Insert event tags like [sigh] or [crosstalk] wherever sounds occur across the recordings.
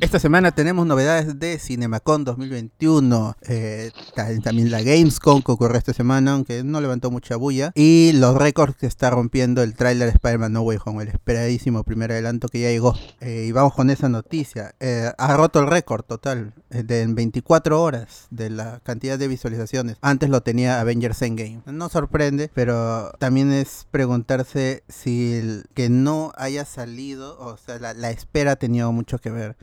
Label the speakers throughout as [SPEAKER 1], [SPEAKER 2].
[SPEAKER 1] Esta semana tenemos novedades de CinemaCon 2021. Eh, también la Gamescom que ocurrió esta semana, aunque no levantó mucha bulla. Y los récords que está rompiendo el tráiler de Spider-Man No Way Home, el esperadísimo primer adelanto que ya llegó. Eh, y vamos con esa noticia. Eh, ha roto el récord total de en 24 horas de la cantidad de visualizaciones. Antes lo tenía Avengers Endgame. No sorprende, pero también es preguntarse si el que no haya salido, o sea, la, la espera ha tenido mucho que ver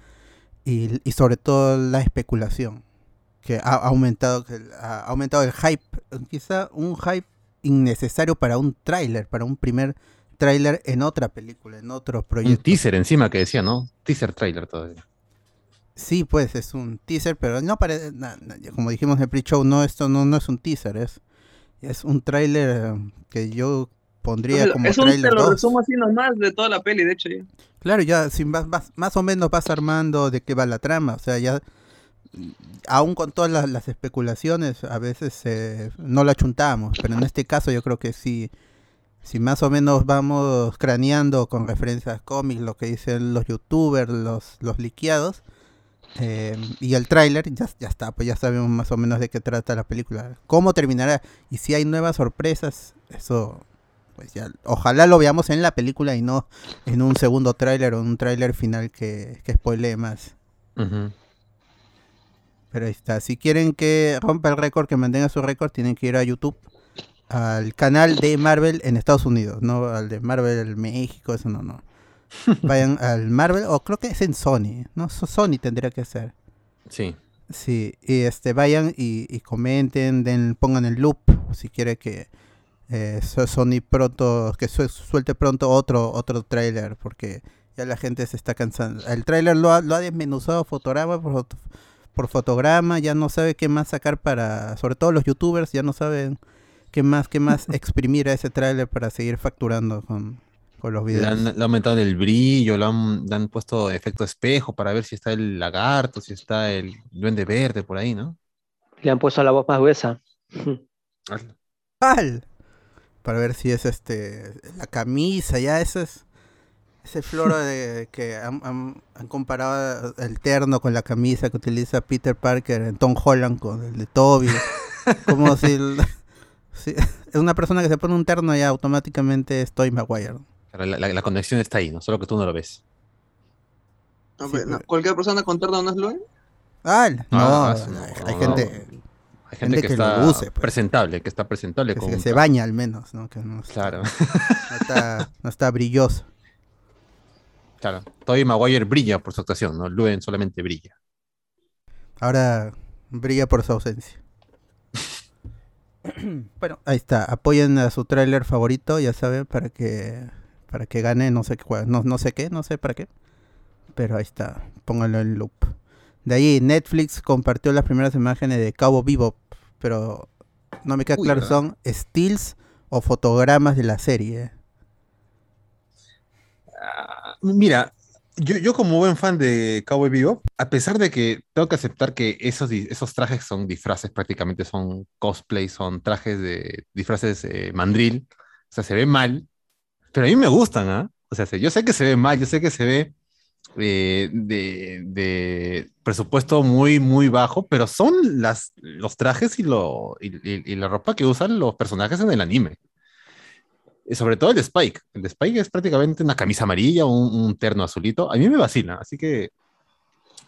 [SPEAKER 1] y, sobre todo la especulación que ha aumentado ha aumentado el hype quizá un hype innecesario para un tráiler para un primer tráiler en otra película en otro proyecto.
[SPEAKER 2] un teaser encima que decía no teaser tráiler todavía.
[SPEAKER 1] Sí pues es un teaser pero no parece como dijimos en el pre-show no esto no, no es un teaser es es un tráiler que yo pondría como
[SPEAKER 3] es un, te lo resumo así nomás de toda la peli, de hecho ya.
[SPEAKER 1] Claro, ya sin más, más, o menos vas armando de qué va la trama, o sea, ya aún con todas las, especulaciones a veces eh, no la chuntamos, pero en este caso yo creo que sí, si más o menos vamos craneando con referencias cómics, lo que dicen los youtubers, los, los liqueados, eh, y el tráiler, ya, ya está, pues ya sabemos más o menos de qué trata la película, cómo terminará, y si hay nuevas sorpresas, eso pues ya, ojalá lo veamos en la película y no en un segundo tráiler o un tráiler final que, que spoilee más. Pero ahí está. Si quieren que rompa el récord, que mantenga su récord, tienen que ir a YouTube, al canal de Marvel en Estados Unidos, no al de Marvel México, eso no, no. [laughs] Vayan al Marvel, o creo que es en Sony, ¿no? Sony tendría que ser.
[SPEAKER 2] Sí.
[SPEAKER 1] Sí, y este vayan y, y comenten, den, pongan el loop si quiere que eh, Sony pronto, que suelte pronto otro, otro trailer, porque ya la gente se está cansando. El trailer lo ha, lo ha desmenuzado fotograma por, por fotograma, ya no sabe qué más sacar para, sobre todo los youtubers, ya no saben qué más, qué más [laughs] exprimir a ese trailer para seguir facturando con, con los videos.
[SPEAKER 2] Le han, aumentado el brillo, le han, le han, puesto efecto espejo para ver si está el lagarto, si está el duende verde por ahí, ¿no?
[SPEAKER 4] Le han puesto la voz más gruesa. [laughs]
[SPEAKER 1] ¡Pal! Para ver si es este la camisa, ya eso es ese floro de que han, comparado el terno con la camisa que utiliza Peter Parker en Tom Holland con el de Toby. [laughs] Como si, es una persona que se pone un terno y automáticamente es Toy Maguire.
[SPEAKER 2] la, conexión está ahí, ¿no? Solo que tú no lo ves.
[SPEAKER 3] ¿Cualquier persona con terno no es lo
[SPEAKER 1] Ah, no, hay gente
[SPEAKER 2] hay gente, que, está lo use, pues. presentable, que está presentable.
[SPEAKER 1] Que, se baña al menos, ¿no? Que no
[SPEAKER 2] claro.
[SPEAKER 1] No está, brilloso.
[SPEAKER 2] Claro. Todavía Maguire brilla por su actuación, ¿no? Luen solamente brilla.
[SPEAKER 1] Ahora brilla por su ausencia. [coughs] bueno, ahí está. Apoyen a su tráiler favorito, ya saben, para que para que gane no sé qué, no, no sé qué, no sé para qué. Pero ahí está. Pónganlo en loop. De ahí Netflix compartió las primeras imágenes de Cabo Vivo pero no me queda claro, ¿son stills o fotogramas de la serie?
[SPEAKER 2] Ah, mira, yo, como buen fan de Cowboy Vivo, a pesar de que tengo que aceptar que esos, esos trajes son disfraces, prácticamente son cosplay, son trajes de disfraces eh, mandril, o sea, se ve mal, pero a mí me gustan, ¿ah? O sea, yo sé que se ve mal, yo sé que se ve eh, de, presupuesto muy, muy bajo, pero son las, los trajes y, lo, y, la ropa que usan los personajes en el anime. Y sobre todo el Spike. El Spike es prácticamente una camisa amarilla, un, un terno azulito. A mí me vacila, así que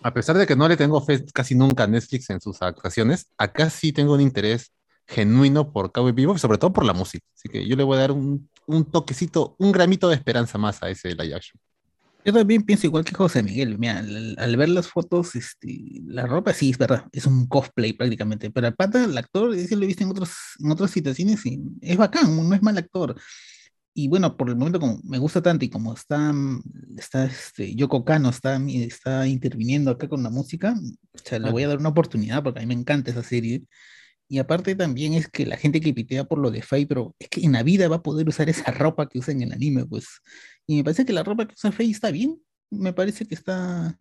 [SPEAKER 2] a pesar de que no le tengo fe casi nunca a Netflix en sus actuaciones, acá sí tengo un interés genuino por Cowboy Vivo y sobre todo por la música. Así que yo le voy a dar un, un toquecito, un gramito de esperanza más a ese live action.
[SPEAKER 5] Yo también pienso igual que José Miguel. Mira, al, ver las fotos, este, la ropa sí es verdad, es un cosplay prácticamente. Pero al pata, el actor, ese lo he visto en, otros, en otras situaciones y es bacán, no es mal actor. Y bueno, por el momento, como me gusta tanto y como está, está este, Yoko Kano está, está interviniendo acá con la música, o sea, le voy a dar una oportunidad porque a mí me encanta esa serie. Y aparte también es que la gente que pitea por lo de Faye, pero es que en la vida va a poder usar esa ropa que usa en el anime, pues. Y me parece que la ropa que usa Faye está bien. Me parece que está,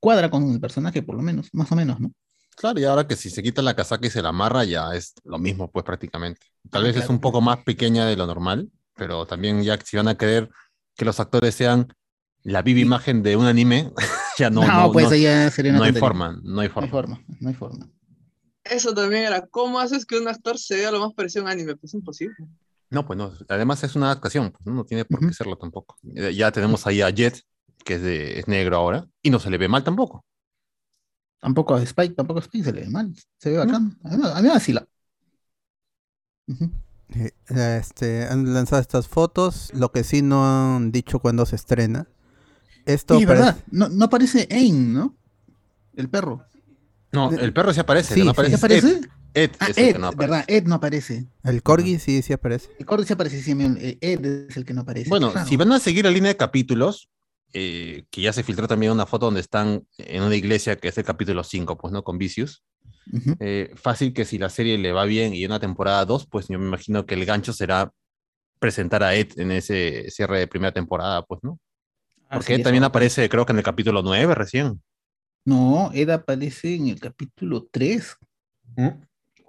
[SPEAKER 5] cuadra con el personaje, por lo menos, más o menos, ¿no?
[SPEAKER 2] Claro, y ahora que si se quita la casaca y se la amarra, ya es lo mismo, pues prácticamente. Tal vez es un poco más pequeña de lo normal, pero también ya si van a querer que los actores sean la viva imagen de un anime, [laughs] ya no, no,
[SPEAKER 5] pues
[SPEAKER 2] no-
[SPEAKER 5] ya sería una
[SPEAKER 2] no hay forma, no hay
[SPEAKER 5] No hay
[SPEAKER 2] forma.
[SPEAKER 5] forma, no hay forma.
[SPEAKER 3] Eso también era, ¿cómo haces que un actor se vea lo más parecido a un anime? Pues es imposible.
[SPEAKER 2] No, pues no. Además es una adaptación, pues, ¿no? no tiene por qué serlo tampoco. Eh, Ya tenemos ahí a Jet, que es, de, es negro ahora, y no se le ve mal tampoco.
[SPEAKER 5] Tampoco a Spike, tampoco a Spike se le ve mal, se ve bacán. A mí, a mí me vacila. Ujú.
[SPEAKER 1] Eh, Este, han lanzado estas fotos, lo que sí no han dicho cuándo se estrena. Esto
[SPEAKER 5] Sí,
[SPEAKER 1] parece-
[SPEAKER 5] verdad, no, no aparece Ain, ¿no? El perro.
[SPEAKER 2] No,
[SPEAKER 1] De-
[SPEAKER 2] el perro sí aparece,
[SPEAKER 1] Sí,
[SPEAKER 2] no aparece. Ed. Ed
[SPEAKER 5] Ah,
[SPEAKER 2] es el
[SPEAKER 5] Ed,
[SPEAKER 2] que no aparece.
[SPEAKER 5] ¿verdad? Ed no aparece.
[SPEAKER 1] el corgi sí, sí aparece.
[SPEAKER 5] El Cordy sí aparece, sí, eh, Ed es el que no aparece.
[SPEAKER 2] Bueno,
[SPEAKER 5] Claro.
[SPEAKER 2] si van a seguir la línea de capítulos, eh, que ya se filtró también una foto donde están en una iglesia, que es el capítulo 5, pues, ¿no? Con Vicious. Eh, fácil que si la serie le va bien y una temporada 2, pues yo me imagino que el gancho será presentar a Ed en ese cierre de primera temporada, pues, ¿no?
[SPEAKER 5] Ah,
[SPEAKER 2] Porque Ed también aparece, creo que en el capítulo 9 recién.
[SPEAKER 5] No, Ed aparece en el capítulo 3.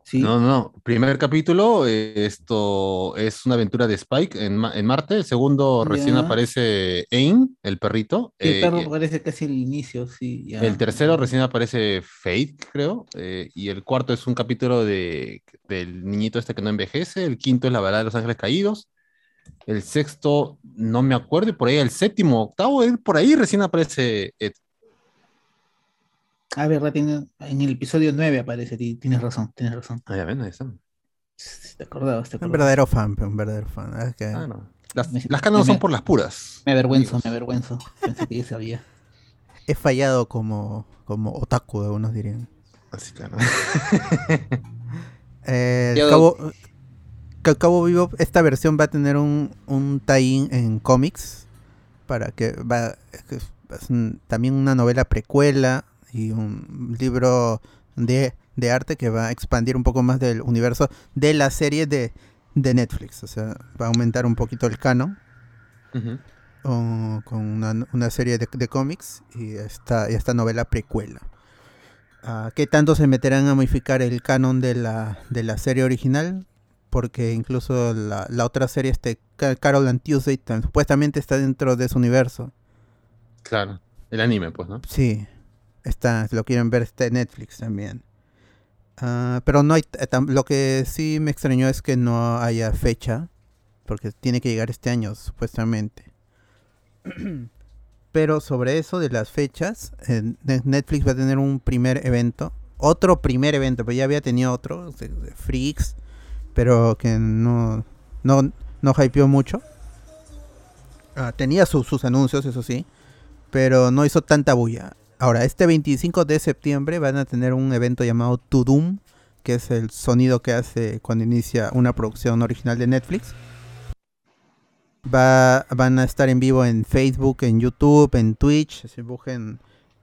[SPEAKER 5] Sí.
[SPEAKER 2] No, no, no. Primer capítulo, eh, esto es una aventura de Spike en, en Marte. El segundo recién aparece Ain, el perrito.
[SPEAKER 5] Sí, el
[SPEAKER 2] Eh,
[SPEAKER 5] perro
[SPEAKER 2] eh,
[SPEAKER 5] aparece casi al inicio, sí. ya.
[SPEAKER 2] el tercero recién aparece Fate, creo. eh, y el cuarto es un capítulo de, del niñito este que no envejece. El quinto es la verdad de los ángeles caídos. El sexto, no me acuerdo. Y por ahí el séptimo, octavo, él por ahí recién aparece Ed.
[SPEAKER 5] Ah, verdad, tiene, en el episodio 9 aparece, ti- tienes razón, tienes razón.
[SPEAKER 2] Ah, ya ven, ahí están.
[SPEAKER 5] Sí, Te acordabas, te
[SPEAKER 1] Un verdadero fan, un verdadero fan. es que-
[SPEAKER 2] Ah, no. Las,
[SPEAKER 5] Me-
[SPEAKER 2] las canas no
[SPEAKER 5] me-
[SPEAKER 2] son por las puras.
[SPEAKER 5] Me avergüenzo,
[SPEAKER 2] amigos.
[SPEAKER 5] me avergüenzo. Pensé que ya sabía.
[SPEAKER 1] He fallado como, como otaku, algunos dirían.
[SPEAKER 2] Así, claro. [laughs]
[SPEAKER 1] Eh,
[SPEAKER 2] Yo-
[SPEAKER 1] Cabo, Ca- Cabo Vivo, esta versión va a tener un, un tie-in en cómics. Para que va. Es, que es- es un- también una novela precuela y un libro de, de arte que va a expandir un poco más del universo de la serie de, de Netflix. O sea, va a aumentar un poquito el canon. O con una, una serie de, de cómics y esta, y esta novela precuela. Ah, ¿Qué tanto se meterán a modificar el canon de la, de la serie original? Porque incluso la, la otra serie, este Ca- Carol and Tuesday, tan- supuestamente está dentro de su universo.
[SPEAKER 2] Claro. El anime, pues, ¿no?
[SPEAKER 1] Sí, está, lo quieren ver, está en Netflix también. Ah, pero no hay, eh, lo que sí me extrañó es que no haya fecha, porque tiene que llegar este año, supuestamente. [clears throat] Pero sobre eso de las fechas, Ne- Netflix va a tener un primer evento, otro primer evento, pero ya había tenido otro, Freaks, pero que no, no, no hypeó mucho. Ah, tenía su- sus anuncios, eso sí, pero no hizo tanta bulla. Ahora, este 25 de septiembre van a tener un evento llamado To Doom, que es el sonido que hace cuando inicia una producción original de Netflix. Va, van a estar en vivo en Facebook, en YouTube, en Twitch. Si busquen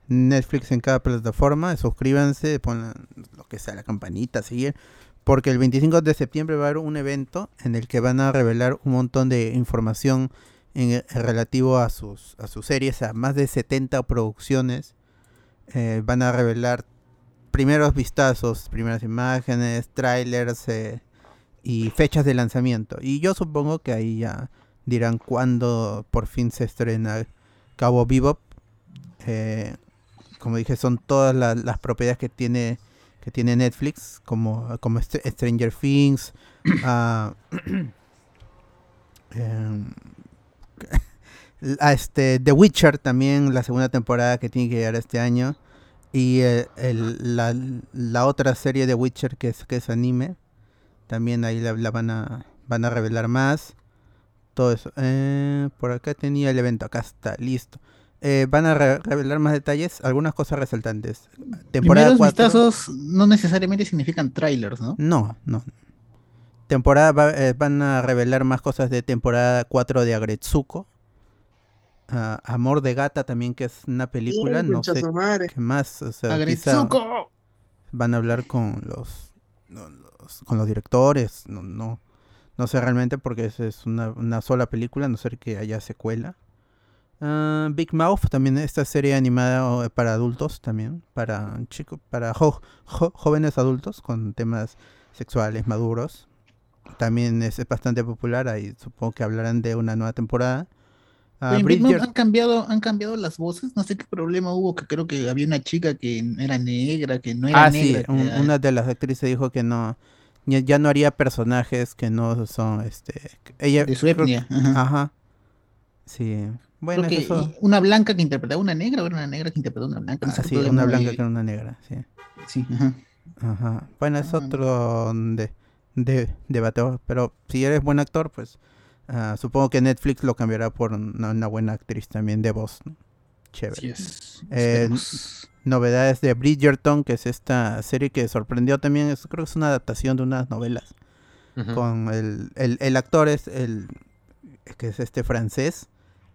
[SPEAKER 1] Netflix en cada plataforma, suscríbanse, pongan lo que sea, la campanita, seguir. Porque el 25 de septiembre va a haber un evento en el que van a revelar un montón de información en, en relativo a sus, a sus series, a más de 70 producciones. Eh, van a revelar primeros vistazos, primeras imágenes, trailers eh, y fechas de lanzamiento. Y yo supongo que ahí ya dirán cuándo por fin se estrena Cabo Bebop. Eh, como dije, son todas la- las propiedades que tiene que tiene Netflix, como, como Str- Stranger Things, [coughs] ah, [coughs] em, a este The Witcher también, la segunda temporada que tiene que llegar este año. Y eh, el- la, la otra serie de Witcher que es, que es anime. También ahí la, la van, a, van a revelar más. Todo eso. Eh, por acá tenía el evento. Acá está, listo. Eh, van a re- revelar más detalles. Algunas cosas resaltantes. Temporada
[SPEAKER 5] Primeros
[SPEAKER 1] 4.
[SPEAKER 5] vistazos no necesariamente significan trailers, ¿no?
[SPEAKER 1] No, no. Temporada va- eh, van a revelar más cosas de temporada 4 de Agretsuko. Ah, Amor de Gata también, que es una película.
[SPEAKER 3] Uh,
[SPEAKER 1] no sé
[SPEAKER 3] madre.
[SPEAKER 1] qué más. O sea, quizá van a hablar con los, los- con los directores. No, no, no sé realmente porque es, es una, una sola película, a no ser que haya secuela. Ah, Big Mouth también esta serie animada para adultos también, para chicos, para jo- jo- jóvenes adultos con temas sexuales maduros. También es, es bastante popular, ahí supongo que hablarán de una nueva temporada. Ah,
[SPEAKER 5] Oye,
[SPEAKER 1] Bridger-
[SPEAKER 5] han cambiado, han cambiado las voces, no sé qué problema hubo, que creo que había una chica que era negra, que no era
[SPEAKER 1] Ah, sí,
[SPEAKER 5] negra.
[SPEAKER 1] un-
[SPEAKER 5] era-
[SPEAKER 1] una de las actrices dijo que no, ya, ya no haría personajes que no son, este, ella,
[SPEAKER 5] de su
[SPEAKER 1] creo-
[SPEAKER 5] ajá.
[SPEAKER 1] ajá, sí, bueno,
[SPEAKER 5] Creo que
[SPEAKER 1] eso,
[SPEAKER 5] una blanca que interpretaba una negra o era una negra que interpretaba una blanca.
[SPEAKER 1] ah, sí, una blanca que era una negra, sí.
[SPEAKER 5] Sí, ajá.
[SPEAKER 1] Ajá. Bueno, es
[SPEAKER 5] Ah.
[SPEAKER 1] otro de, de debate, pero si eres buen actor, pues ah, supongo que Netflix lo cambiará por una, una buena actriz también de voz. ¿no? Chévere. Eh. Novedades de Bridgerton, que es esta serie que sorprendió también, es, creo que es una adaptación de unas novelas. Con el, el, el actor es el que es este francés.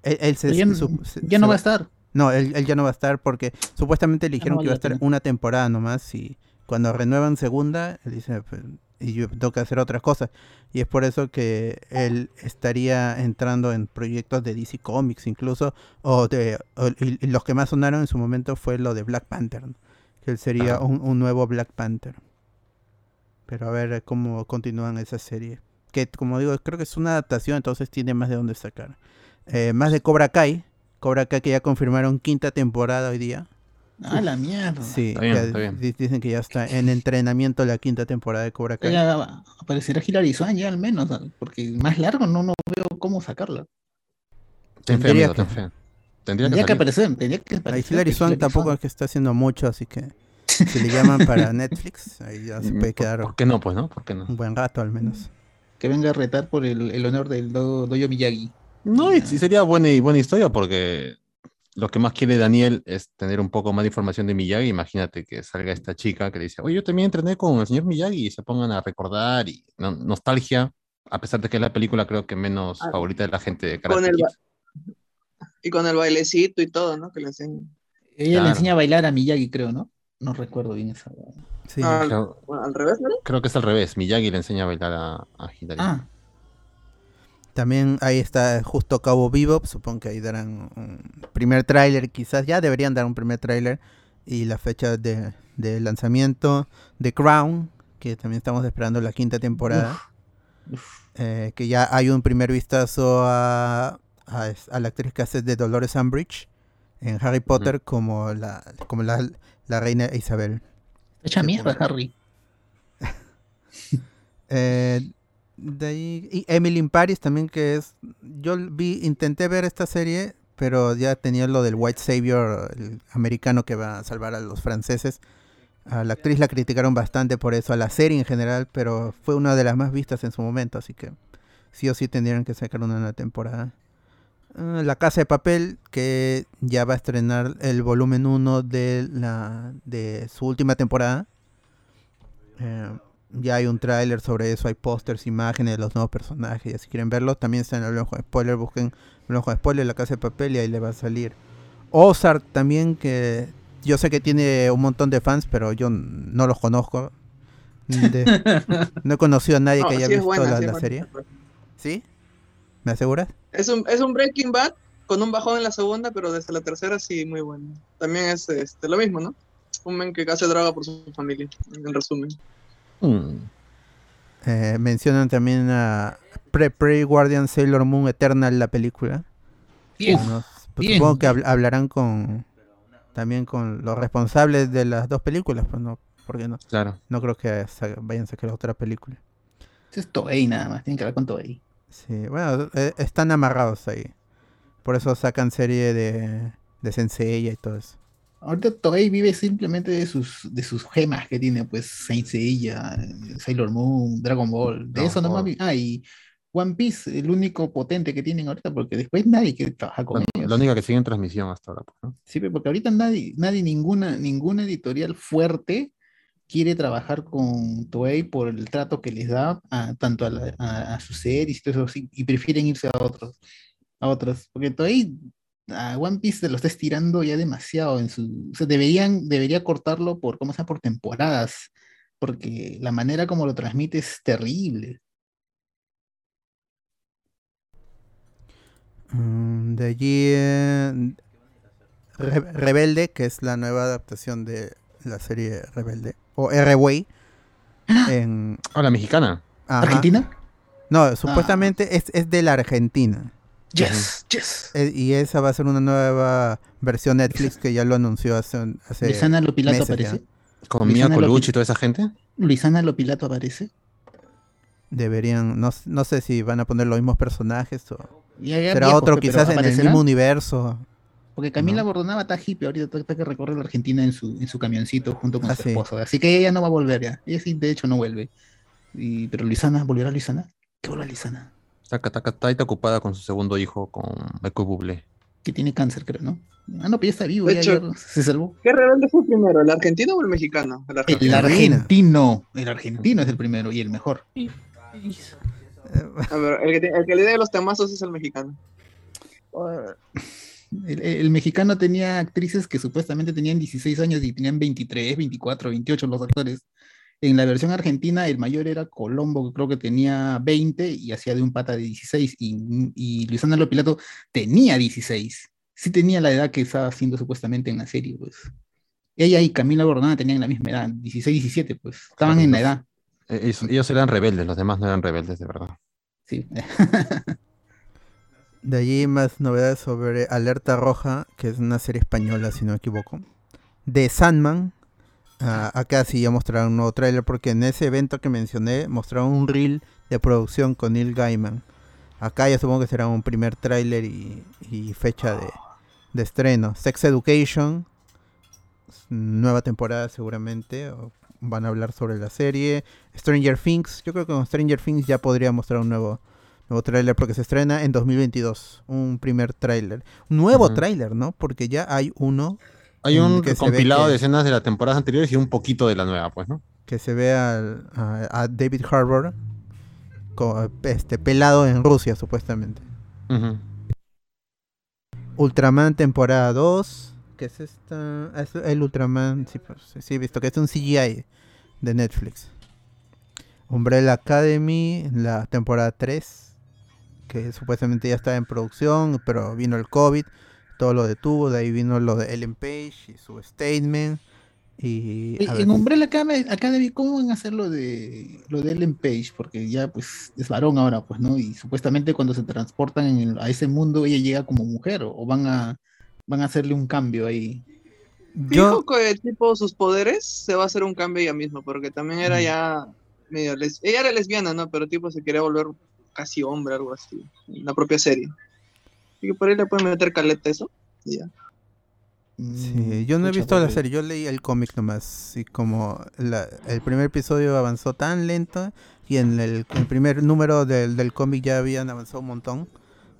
[SPEAKER 1] Él, él se,
[SPEAKER 5] ya,
[SPEAKER 1] su- se-
[SPEAKER 5] ya
[SPEAKER 1] se
[SPEAKER 5] no
[SPEAKER 1] va-
[SPEAKER 5] va a estar.
[SPEAKER 1] no, él, él ya no va a estar porque supuestamente le dijeron
[SPEAKER 5] no
[SPEAKER 1] que iba a estar una temporada nomás y cuando renuevan segunda, él dice, "Pues, y yo tengo que hacer otras cosas. Y es por eso que él estaría entrando en proyectos de DC Comics incluso, o de o- y, y los que más sonaron en su momento fue lo de Black Panther, ¿no? que él sería un, un nuevo Black Panther. Pero a ver cómo continúan esa serie. Que como digo, creo que es una adaptación, entonces tiene más de dónde sacar. Eh, más de Cobra Kai. Cobra Kai que ya confirmaron quinta temporada hoy día.
[SPEAKER 5] Ah, la mierda.
[SPEAKER 1] Sí,
[SPEAKER 2] Está bien, está
[SPEAKER 1] dicen que ya está en entrenamiento la quinta temporada de Cobra Kai.
[SPEAKER 5] Ya aparecerá Hilary Swan ya al menos, ¿no? porque más largo no, no veo cómo sacarla.
[SPEAKER 2] Ten fe,
[SPEAKER 1] Tendría
[SPEAKER 2] amigo,
[SPEAKER 1] que-
[SPEAKER 2] ten fe. Tendría que
[SPEAKER 5] Tendría que aparecer, tendría que
[SPEAKER 1] Ahí
[SPEAKER 5] aparecer.
[SPEAKER 1] Hilary
[SPEAKER 5] Hilary
[SPEAKER 1] tampoco es que está haciendo mucho, así que si le llaman para [laughs] Netflix, ahí ya se
[SPEAKER 2] Mm,
[SPEAKER 1] puede
[SPEAKER 2] ¿por-
[SPEAKER 1] quedar
[SPEAKER 2] ¿Por qué no? Pues no, ¿por qué no?
[SPEAKER 1] un buen rato al menos.
[SPEAKER 5] Que venga a retar por el, el honor del Do- Doyo Miyagi.
[SPEAKER 2] No, y sería buena y buena historia porque lo que más quiere Daniel es tener un poco más de información de Miyagi. Imagínate que salga esta chica que le dice, oye, yo también entrené con el señor Miyagi y se pongan a recordar y no- nostalgia, a pesar de que es la película creo que menos
[SPEAKER 3] Ah,
[SPEAKER 2] favorita de la gente de
[SPEAKER 3] con el. Y con el bailecito y todo, ¿no? Que le enseñan.
[SPEAKER 5] Ella
[SPEAKER 2] Claro.
[SPEAKER 5] le enseña a bailar a Miyagi, creo, ¿no? No recuerdo bien esa.
[SPEAKER 1] Sí.
[SPEAKER 3] Ah, al,
[SPEAKER 2] Creo,
[SPEAKER 3] bueno, al revés, ¿no?
[SPEAKER 2] creo que es al revés. Miyagi le enseña a bailar a, a Hilary.
[SPEAKER 5] Ah,
[SPEAKER 1] También ahí está justo Cabo Bebop, supongo que ahí darán un primer tráiler, quizás ya deberían dar un primer tráiler y la fecha de, de lanzamiento de Crown, que también estamos esperando la quinta temporada,
[SPEAKER 5] uf.
[SPEAKER 1] eh, que ya hay un primer vistazo a, a, la actriz que hace de Dolores Umbridge en Harry Potter como la como la, la reina Isabel.
[SPEAKER 5] Echa mierda. Harry. [laughs]
[SPEAKER 1] Eh, de ahí, y Emily in Paris también que es yo vi intenté ver esta serie pero ya tenía lo del White Savior el americano que va a salvar a los franceses. A la actriz la criticaron bastante por eso a la serie en general pero fue una de las más vistas en su momento así que sí o sí tendrían que sacar una nueva temporada. Ah, la Casa de Papel que ya va a estrenar el volumen 1 de la de su última temporada. Eh, ya hay un tráiler sobre eso, hay pósters, imágenes de los nuevos personajes, y si quieren verlo, también está en el ojo de spoiler, busquen el ojo de spoiler, la casa de papel y ahí le va a salir. Ozark también, que yo sé que tiene un montón de fans, pero yo no los conozco. De- [laughs] no he conocido a nadie
[SPEAKER 3] No,
[SPEAKER 1] que haya
[SPEAKER 3] sí
[SPEAKER 1] visto
[SPEAKER 3] buena,
[SPEAKER 1] la,
[SPEAKER 3] sí
[SPEAKER 1] serie. ¿Sí? ¿Me aseguras?
[SPEAKER 3] Es un, es un Breaking Bad con un bajón en la segunda, pero desde la tercera sí, muy bueno. También es este, lo mismo, ¿no? Un men que hace droga por su familia, en resumen.
[SPEAKER 2] Mm.
[SPEAKER 1] Eh, mencionan también a Pre Pre Guardian Sailor Moon Eternal, la película.
[SPEAKER 5] Bien.
[SPEAKER 1] Pues
[SPEAKER 5] bien.
[SPEAKER 1] supongo que habl- hablarán con también con los responsables de las dos películas, pues no, porque no,
[SPEAKER 2] Claro.
[SPEAKER 1] no creo que vayan a sacar otra película.
[SPEAKER 5] Es Toei nada más, tienen que ver con Toei.
[SPEAKER 1] Sí, bueno, eh, están amarrados ahí. Por eso sacan serie de, de Sensei y todo eso.
[SPEAKER 5] Ahorita Toei vive simplemente de sus, de sus gemas que tiene, pues Saint Seiya, Sailor Moon, Dragon Ball. De
[SPEAKER 2] Dragon
[SPEAKER 5] eso nomás Ah, y One Piece, el único potente que tienen ahorita, porque después nadie quiere trabajar con
[SPEAKER 2] La,
[SPEAKER 5] ellos.
[SPEAKER 2] la única que sigue en transmisión hasta ahora. pues, ¿no?
[SPEAKER 5] Sí, porque ahorita nadie, nadie, ninguna, ninguna editorial fuerte quiere trabajar con Toei por el trato que les da a, tanto a, la- a- a sus series y todo eso, y prefieren irse a otros, a otros, porque Toei a One Piece se lo está estirando ya demasiado en su, o sea, deberían, debería cortarlo por, ¿cómo se llama? por temporadas, porque la manera como lo transmite es terrible.
[SPEAKER 1] Mm, de allí eh, Re- Rebelde, que es la nueva adaptación de la serie Rebelde. O R-Way. En,
[SPEAKER 2] Ah, la mexicana.
[SPEAKER 1] ajá.
[SPEAKER 5] ¿Argentina?
[SPEAKER 1] No, supuestamente es, es de la Argentina.
[SPEAKER 5] Yes, yes.
[SPEAKER 1] Eh, Y esa va a ser una nueva versión Netflix que ya lo anunció hace, un- hace
[SPEAKER 5] Luisana Lopilato
[SPEAKER 1] meses ya.
[SPEAKER 5] aparece.
[SPEAKER 2] Con
[SPEAKER 5] Luisana
[SPEAKER 2] Mia Colucci y toda esa gente.
[SPEAKER 5] Luisana Lopilato aparece.
[SPEAKER 1] Deberían, no, no sé si van a poner los mismos personajes o
[SPEAKER 5] Ya- ya
[SPEAKER 1] será
[SPEAKER 5] viejo,
[SPEAKER 1] otro quizás en el mismo universo.
[SPEAKER 5] Porque Camila
[SPEAKER 1] ¿no?
[SPEAKER 5] Bordonaba está hippie ahorita, está que recorre la Argentina en su, en su camioncito junto con
[SPEAKER 1] Ah,
[SPEAKER 5] su
[SPEAKER 1] sí.
[SPEAKER 5] esposo. Así que ella no va a volver ya. Ella sí, de hecho, no vuelve. Y, pero Luisana, ¿volverá Luisana? ¿Qué vuelve Luisana?
[SPEAKER 2] Está, está ahí ocupada con su segundo hijo, con Michael Bublé.
[SPEAKER 5] Que tiene cáncer, creo, ¿no? Ah, no, pero ya está vivo,
[SPEAKER 3] De
[SPEAKER 5] ya,
[SPEAKER 3] hecho-
[SPEAKER 5] ya se salvó.
[SPEAKER 3] ¿Qué rebelde fue primero, el argentino o el mexicano? El argentino.
[SPEAKER 5] El argentino. El argentino es el primero y el mejor.
[SPEAKER 3] A ver, el que, tiene- el que le dé los temazos es el mexicano. [laughs]
[SPEAKER 5] El, el mexicano tenía actrices que supuestamente tenían 16 años y tenían 23, 24, 28 los actores. En la versión argentina, el mayor era Colombo, que creo que tenía 20 y hacía de un pata de 16. Y, y Luisana Lopilato tenía 16. Sí tenía la edad que estaba haciendo supuestamente en la serie, pues. Ella y Camila Bordona tenían la misma edad, 16, 17, pues. Estaban en la edad.
[SPEAKER 2] Ellos, ellos eran rebeldes, los demás no eran rebeldes, de verdad.
[SPEAKER 5] Sí. [laughs]
[SPEAKER 1] De allí más novedades sobre Alerta Roja, que es una serie española, si no me equivoco. De Sandman. Ah, acá sí ya mostraron un nuevo tráiler porque en ese evento que mencioné mostraron un reel de producción con Neil Gaiman. Acá ya supongo que será un primer tráiler y, y fecha de, de estreno. Sex Education, nueva temporada seguramente. van a hablar sobre la serie. Stranger Things, yo creo que con Stranger Things ya podría mostrar un nuevo, nuevo tráiler porque se estrena en 2022. Un primer tráiler. Nuevo tráiler, ¿no? Porque ya hay uno
[SPEAKER 2] Hay un
[SPEAKER 1] que
[SPEAKER 2] compilado
[SPEAKER 1] que-
[SPEAKER 2] de escenas de las temporadas anteriores y un poquito de la nueva, pues, ¿no?
[SPEAKER 1] que se ve al- a, a David Harbour co- este, pelado en Rusia, supuestamente. Ultraman temporada 2. que es esta? Es el Ultraman, sí, pues, sí, he visto que es un CGI de Netflix. Umbrella Academy, la temporada 3, que supuestamente ya estaba en producción, pero vino el COVID, todo lo detuvo, de ahí vino lo de Ellen Page y su statement. Y, ver,
[SPEAKER 5] En Umbrella Academy, Academy, ¿cómo van a hacer lo de lo de Ellen Page? Porque ya pues es varón ahora, pues, ¿no? Y supuestamente cuando se transportan en el- a ese mundo ella llega como mujer o, o van a van a hacerle un cambio ahí.
[SPEAKER 1] yo,
[SPEAKER 3] Fijo que tipo sus poderes se va a hacer un cambio ella misma, porque también era
[SPEAKER 5] Mm.
[SPEAKER 3] ya medio les... ella era lesbiana, ¿no? Pero tipo se quería volver casi hombre, algo así, en la propia serie. Así que por ahí le pueden meter caleta eso. y ya.
[SPEAKER 1] Sí,
[SPEAKER 5] Mm,
[SPEAKER 1] yo no he visto la serie, yo leí el cómic nomás. Y como la- el primer episodio avanzó tan lento y en el, el primer número del, del cómic ya habían avanzado un montón.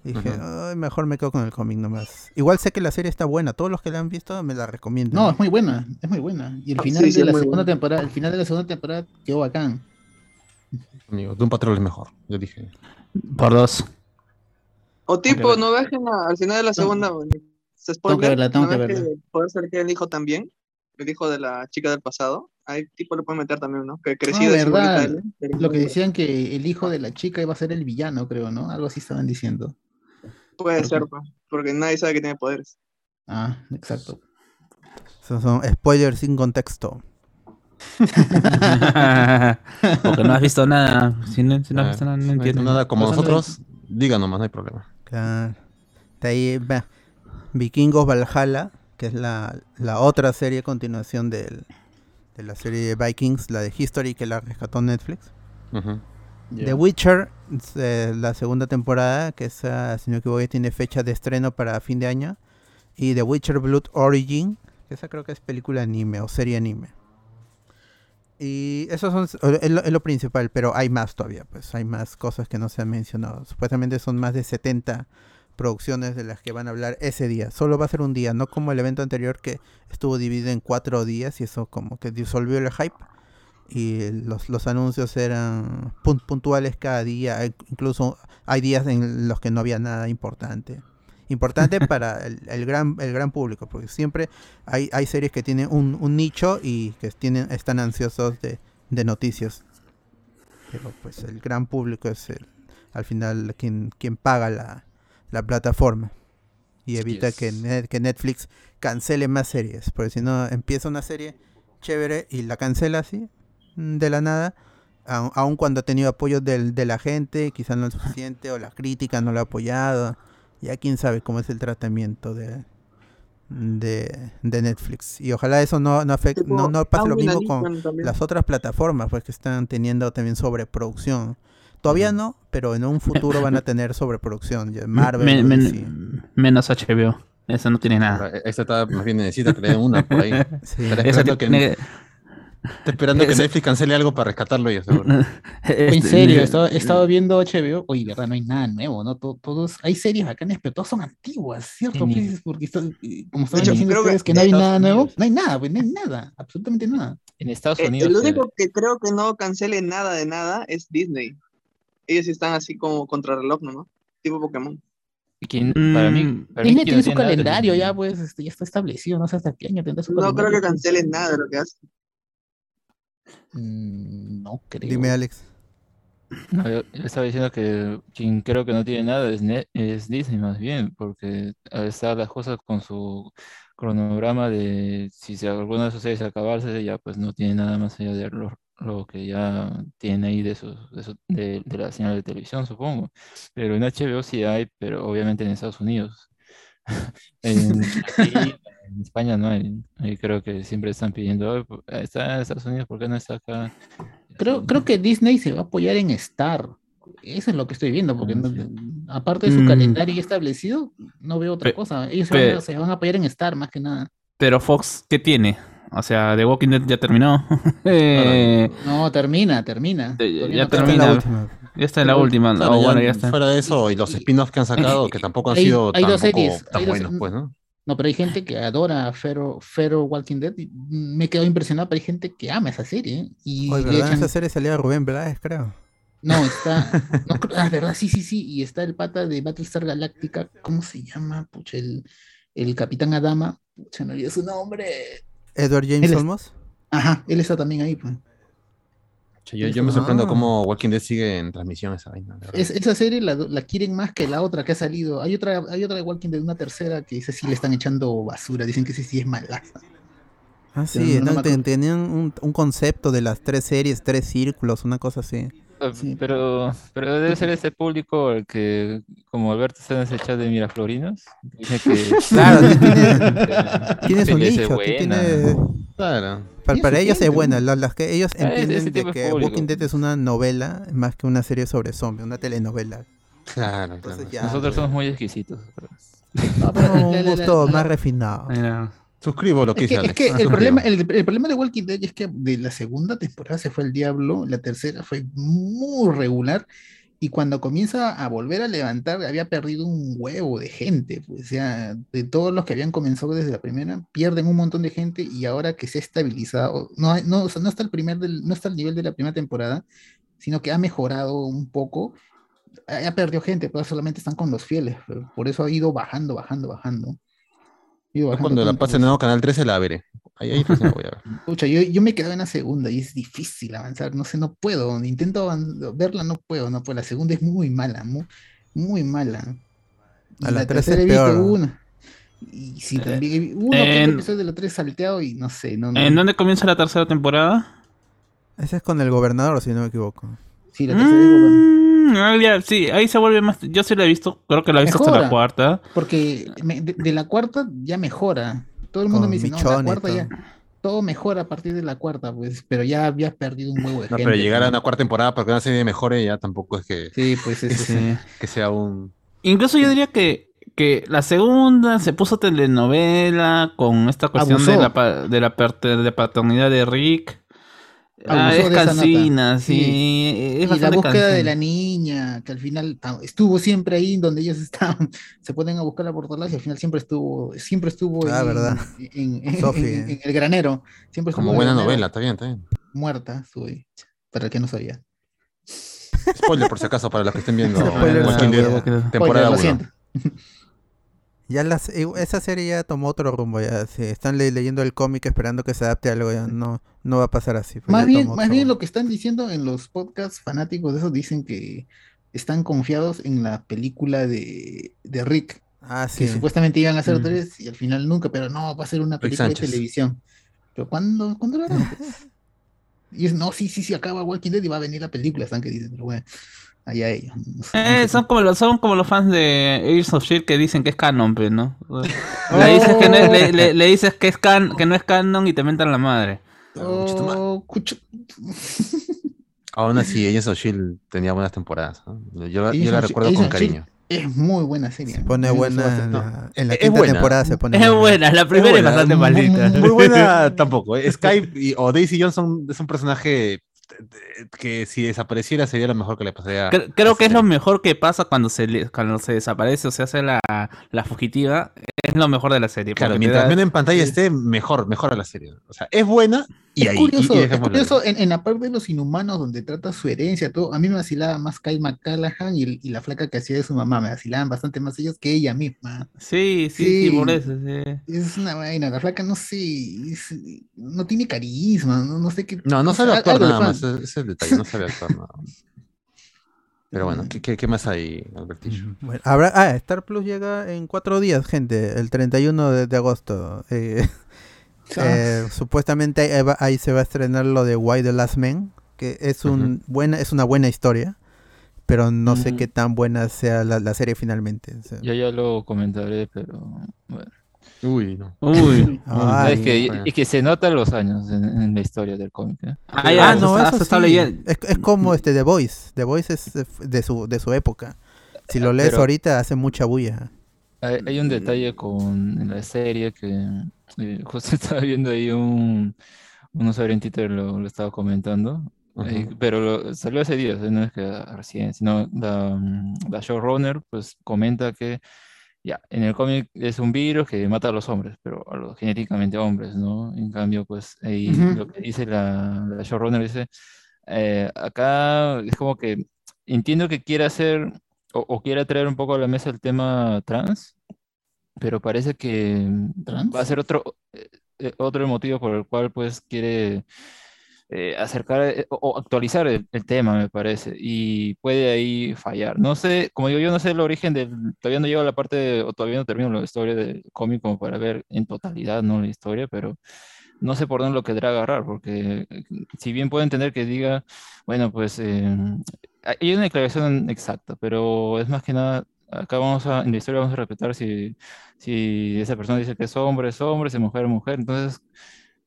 [SPEAKER 1] Dije. "Ay, mejor me quedo con el cómic nomás. Igual sé que la serie está buena, todos los que la han visto me la recomiendan.
[SPEAKER 5] No, es muy buena, es muy buena. Y el final
[SPEAKER 3] sí, sí,
[SPEAKER 5] de la segunda
[SPEAKER 3] buena.
[SPEAKER 5] temporada, el final de la segunda temporada quedó bacán.
[SPEAKER 2] Amigo, de un patrón es mejor, yo dije.
[SPEAKER 4] Por dos.
[SPEAKER 3] O tipo, no dejen a- al final de la segunda, se
[SPEAKER 5] Tengo que
[SPEAKER 3] spoiler,
[SPEAKER 5] verla, tengo
[SPEAKER 3] ¿no
[SPEAKER 5] que verla.
[SPEAKER 3] puede ser que el hijo también, el hijo de la chica del pasado, ahí tipo le pueden meter también, ¿no? Que
[SPEAKER 5] Ah,
[SPEAKER 3] creció de
[SPEAKER 5] verdad. Lo que decían que el hijo de la chica iba a ser el villano, creo, ¿no? Algo así estaban diciendo.
[SPEAKER 3] Puede
[SPEAKER 5] Pero-
[SPEAKER 3] ser, pues, porque nadie sabe que tiene poderes.
[SPEAKER 5] Ah, exacto.
[SPEAKER 1] Son spoilers sin contexto. [laughs]
[SPEAKER 4] Porque no has visto nada. Si no, si no has
[SPEAKER 2] Ah,
[SPEAKER 4] visto nada, no entiendo.
[SPEAKER 2] nada como nosotros, diga nomás, no hay problema.
[SPEAKER 1] Claro. De ahí va Vikingos Valhalla, que es la, la otra serie a continuación del, de la serie de Vikings, la de History que la rescató Netflix.
[SPEAKER 5] Ya.
[SPEAKER 1] The Witcher, es, eh, la segunda temporada, que esa, si no me equivoco, tiene fecha de estreno para fin de año. Y The Witcher Blood Origin, que esa creo que es película anime o serie anime. Y esos son es lo, es lo principal, pero hay más todavía, pues hay más cosas que no se han mencionado. Supuestamente son más de 70 producciones de las que van a hablar ese día. Solo va a ser un día, no como el evento anterior que estuvo dividido en cuatro días y eso como que disolvió el hype y los, los anuncios eran pun- puntuales cada día, e- incluso hay días en los que no había nada importante. Importante para el, el gran el gran público, porque siempre hay, hay series que tienen un, un nicho y que tienen están ansiosos de, de noticias. Pero pues el gran público es el, al final quien, quien paga la, la plataforma. Y evita
[SPEAKER 6] Yes.
[SPEAKER 1] que, Net- que Netflix cancele más series. Porque si no, empieza una serie chévere y la cancela así, mm, de la nada. Aun, aun cuando ha tenido apoyo del, de la gente, quizás no es suficiente, o la crítica no lo ha apoyado. Ya quién sabe cómo es el tratamiento de, de, de Netflix. Y ojalá eso no, no, afecte,
[SPEAKER 3] Tipo,
[SPEAKER 1] no, no pase lo mismo con las otras plataformas, pues que están teniendo también sobreproducción. Todavía no, pero en un futuro van a [laughs] tener sobreproducción. Marvel,
[SPEAKER 4] Men- menos HBO. Esa no tiene nada.
[SPEAKER 2] Esta está más bien necesita den una por ahí. [laughs]
[SPEAKER 1] Sí.
[SPEAKER 4] Esa
[SPEAKER 2] esperando que,
[SPEAKER 4] tiene-
[SPEAKER 2] está esperando que Netflix cancele algo para rescatarlo yo seguro. [laughs]
[SPEAKER 5] En
[SPEAKER 4] Este,
[SPEAKER 5] serio, he estado, he estado viendo HBO. Oye, verdad, no hay nada nuevo, ¿no? To- Todos, hay series bacanas, pero todas son antiguas, ¿cierto? Porque está- eh, como estaban
[SPEAKER 3] hecho,
[SPEAKER 5] diciendo
[SPEAKER 3] que
[SPEAKER 5] ustedes que,
[SPEAKER 6] en
[SPEAKER 5] no hay nada nuevo, no hay nada, pues, no hay nada, absolutamente nada.
[SPEAKER 6] En Estados
[SPEAKER 3] Eh,
[SPEAKER 6] Unidos.
[SPEAKER 3] el
[SPEAKER 6] eh,
[SPEAKER 3] único que creo que no cancele nada de nada es Disney. Ellos están así como contra reloj, ¿no? Tipo Pokémon.
[SPEAKER 6] quien- para mí,
[SPEAKER 4] Mm,
[SPEAKER 6] para
[SPEAKER 5] Disney tiene su calendario ya, pues, este, ya está establecido, no sé hasta qué año tendrá su
[SPEAKER 3] No creo que cancelen nada de lo que hace.
[SPEAKER 5] Mm, no creo.
[SPEAKER 1] Dime, Alex.
[SPEAKER 6] No, yo estaba diciendo que quien creo que no tiene nada es, Net- es Disney más bien, porque al estar las cosas con su cronograma de si se, alguna de sus series acabarse, ya pues no tiene nada más allá de lo, lo que ya tiene ahí de, sus, de, su- de, de la señal de televisión, supongo. Pero en HBO sí hay, pero obviamente en Estados Unidos. [laughs] En, [laughs] aquí, en España no hay. Ahí creo que siempre están pidiendo, "Oye, pu- está en Estados Unidos, ¿por qué no está acá?
[SPEAKER 5] Creo, creo que Disney se va a apoyar en Star. Eso es lo que estoy viendo, porque
[SPEAKER 6] Ah,
[SPEAKER 5] no-
[SPEAKER 6] sí.
[SPEAKER 5] aparte de su
[SPEAKER 4] Mm.
[SPEAKER 5] calendario ya establecido, no veo otra
[SPEAKER 4] Pe-
[SPEAKER 5] cosa. Ellos se
[SPEAKER 4] pe-
[SPEAKER 5] van, a, se van a apoyar en Star más que nada.
[SPEAKER 4] Pero Fox, ¿qué tiene? O sea, The Walking Dead ya terminó. [laughs] Eh,
[SPEAKER 5] No, termina, termina.
[SPEAKER 4] Ya- ya termina.
[SPEAKER 1] la última.
[SPEAKER 4] ya está en la última.
[SPEAKER 2] Claro,
[SPEAKER 4] Oh,
[SPEAKER 2] ya
[SPEAKER 4] bueno, ya está.
[SPEAKER 2] Fuera de eso, y los spin-offs que han sacado, que tampoco han
[SPEAKER 5] Hay-
[SPEAKER 2] sido
[SPEAKER 5] hay dos
[SPEAKER 2] tampoco
[SPEAKER 5] series,
[SPEAKER 2] tan
[SPEAKER 5] hay dos-
[SPEAKER 2] buenos, pues, ¿no?
[SPEAKER 5] No, pero hay gente que adora a Feral, Feral Walking Dead. y me he quedado impresionado, pero hay gente que ama esa serie. ¿eh? Y.
[SPEAKER 1] En
[SPEAKER 5] echan-
[SPEAKER 1] esa serie salía Rubén Blades, creo.
[SPEAKER 5] No, está. [laughs] No, ah, verdad, sí, sí, sí. Y está el pata de Battlestar Galactica. ¿Cómo se llama? Pucha, el, el Capitán Adama. Pucha, no olvidé su nombre.
[SPEAKER 1] Edward James Olmos.
[SPEAKER 5] Ajá, él está también ahí. Pues.
[SPEAKER 2] Yo, yo me sorprendo
[SPEAKER 1] Ah.
[SPEAKER 2] cómo Walking Dead sigue en transmisión esa vaina.
[SPEAKER 5] Es- esa serie la, la quieren más que la otra que ha salido. Hay otra, hay otra de Walking Dead, una tercera, que dice sí le están echando basura. Dicen que ese sí es malaza.
[SPEAKER 1] Ah, sí,
[SPEAKER 5] no
[SPEAKER 1] no, tenían un, un concepto de las tres series, tres círculos, una cosa así.
[SPEAKER 6] Ah,
[SPEAKER 5] Sí.
[SPEAKER 6] Pero, pero debe ser ese público el que, como Alberto está en ese chat de Miraflorinos, dice que [laughs] [laughs]
[SPEAKER 1] Claro, sí, tiene, tiene su nicho, sí,
[SPEAKER 6] buena.
[SPEAKER 1] tiene,
[SPEAKER 2] Claro.
[SPEAKER 1] para, ellos es
[SPEAKER 5] gente,
[SPEAKER 1] buena,
[SPEAKER 5] ¿no?
[SPEAKER 1] la- las que ellos
[SPEAKER 6] ese
[SPEAKER 1] entienden de que
[SPEAKER 6] público.
[SPEAKER 1] Walking Dead es una novela más que una serie sobre zombies, una telenovela.
[SPEAKER 2] Claro,
[SPEAKER 1] Entonces
[SPEAKER 2] claro.
[SPEAKER 1] ya,
[SPEAKER 6] Nosotros
[SPEAKER 1] pues,
[SPEAKER 6] somos muy exquisitos. pero-
[SPEAKER 5] No, pero [laughs]
[SPEAKER 1] un gusto más refinado.
[SPEAKER 4] Mira,
[SPEAKER 2] Suscribo lo que
[SPEAKER 5] Es
[SPEAKER 2] dice
[SPEAKER 5] que, es que el,
[SPEAKER 2] suscribo.
[SPEAKER 5] problema, el, el problema de Walking Dead es que de la segunda temporada se fue el diablo, la tercera fue muy regular y cuando comienza a volver a levantar había perdido un huevo de gente, pues, o sea, de todos los que habían comenzado desde la primera, pierden un montón de gente y ahora que se ha estabilizado, no, no, o sea, no está el primer del, no está al nivel de la primera temporada, sino que ha mejorado un poco, ha perdido gente, pero solamente están con los fieles, por eso ha ido bajando, bajando, bajando.
[SPEAKER 2] Yo cuando la
[SPEAKER 5] puntos.
[SPEAKER 2] pase en nuevo canal 13 la veré. Ahí, ahí recién la voy a ver. [laughs]
[SPEAKER 5] Pucha, yo, yo me quedé en la segunda y es difícil avanzar, no sé, no puedo, intento verla, no puedo, no puedo, la segunda es muy mala, muy, muy mala. Y
[SPEAKER 1] A la
[SPEAKER 5] la tercera
[SPEAKER 1] es
[SPEAKER 5] he visto una. Y sí, también he vi- uno que episodio de la 3 salteado y no sé, no, no.
[SPEAKER 4] ¿En dónde comienza la tercera temporada?
[SPEAKER 1] Ese es con el gobernador, si no me equivoco.
[SPEAKER 5] Sí, la tercera es como-
[SPEAKER 4] Ya, sí, ahí se vuelve más. Yo sí la he visto, creo que la he visto hasta la
[SPEAKER 5] Mejora.
[SPEAKER 4] cuarta.
[SPEAKER 5] Porque me- de, de la cuarta ya mejora. Todo el mundo
[SPEAKER 1] Con
[SPEAKER 5] me dice, no, la cuarta
[SPEAKER 1] todo.
[SPEAKER 5] ya. Todo mejora a partir de la cuarta, pues, pero ya habías perdido un huevo de
[SPEAKER 2] No,
[SPEAKER 5] gente.
[SPEAKER 2] pero llegar a
[SPEAKER 5] ¿no?
[SPEAKER 2] una cuarta temporada para que una serie mejore ya tampoco es que,
[SPEAKER 5] Sí, pues eso sí. [laughs]
[SPEAKER 4] Sí.
[SPEAKER 2] que sea un...
[SPEAKER 4] Incluso yo diría que, que la segunda se puso telenovela con esta cuestión de la, pa- de, la paternidad de Rick. Ah, es cansina, sí.
[SPEAKER 5] Sí.
[SPEAKER 4] Es
[SPEAKER 5] y la búsqueda de la niña, que al final ah, estuvo siempre ahí donde ellos [laughs] estaban, se ponen a buscarla por todos lados y al final siempre estuvo, siempre estuvo
[SPEAKER 1] Ah,
[SPEAKER 5] ahí
[SPEAKER 1] verdad.
[SPEAKER 5] en, en-
[SPEAKER 1] Sophie,
[SPEAKER 5] en- en el granero, siempre estuvo
[SPEAKER 2] Como
[SPEAKER 5] en
[SPEAKER 2] buena
[SPEAKER 5] granero,
[SPEAKER 2] novela, está bien, está bien.
[SPEAKER 5] muerta, estuvo ahí, para el que no sabía.
[SPEAKER 2] Spoiler por si acaso para los que estén viendo [laughs]
[SPEAKER 1] Spoiler, güey.
[SPEAKER 2] temporada
[SPEAKER 5] lo
[SPEAKER 2] 1.
[SPEAKER 5] siento. [laughs]
[SPEAKER 1] Ya las, esa serie ya tomó otro rumbo, ya. Si están le- leyendo el cómic esperando que se adapte a algo, ya no, no va a pasar así. pues
[SPEAKER 5] Más bien, más bien lo que están diciendo en los podcasts fanáticos de eso dicen que están confiados en la película de, de Rick,
[SPEAKER 1] Ah,
[SPEAKER 5] que
[SPEAKER 1] sí.
[SPEAKER 5] supuestamente iban a hacer
[SPEAKER 6] Ujú.
[SPEAKER 5] tres y al final nunca, pero no, va a ser una película de televisión. Pero ¿cuándo, ¿cuándo lo harán? [laughs] Y es, no, sí, sí, sí, acaba Walking Dead y va a venir la película, están que dicen, pero bueno, allá ellos. no sé, no
[SPEAKER 4] Eh,
[SPEAKER 5] sé
[SPEAKER 4] son, como los, son como los fans de Airs of Shield que dicen que es canon, pues, ¿no? [laughs] Le dices que no es, le, le- le dices que es can, que no es canon y te mentan la madre.
[SPEAKER 5] Oh, [laughs]
[SPEAKER 2] Aún así, Agents of Shield tenía buenas temporadas. ¿no? Yo, la- yo recuerdo
[SPEAKER 5] Agents
[SPEAKER 2] con cariño.
[SPEAKER 5] Es muy buena serie.
[SPEAKER 1] Se pone buena en la, en la
[SPEAKER 2] Es
[SPEAKER 1] quinta
[SPEAKER 2] buena.
[SPEAKER 1] temporada se pone
[SPEAKER 4] Es
[SPEAKER 1] buena.
[SPEAKER 4] buena, la primera es
[SPEAKER 2] buena,
[SPEAKER 4] bastante
[SPEAKER 2] muy-
[SPEAKER 4] maldita.
[SPEAKER 2] Muy buena [laughs] tampoco. ¿eh? Skype y- o Daisy Johnson es un personaje que si desapareciera sería lo mejor que le pasaría.
[SPEAKER 4] Creo
[SPEAKER 2] esa
[SPEAKER 4] que es lo mejor que pasa cuando se, le- cuando se desaparece o se hace la, la fugitiva. Es lo mejor de la serie.
[SPEAKER 2] Claro, mientras
[SPEAKER 4] da-
[SPEAKER 2] menos en pantalla esté, mejor, mejor a la serie. O sea, es buena y
[SPEAKER 5] es
[SPEAKER 2] ahí.
[SPEAKER 5] curioso,
[SPEAKER 2] y- y
[SPEAKER 5] es curioso en, en la parte de los inhumanos donde trata su herencia, todo, a mí me vacilaba más Kyle McCallaghan y, la flaca que hacía de su mamá, me vacilaban bastante más ellos que ella misma.
[SPEAKER 4] Sí, sí, sí,
[SPEAKER 5] Sí.
[SPEAKER 4] por eso. sí.
[SPEAKER 5] Es una vaina, la flaca no sé, es- no tiene carisma, no, no sé qué.
[SPEAKER 2] No, no sabe actuar nada más. Ese es el detalle, no sabe actuar nada más. [laughs] Pero bueno, ¿qué, qué, qué más hay, Albertillo?
[SPEAKER 1] Bueno, habrá, ah, Star Plus llega en cuatro días, gente, el 31 de, de agosto. Eh, eh, supuestamente ahí, va- ahí se va a estrenar lo de Why the Last Man, que es, un buena, es una buena historia, pero no sé qué tan buena sea la, la serie finalmente. o sea.
[SPEAKER 6] Yo ya lo comentaré, pero bueno.
[SPEAKER 2] Uy, no.
[SPEAKER 4] Uy. [laughs]
[SPEAKER 1] Ay,
[SPEAKER 6] es, que,
[SPEAKER 2] bueno.
[SPEAKER 6] es que se notan los años en, en la historia del cómic. ¿eh?
[SPEAKER 4] Ah, ya,
[SPEAKER 1] Ah, no,
[SPEAKER 4] se-
[SPEAKER 1] eso
[SPEAKER 4] está
[SPEAKER 1] sí.
[SPEAKER 4] leyendo.
[SPEAKER 1] Es, es como este The Voice. The Voice es eh, de su, de su época. Si lo lees
[SPEAKER 6] Pero-
[SPEAKER 1] ahorita hace mucha bulla.
[SPEAKER 6] Hay, hay un detalle con la serie que eh, [laughs] justo estaba viendo ahí un, un usuario en Twitter lo, lo estaba comentando, eh,
[SPEAKER 2] Ujú.
[SPEAKER 6] pero lo- salió hace días, eh, no es que recién, sino la, la showrunner pues comenta que ya, en el cómic es un virus que mata a los hombres, pero a los genéticamente hombres, ¿no? En cambio, pues ahí
[SPEAKER 5] Ujú.
[SPEAKER 6] lo que dice la, la showrunner dice, eh, acá es como que entiendo que quiere hacer o, o quiere traer un poco a la mesa el tema trans, pero parece que
[SPEAKER 5] ¿Trans?
[SPEAKER 6] va a ser otro, eh, eh, otro motivo por el cual pues quiere eh, acercar eh, o, o actualizar el, el tema, me parece, y puede ahí fallar. No sé, como digo, yo no sé el origen del, todavía no llego a la parte, de- o todavía no termino la historia del cómic como para ver en totalidad, ¿no? La historia, pero no sé por dónde lo querrá agarrar, porque eh, si bien puedo entender que diga, bueno, pues eh, hay una declaración exacta, pero es más que nada, acá vamos a, en la historia vamos a respetar si, si esa persona dice que es hombre, es hombre, si es mujer, es mujer, entonces,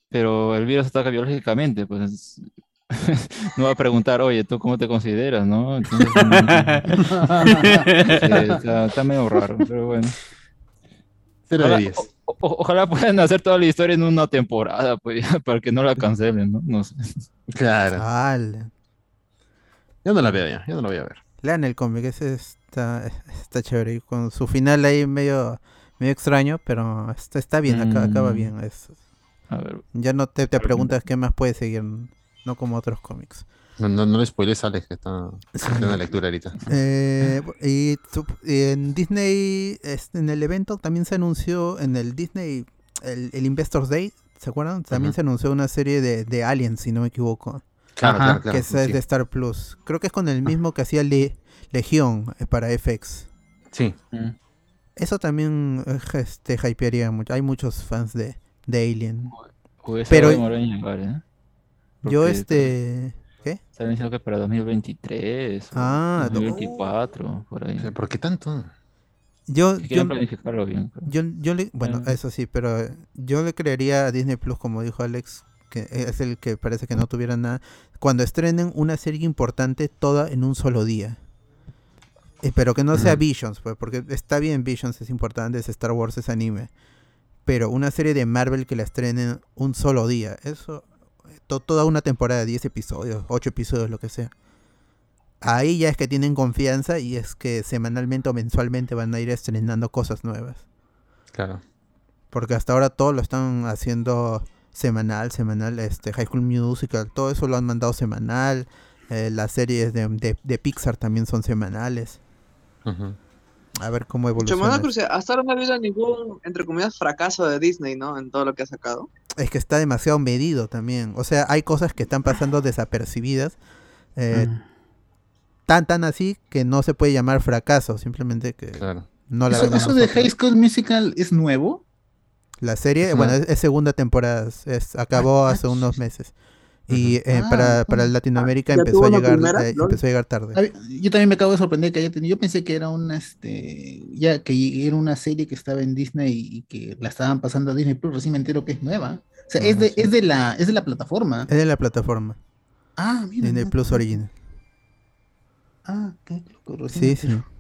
[SPEAKER 6] pero el virus ataca biológicamente, pues [laughs] no va a preguntar, oye, ¿tú cómo te consideras, no? Entonces, [laughs] sí, está, está medio raro, pero bueno.
[SPEAKER 2] Cero de
[SPEAKER 6] Ojalá,
[SPEAKER 2] 10.
[SPEAKER 6] O- ojalá puedan hacer toda la historia en una temporada, pues, [laughs] para que no la cancelen, ¿no? No sé.
[SPEAKER 2] Claro. Yo no la veo ya, yo no la voy a ver.
[SPEAKER 1] Lean el cómic, ese está, está chévere. y Con su final ahí medio, medio extraño, pero está, está bien, aca- acaba
[SPEAKER 6] Mm.
[SPEAKER 1] bien. es-
[SPEAKER 6] A ver,
[SPEAKER 1] ya no te, te preguntas qué más puede seguir, no como otros cómics.
[SPEAKER 2] No, no, no le spoiles Alex, que está, en la lectura ahorita.
[SPEAKER 1] Eh, y, en Disney, en el evento también se anunció, en el Disney, el, el Investors Day, ¿se acuerdan? También se anunció una serie de, de Aliens, si no me equivoco,
[SPEAKER 2] Claro,
[SPEAKER 6] Ajá.
[SPEAKER 2] claro, claro.
[SPEAKER 1] que es
[SPEAKER 2] sí.
[SPEAKER 1] de Star Plus. Creo que es con el mismo que hacía Le- Legión eh, para FX.
[SPEAKER 2] Sí.
[SPEAKER 6] mm,
[SPEAKER 1] Eso también eh, este, hypearía mucho. Hay muchos fans de, de Alien. Pero-
[SPEAKER 6] ¿eh?
[SPEAKER 1] Yo este...
[SPEAKER 6] Están diciendo que para 2023 o
[SPEAKER 1] Ah, no.
[SPEAKER 6] 2024, por ahí.
[SPEAKER 2] O sea, ¿Por qué tanto?
[SPEAKER 1] Yo,
[SPEAKER 6] Que
[SPEAKER 1] yo,
[SPEAKER 6] quieren planificarlo bien.
[SPEAKER 1] yo, yo le... Bueno,
[SPEAKER 6] Ah.
[SPEAKER 1] eso sí, pero eh, yo le creería a Disney Plus, como dijo Alex, que es el que parece que no tuviera nada. Cuando estrenen una serie importante toda en un solo día. Eh, pero que no sea
[SPEAKER 2] Ujú.
[SPEAKER 1] Visions, pues, porque está bien Visions, es importante, es Star Wars, es anime. Pero una serie de Marvel que la estrenen un solo día, eso, to- toda una temporada de 10 episodios, 8 episodios, lo que sea. Ahí ya es que tienen confianza y es que semanalmente o mensualmente van a ir estrenando cosas nuevas.
[SPEAKER 2] Claro.
[SPEAKER 1] Porque hasta ahora todo lo están haciendo semanal, semanal, este High School Musical, todo eso lo han mandado semanal. eh, las series de, de- de Pixar también son semanales. A ver cómo evoluciona.
[SPEAKER 3] curiosidad. Hasta ahora no ha habido ningún, entre comillas, fracaso de Disney, ¿no? En todo lo que ha sacado.
[SPEAKER 1] Es que está demasiado medido también. O sea, hay cosas que están pasando desapercibidas. eh,
[SPEAKER 4] Mm.
[SPEAKER 1] tan tan así que no se puede llamar fracaso, simplemente que
[SPEAKER 2] Claro.
[SPEAKER 1] no la
[SPEAKER 5] ¿Eso,
[SPEAKER 1] vemos
[SPEAKER 5] eso de. High School Musical es nuevo?
[SPEAKER 1] La serie, bueno, es, es segunda temporada, es- es- acabó
[SPEAKER 5] Ah,
[SPEAKER 1] hace
[SPEAKER 5] ah,
[SPEAKER 1] unos meses. Y eh,
[SPEAKER 5] Ah,
[SPEAKER 1] para, para. Latinoamérica
[SPEAKER 3] ¿Ya
[SPEAKER 1] empezó a llegar
[SPEAKER 3] primera?
[SPEAKER 1] eh, empezó a llegar tarde.
[SPEAKER 5] Yo también me acabo de sorprender que haya tenido. Yo pensé que era una, este, ya que era una serie que estaba en Disney y que la estaban pasando a Disney Plus. Recién me entero que es nueva. O sea, es de,
[SPEAKER 2] sí.
[SPEAKER 5] es de la, es de la plataforma.
[SPEAKER 1] Es de la plataforma,
[SPEAKER 5] Ah, mira.
[SPEAKER 1] Disney. Plus Original.
[SPEAKER 5] Ah, qué loco, recién
[SPEAKER 1] Sí,
[SPEAKER 5] me
[SPEAKER 1] sí.
[SPEAKER 5] entero.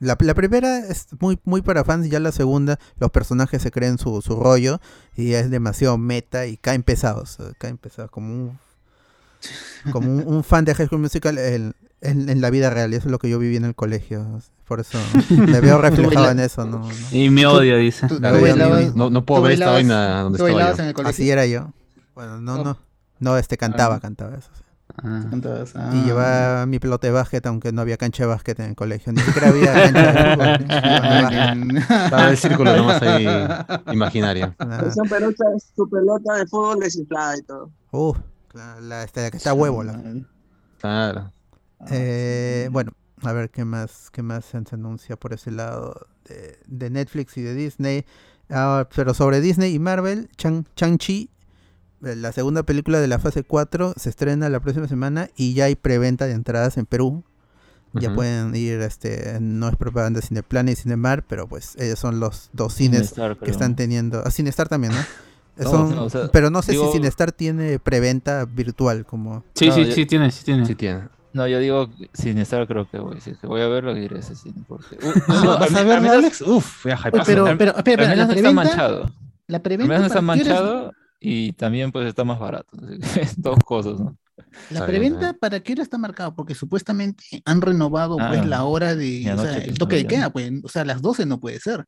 [SPEAKER 1] La, la primera es muy, muy para fans, ya la segunda, los personajes se creen su, su rollo y es demasiado meta y caen pesados, eh, caen pesados, como un, como un, un fan de High School Musical en, en- en la vida real, y eso es lo que yo viví en el colegio, por eso me veo [laughs] reflejado en eso, no, no.
[SPEAKER 4] Y me odio, dice.
[SPEAKER 5] Tú, tú
[SPEAKER 1] Claro, ya
[SPEAKER 5] bailabas,
[SPEAKER 2] No, no puedo ver esta vaina donde
[SPEAKER 5] tú
[SPEAKER 2] estaba
[SPEAKER 5] bailabas
[SPEAKER 2] yo.
[SPEAKER 5] en el colegio.
[SPEAKER 1] Así era yo. Bueno, no, no, no, este cantaba,
[SPEAKER 5] Ah.
[SPEAKER 1] cantaba eso. sí.
[SPEAKER 4] Ah.
[SPEAKER 1] Y
[SPEAKER 5] ah.
[SPEAKER 1] llevaba mi pelota de básquet, aunque no había cancha de básquet en el colegio, ni siquiera había cancha de básquet. [laughs]
[SPEAKER 2] Estaba el círculo nomás ahí [laughs] imaginario.
[SPEAKER 1] Nada.
[SPEAKER 3] Esa pelota, su pelota de fútbol desinflada y todo.
[SPEAKER 1] Uh, la, la- esta de que está huevo. La,
[SPEAKER 2] Claro.
[SPEAKER 1] Eh, bueno, a ver qué más, qué más se anuncia por ese lado de, de Netflix y de Disney. Ah, pero sobre Disney y Marvel, Chang, Chi la segunda película de la fase 4, se estrena la próxima semana y ya hay preventa de entradas en Perú. Ya
[SPEAKER 2] Ujú.
[SPEAKER 1] pueden ir, este, no es propaganda de Cineplan y Cinemar, pero pues ellos son los dos cines
[SPEAKER 6] Cinestar,
[SPEAKER 1] que están teniendo. A Cinestar también, ¿no? [laughs]
[SPEAKER 2] No,
[SPEAKER 1] Son-
[SPEAKER 6] no, o sea,
[SPEAKER 1] pero no sé
[SPEAKER 6] digo-
[SPEAKER 1] si Cinestar tiene preventa virtual como...
[SPEAKER 4] Sí,
[SPEAKER 6] No,
[SPEAKER 4] sí,
[SPEAKER 6] yo-
[SPEAKER 4] sí tiene, sí tiene.
[SPEAKER 2] Sí tiene.
[SPEAKER 6] No, yo digo sin estar creo que voy. Si es que voy a verlo, iré a ese cine. Porque... Uh,
[SPEAKER 2] Ah, [laughs]
[SPEAKER 6] no,
[SPEAKER 2] ¿Vas a
[SPEAKER 6] men-
[SPEAKER 2] ver,
[SPEAKER 6] al menos-
[SPEAKER 2] Alex? Uf, ya
[SPEAKER 5] Oye, pero,
[SPEAKER 6] Al-
[SPEAKER 5] pero, espera, espera, la
[SPEAKER 6] menos está
[SPEAKER 5] preventa,
[SPEAKER 6] manchado.
[SPEAKER 5] la preventa,
[SPEAKER 6] menos está
[SPEAKER 5] ¿para qué horas-
[SPEAKER 6] manchado y también pues está más barato. [laughs] Dos cosas, ¿no?
[SPEAKER 5] La preventa. ¿para qué hora está marcado? Porque supuestamente han renovado
[SPEAKER 6] Ah,
[SPEAKER 5] pues la hora de, o sea, el toque de queda, pues, o sea, las 12 no puede ser.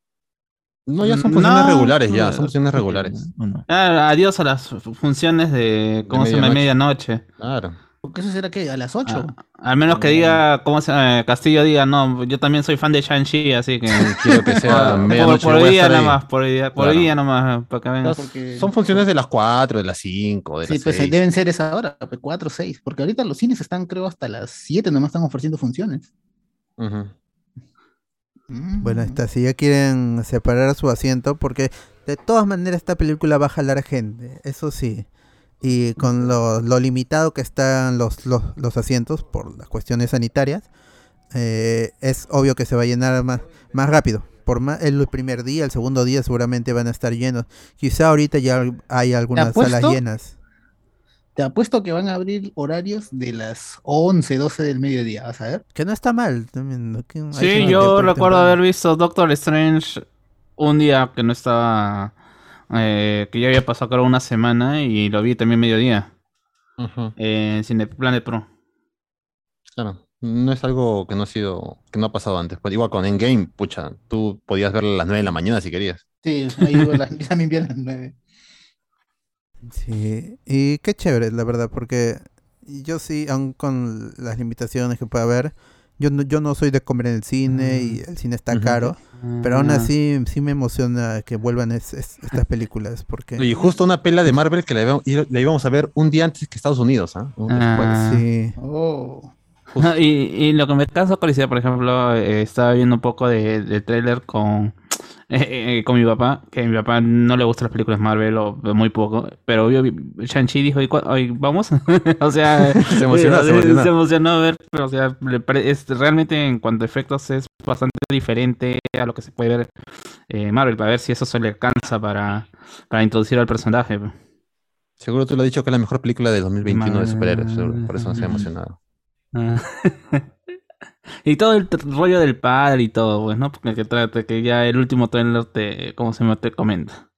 [SPEAKER 2] No, ya son
[SPEAKER 4] Mm,
[SPEAKER 2] funciones
[SPEAKER 4] no,
[SPEAKER 2] regulares, ya,
[SPEAKER 6] No,
[SPEAKER 2] son funciones regulares.
[SPEAKER 6] no.
[SPEAKER 4] Ah, adiós a las fu- funciones de, ¿cómo se llama?
[SPEAKER 2] Medianoche. Claro.
[SPEAKER 5] Porque eso será que a las 8.
[SPEAKER 4] Ah, al menos que diga, ¿cómo se llama? Castillo diga, no, yo también soy fan de Shang-Chi, así que...
[SPEAKER 2] Quiero que sea
[SPEAKER 4] Ah, por, por día nada más, por día, por
[SPEAKER 2] Claro.
[SPEAKER 4] día nomás, para que vengan.
[SPEAKER 5] porque-
[SPEAKER 2] Son funciones de las 4, de las 5, de
[SPEAKER 5] Sí,
[SPEAKER 2] las
[SPEAKER 5] pues
[SPEAKER 2] 6.
[SPEAKER 5] deben ser esa hora, pues 4 o 6. Porque ahorita los cines están, creo, hasta las 7 nomás están ofreciendo funciones. Mm.
[SPEAKER 1] Bueno, está, si ya quieren separar su asiento, porque de todas maneras esta película va a jalar gente, eso sí. Y con lo, lo limitado que están los, los, los asientos por las cuestiones sanitarias, eh, es obvio que se va a llenar más, más rápido. Por más, el primer día, el segundo día seguramente van a estar llenos. Quizá ahorita ya hay algunas salas llenas.
[SPEAKER 5] Te apuesto que van a abrir horarios de las 11, 12 del mediodía, ¿vas a ver?
[SPEAKER 1] Que no está mal. También,
[SPEAKER 4] Sí, yo recuerdo
[SPEAKER 1] temprano.
[SPEAKER 4] haber visto Doctor Strange un día que no estaba, eh, que ya había pasado creo una semana y lo vi también mediodía
[SPEAKER 2] Ujú.
[SPEAKER 4] en Cineplanet Pro.
[SPEAKER 2] Claro. No es algo que no ha sido, que no ha pasado antes. Pues igual con Endgame, pucha, tú podías verla a las 9 de la mañana si querías.
[SPEAKER 5] Sí, ahí digo, la- [laughs] yo también vi a las 9.
[SPEAKER 1] Sí, y qué chévere, la verdad, porque yo sí, aun con las limitaciones que pueda haber, yo no, yo no soy de comer en el cine y el cine está caro, pero aún
[SPEAKER 4] Ah.
[SPEAKER 1] así sí me emociona que vuelvan es- es- estas películas, porque
[SPEAKER 2] Y justo una pela de Marvel que la, íbamos- la íbamos a ver un día antes que Estados Unidos, ¿ah? Un-
[SPEAKER 4] Ah.
[SPEAKER 1] sí,
[SPEAKER 5] Oh.
[SPEAKER 4] Y, y lo que me causa curiosidad, por ejemplo, eh, estaba viendo un poco de, de trailer con, eh, eh, con mi papá, que a mi papá no le gustan las películas Marvel o muy poco, pero vio Shang-Chi dijo, "¿Y cua- ay, ¿vamos? [laughs] o sea, [laughs]
[SPEAKER 2] Se emocionó, se
[SPEAKER 4] eh,
[SPEAKER 2] emocionó.
[SPEAKER 4] se emocionó ver, pero o sea, es, realmente en cuanto a efectos es bastante diferente a lo que se puede ver eh, Marvel, para ver si eso se le alcanza para, para introducir al personaje.
[SPEAKER 2] Seguro tú lo has dicho que es la mejor película de 2021 de superhéroes, por eso no se ha emocionado. [laughs]
[SPEAKER 4] Ah. [laughs] y todo el rollo del padre y todo, pues, ¿no? Porque que trata que ya el último trailer te, ¿cómo se llama? Te comenta.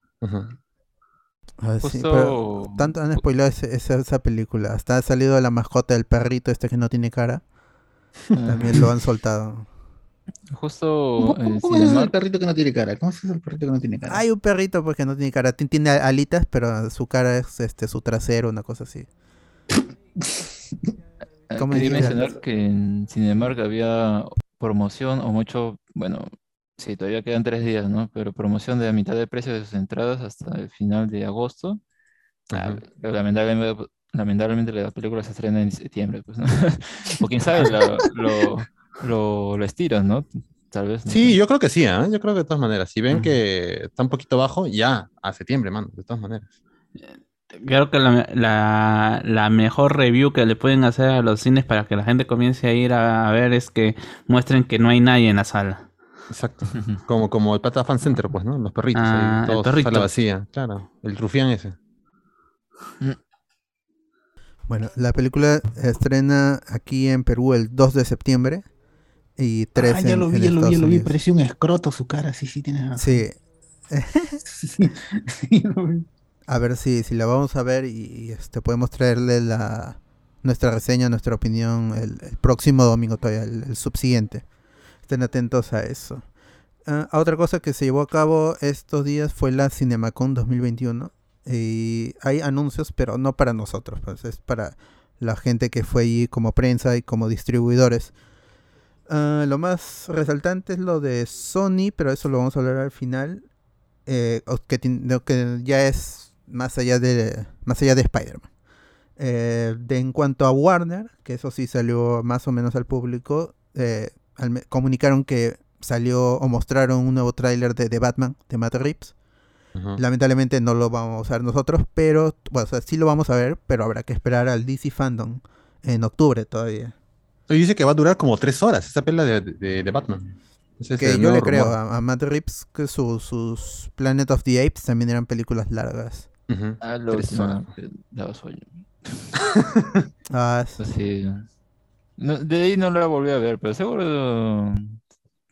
[SPEAKER 1] Ah, sí,
[SPEAKER 6] Justo-
[SPEAKER 1] pero tanto han spoilado ese- esa, esa película, hasta ha salido la mascota del perrito este que no tiene cara, también lo han soltado.
[SPEAKER 6] Justo
[SPEAKER 5] ¿Cómo,
[SPEAKER 6] en
[SPEAKER 5] cómo- cómo es
[SPEAKER 6] Cinemark,
[SPEAKER 5] perrito que no tiene cara? ¿Cómo es del perrito que no tiene cara?
[SPEAKER 1] Hay un perrito pues que no tiene cara, ti- tiene alitas, pero su cara es este su trasero, una cosa así. [laughs]
[SPEAKER 6] eh,
[SPEAKER 1] ¿cómo
[SPEAKER 6] quería mencionar que en Cinemark había promoción o mucho, bueno, sí, todavía quedan tres días, ¿no? Pero promoción de la mitad de precio de sus entradas hasta el final de agosto. Ah, lamentablemente, lamentablemente la película se estrena en septiembre, pues, ¿no? [laughs] O quién sabe, lo, lo, lo, lo estiran, ¿no? Tal vez. no
[SPEAKER 2] Sí, yo creo que sí, ¿ah? Yo creo que de todas maneras. Si ven
[SPEAKER 4] Ujú.
[SPEAKER 2] que está un poquito bajo, ya, a septiembre, mano, de todas maneras.
[SPEAKER 4] Creo que la, la, la mejor review que le pueden hacer a los cines para que la gente comience a ir a, a ver es que muestren que no hay nadie en la sala.
[SPEAKER 2] Exacto. [laughs] Como, como el Pata Fan Center, pues, ¿no? Los perritos
[SPEAKER 4] Ah,
[SPEAKER 2] ahí,
[SPEAKER 4] el
[SPEAKER 2] todos
[SPEAKER 4] perrito.
[SPEAKER 2] sala vacía. Claro, el rufián ese.
[SPEAKER 1] Bueno, la película estrena aquí en Perú el 2 de septiembre y 3
[SPEAKER 5] Ah, ya
[SPEAKER 1] en,
[SPEAKER 5] lo vi,
[SPEAKER 1] en
[SPEAKER 5] ya lo vi, ya lo vi. Parecía un escroto su cara, sí, sí, tienes razón. [laughs] [laughs]
[SPEAKER 1] Sí,
[SPEAKER 5] Sí, sí, lo vi.
[SPEAKER 1] A ver si, si la vamos a ver y, este, podemos traerle la, nuestra reseña, nuestra opinión el, próximo domingo todavía, el, subsiguiente. Estén atentos a eso. Ah, otra cosa que se llevó a cabo estos días fue la CinemaCon 2021. Y hay anuncios, pero no para nosotros, pues es para la gente que fue allí como prensa y como distribuidores. Ah, lo más resaltante es lo de Sony, pero eso lo vamos a hablar al final. eh, que ya es más allá de más allá de Spider-Man. Eh, de en cuanto a Warner, que eso sí salió más o menos al público, eh, al comunicaron que salió o mostraron un nuevo tráiler de, de Batman, de Matt Reeves. Lamentablemente no lo vamos a ver nosotros, pero bueno, o sea, sí lo vamos a ver, pero habrá que esperar al DC Fandom en octubre todavía.
[SPEAKER 2] Oye, dice que va a durar como tres horas esa pela de, de, de Batman. Ese
[SPEAKER 1] Que
[SPEAKER 2] el
[SPEAKER 1] yo le creo a, a Matt Reeves que su- sus Planet of the Apes también eran películas largas.
[SPEAKER 2] Ujú. [laughs]
[SPEAKER 6] Ah, lo daba sueño.
[SPEAKER 1] Ah,
[SPEAKER 6] Pues sí. No, de ahí no la volví a ver, pero seguro.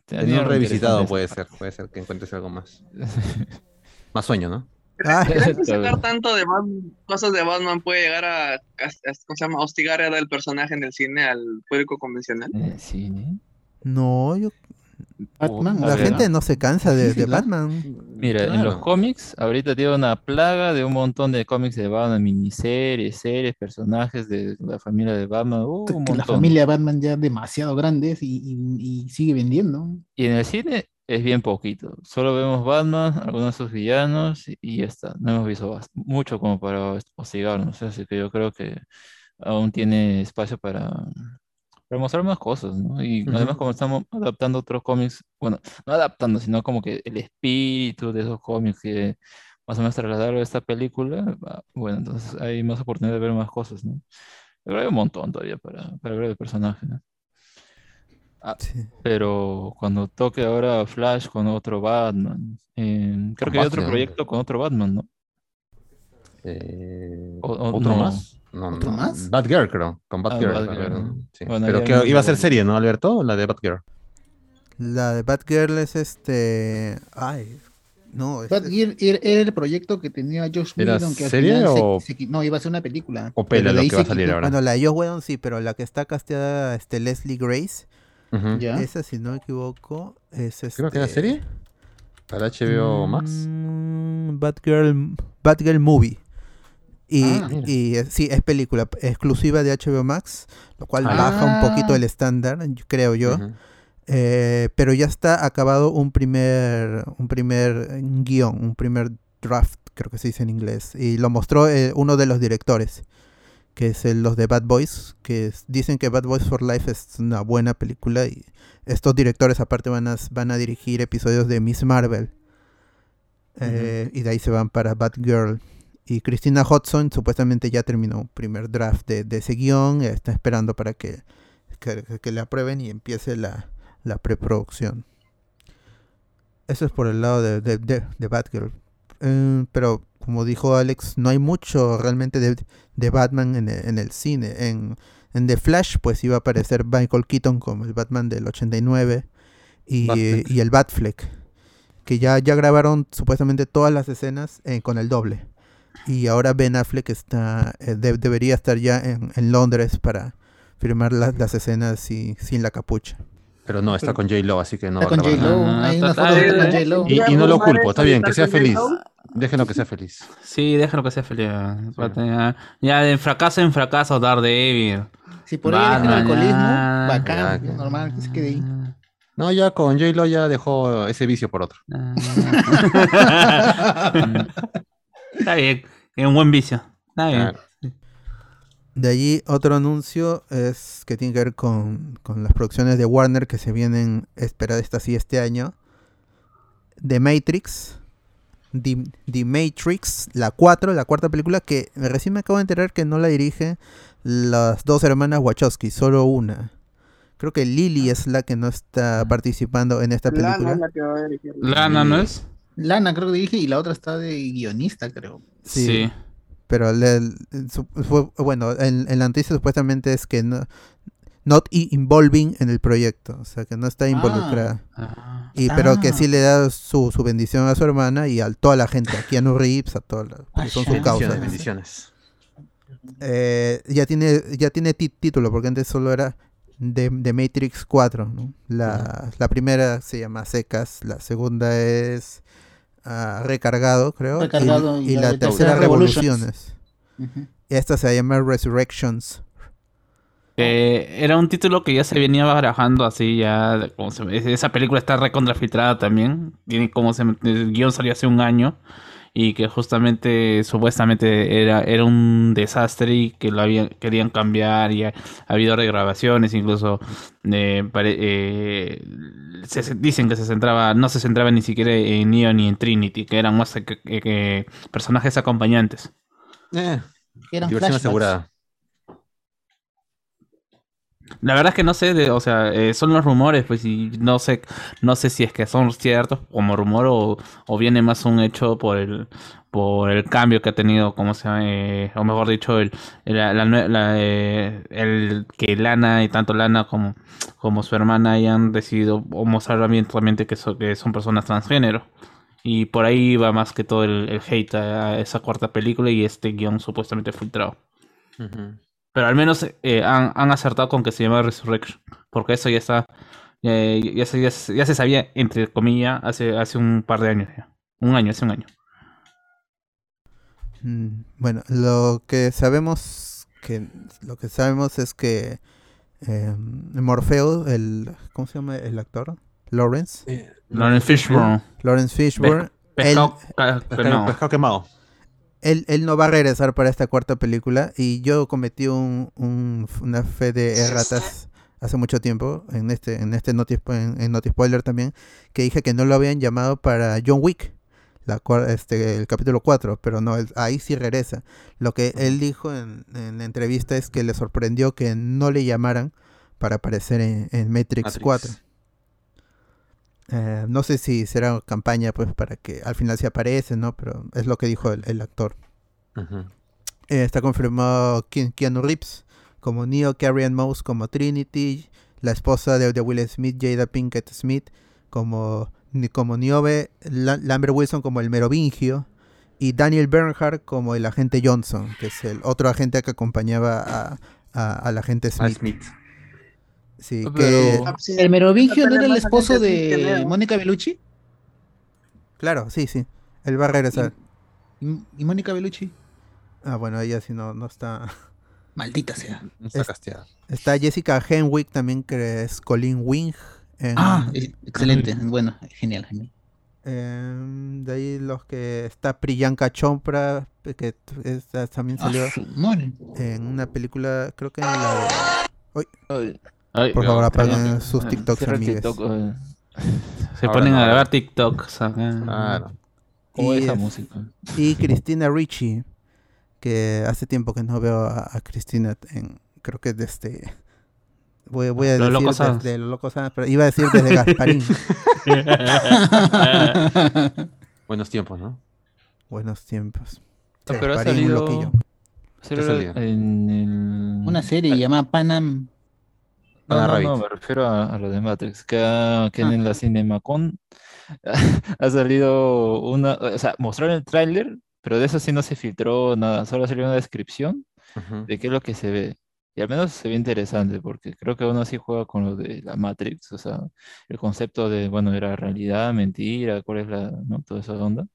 [SPEAKER 6] tenía
[SPEAKER 2] Tenía
[SPEAKER 6] algo
[SPEAKER 2] revisitado, puede ser. Puede ser que encuentres algo más. [laughs] Más sueño, ¿no?
[SPEAKER 1] ah,
[SPEAKER 3] ¿Creen que
[SPEAKER 6] Tal [laughs] vez.
[SPEAKER 3] sacar tanto de Batman- cosas de Batman puede llegar a, a- a- ¿cómo se llama? hostigar al personaje en el cine al público convencional?
[SPEAKER 6] Eh, sí, ¿no?
[SPEAKER 1] no, yo,
[SPEAKER 5] Batman,
[SPEAKER 6] A
[SPEAKER 1] la
[SPEAKER 6] ver,
[SPEAKER 1] gente no se cansa de,
[SPEAKER 5] Sí, sí,
[SPEAKER 1] de Batman.
[SPEAKER 6] Mira, en los
[SPEAKER 2] Claro.
[SPEAKER 6] cómics, ahorita tiene una plaga de un montón de cómics de Batman, miniseries, series, personajes de la familia de Batman, uh, un
[SPEAKER 5] la familia Batman ya demasiado grande y, y- y sigue vendiendo.
[SPEAKER 6] Y en el cine es bien poquito. Solo vemos Batman, algunos de sus villanos y y ya está. No hemos visto mucho como para hostigarnos. Así que yo creo que aún tiene espacio para, para mostrar más cosas, ¿no? Y
[SPEAKER 2] Ujú.
[SPEAKER 6] además como estamos adaptando otros cómics, bueno, no adaptando, sino como que el espíritu de esos cómics que más o menos trasladaron a esta película, ah, bueno, entonces hay más oportunidad de ver más cosas, ¿no? Pero hay un montón todavía para, para ver el personaje, ¿no?
[SPEAKER 1] Sí.
[SPEAKER 6] Pero cuando toque ahora Flash con otro Batman, eh, creo
[SPEAKER 2] Con
[SPEAKER 6] que hay otro proyecto con otro Batman, ¿no?
[SPEAKER 2] Eh,
[SPEAKER 6] O- o-
[SPEAKER 2] ¿Otro
[SPEAKER 6] no.
[SPEAKER 2] más? No,
[SPEAKER 5] ¿Otro
[SPEAKER 2] no.
[SPEAKER 5] más?
[SPEAKER 2] Batgirl, creo. Con Batgirl.
[SPEAKER 6] Batgirl,
[SPEAKER 2] va a haber,
[SPEAKER 6] ¿no?
[SPEAKER 2] sí.
[SPEAKER 6] Bueno,
[SPEAKER 2] Pero que iba a ser serie, ¿no, Alberto? La de Batgirl.
[SPEAKER 1] La de Batgirl es este. Ay, no. es-
[SPEAKER 5] Batgirl era, era el proyecto que tenía Josh
[SPEAKER 2] ¿Era
[SPEAKER 5] Whedon que al
[SPEAKER 2] serie
[SPEAKER 5] final
[SPEAKER 2] o-
[SPEAKER 5] se no, iba a ser una película.
[SPEAKER 2] O pela lo que va a salir ahora.
[SPEAKER 1] Bueno, la de Josh Whedon sí, pero la que está casteada este, Leslie Grace.
[SPEAKER 5] Ya.
[SPEAKER 1] esa si no me equivoco, es
[SPEAKER 2] Creo que era
[SPEAKER 1] este,
[SPEAKER 2] serie. Para HBO Max.
[SPEAKER 1] Mm, Batgirl, Batgirl Movie. Y,
[SPEAKER 2] Ah,
[SPEAKER 1] y, sí, es película exclusiva de HBO Max, lo cual
[SPEAKER 2] Ah.
[SPEAKER 1] baja un poquito el estándar, creo yo. Eh, pero ya está acabado un primer, un primer guion, un primer draft, creo que se dice en inglés. Y lo mostró eh, uno de los directores, que es el- los de Bad Boys, que es- dicen que Bad Boys for Life es una buena película. Y estos directores aparte van a, van a dirigir episodios de Miss Marvel. Eh, Y de ahí se van para Batgirl. Y Christina Hodson supuestamente ya terminó un primer draft de, de ese guion. Está esperando para que, que, que le aprueben y empiece la, la preproducción. Eso es por el lado de, de, de- de Batgirl. Eh, pero como dijo Alex, no hay mucho realmente de, de Batman en el, en el cine. En, en The Flash pues iba a aparecer Michael Keaton como el Batman del 89 y, y el Batfleck. Que ya, ya grabaron supuestamente todas las escenas eh, con el doble. Y ahora Ben Affleck está, eh, de- debería estar ya en, en Londres para firmar las, las escenas y, sin la capucha.
[SPEAKER 2] Pero no, está con J-Lo, así que no
[SPEAKER 5] Está
[SPEAKER 2] va a
[SPEAKER 5] con J-Lo,
[SPEAKER 2] nada.
[SPEAKER 4] Ah,
[SPEAKER 5] hay una
[SPEAKER 4] está-
[SPEAKER 5] foto de
[SPEAKER 4] está-
[SPEAKER 5] con J-Lo.
[SPEAKER 2] Y, y no lo culpo, está bien, que sea feliz. Déjenlo que sea feliz.
[SPEAKER 4] Sí, déjalo que sea feliz. Ya, ya de fracaso en fracaso, Daredevil.
[SPEAKER 5] Si por ahí deja el alcoholismo,
[SPEAKER 4] ya.
[SPEAKER 5] bacán,
[SPEAKER 2] Ya, que-
[SPEAKER 5] normal, que se quede ahí.
[SPEAKER 2] No, ya con J-Lo ya dejó ese vicio por otro. [laughs] [laughs]
[SPEAKER 4] Está bien, es un buen vicio. Está bien.
[SPEAKER 2] Claro.
[SPEAKER 1] De allí otro anuncio es que tiene que ver con, con las producciones de Warner que se vienen esperadas esta sí este año. The Matrix. The, The Matrix, la 4, la cuarta película que recién me acabo de enterar que no la dirige las dos hermanas Wachowski, solo una. Creo que Lily es la que no está participando en esta
[SPEAKER 3] Lana
[SPEAKER 1] película.
[SPEAKER 3] es la que va a dirigir.
[SPEAKER 4] Lana, ¿no es?
[SPEAKER 5] Lana creo que dije y la otra está de guionista, creo.
[SPEAKER 1] Sí.
[SPEAKER 4] Sí.
[SPEAKER 1] Pero le- su- fue- bueno, en, en la noticia supuestamente es que no, not involving en el proyecto, o sea que no está involucrada.
[SPEAKER 4] Ah.
[SPEAKER 1] Y, pero que
[SPEAKER 5] Ah.
[SPEAKER 1] sí le da su, su bendición a su hermana y a toda la gente, a Keanu Reeves, a la, porque son sus
[SPEAKER 5] Ah,
[SPEAKER 1] causas.
[SPEAKER 2] Bendiciones, bendiciones.
[SPEAKER 1] Eh, ya tiene, ya tiene ti- título, porque antes solo era de, de Matrix 4. ¿no? La, la primera se llama Secas, la segunda es ah, Recargado, creo. y-
[SPEAKER 5] Recargado
[SPEAKER 1] y,
[SPEAKER 5] y
[SPEAKER 1] la
[SPEAKER 5] la
[SPEAKER 1] tercera
[SPEAKER 5] tercera,
[SPEAKER 1] Revoluciones.
[SPEAKER 5] Ujú.
[SPEAKER 1] Esta se llama Resurrections.
[SPEAKER 4] Eh, era un título que ya se venía barajando así, ya. de- como se- esa película está recontrafiltrada también. Tiene como se, el guion salió hace un año. Y que justamente, supuestamente, era, era un desastre y que lo habían, querían cambiar. Y ha, ha habido regrabaciones, incluso. eh, pare- eh, se- se- dicen que se centraba, no se centraba ni siquiera en Neo ni en Trinity, que eran más que- que- que personajes acompañantes.
[SPEAKER 2] Eh,
[SPEAKER 5] Eran
[SPEAKER 2] diversión
[SPEAKER 5] flashbacks.
[SPEAKER 2] asegurada.
[SPEAKER 4] La verdad es que no sé, o sea, eh, son los rumores, pues, y no sé, no sé si es que son ciertos como rumor o, o viene más un hecho por el, por el cambio que ha tenido, como se eh, o mejor dicho, el, la, la eh, el que Lana y tanto Lana como, como su hermana hayan decidido mostrar abiertamente que, so- que son personas transgénero. Y por ahí va más que todo el, el hate a esa cuarta película y este guion supuestamente filtrado.
[SPEAKER 2] Ujú.
[SPEAKER 4] Pero al menos eh, han, han acertado con que se llama Resurrection. Porque eso ya está. eh, ya, se, ya, se, ya se sabía, entre comillas, hace, hace un par de años ya. Un año, hace un año.
[SPEAKER 1] Mm, Bueno, lo que sabemos que lo que sabemos es que eh, Morfeo, el ¿cómo se llama el actor? Lawrence,
[SPEAKER 2] Eh,
[SPEAKER 4] Lawrence Fishburne.
[SPEAKER 1] Lawrence Fishburne,
[SPEAKER 4] Pescado. ca-
[SPEAKER 2] Pescado,
[SPEAKER 4] no.
[SPEAKER 2] pescado quemado.
[SPEAKER 1] Él, él no va a regresar para esta cuarta película y yo cometí un, un- una fe de erratas hace mucho tiempo en este en este noti, en, en Noti Spoiler también que dije que no lo habían llamado para John Wick la, este, el capítulo 4 pero no él- ahí sí regresa. Lo que él dijo en, en la entrevista es que le sorprendió que no le llamaran para aparecer en, en Matrix,
[SPEAKER 2] Matrix.
[SPEAKER 1] 4 Eh, no sé si será campaña pues para que al final se aparece no pero es lo que dijo el- el actor eh, está confirmado Ke- Keanu Reeves como Neo, Carrie Ann Mouse como Trinity, la esposa de, de Will Smith, Jada Pinkett Smith como, como Niobe, La- Lambert Wilson como el Merovingio y Daniel Bernhardt como el agente Johnson, que es el otro agente que acompañaba a, a- al agente. Smith. Sí,
[SPEAKER 4] Pero-
[SPEAKER 1] que,
[SPEAKER 3] Ah.
[SPEAKER 5] ¿El Merovingio no era el esposo de. Mónica Bellucci?
[SPEAKER 1] claro, sí, sí, él va a regresar.
[SPEAKER 5] ¿Y, y Mónica Bellucci?
[SPEAKER 1] Ah, bueno, ella sí no, no está.
[SPEAKER 5] Maldita sea. [laughs]
[SPEAKER 2] No está
[SPEAKER 1] Es-
[SPEAKER 2] casteada.
[SPEAKER 1] Está Jessica Henwick también, que es Colin Wing. en-
[SPEAKER 5] Ah, eh, excelente. Bueno, genial, genial.
[SPEAKER 1] Em, de ahí los que está Priyanka Chopra, que esta también
[SPEAKER 5] Ah,
[SPEAKER 1] salió en una película, creo que en la
[SPEAKER 6] Ay,
[SPEAKER 1] Por favor, apaguen sus TikToks,
[SPEAKER 6] cierra
[SPEAKER 1] amigues.
[SPEAKER 6] TikTok, eh, [laughs]
[SPEAKER 4] Se
[SPEAKER 2] Ahora
[SPEAKER 4] ponen
[SPEAKER 2] no,
[SPEAKER 4] a grabar TikToks. acá.
[SPEAKER 2] Claro.
[SPEAKER 6] ¿Cómo
[SPEAKER 1] Y
[SPEAKER 6] esa
[SPEAKER 1] es-
[SPEAKER 6] música?
[SPEAKER 1] Y Cristina Ricci, que hace tiempo que no veo a, a Cristina en, creo que desde, voy, voy a
[SPEAKER 4] Los
[SPEAKER 1] decir
[SPEAKER 4] Locos
[SPEAKER 1] desde Los Locos pero iba a decir desde [laughs] Gasparín. [laughs]
[SPEAKER 2] Buenos tiempos, ¿no?
[SPEAKER 1] Buenos tiempos.
[SPEAKER 6] Ah, pero ha
[SPEAKER 1] Gasparín, un
[SPEAKER 6] salido,
[SPEAKER 1] loquillo.
[SPEAKER 6] salió
[SPEAKER 2] salió?
[SPEAKER 6] en el...
[SPEAKER 5] Una serie llamada Panam.
[SPEAKER 6] No, no,
[SPEAKER 2] Rabbit.
[SPEAKER 6] no, me refiero a, a lo de Matrix, que, ha- que
[SPEAKER 5] Ah.
[SPEAKER 6] en la Cinemacon [laughs] ha salido una, o sea, mostraron el tráiler, pero de eso sí no se filtró nada, solo salió una descripción
[SPEAKER 2] Ujú.
[SPEAKER 6] de qué es lo que se ve. Y al menos se ve interesante, porque creo que uno sí juega con lo de la Matrix, o sea, el concepto de, bueno, era realidad, mentira, cuál es la, ¿no? Toda esa onda.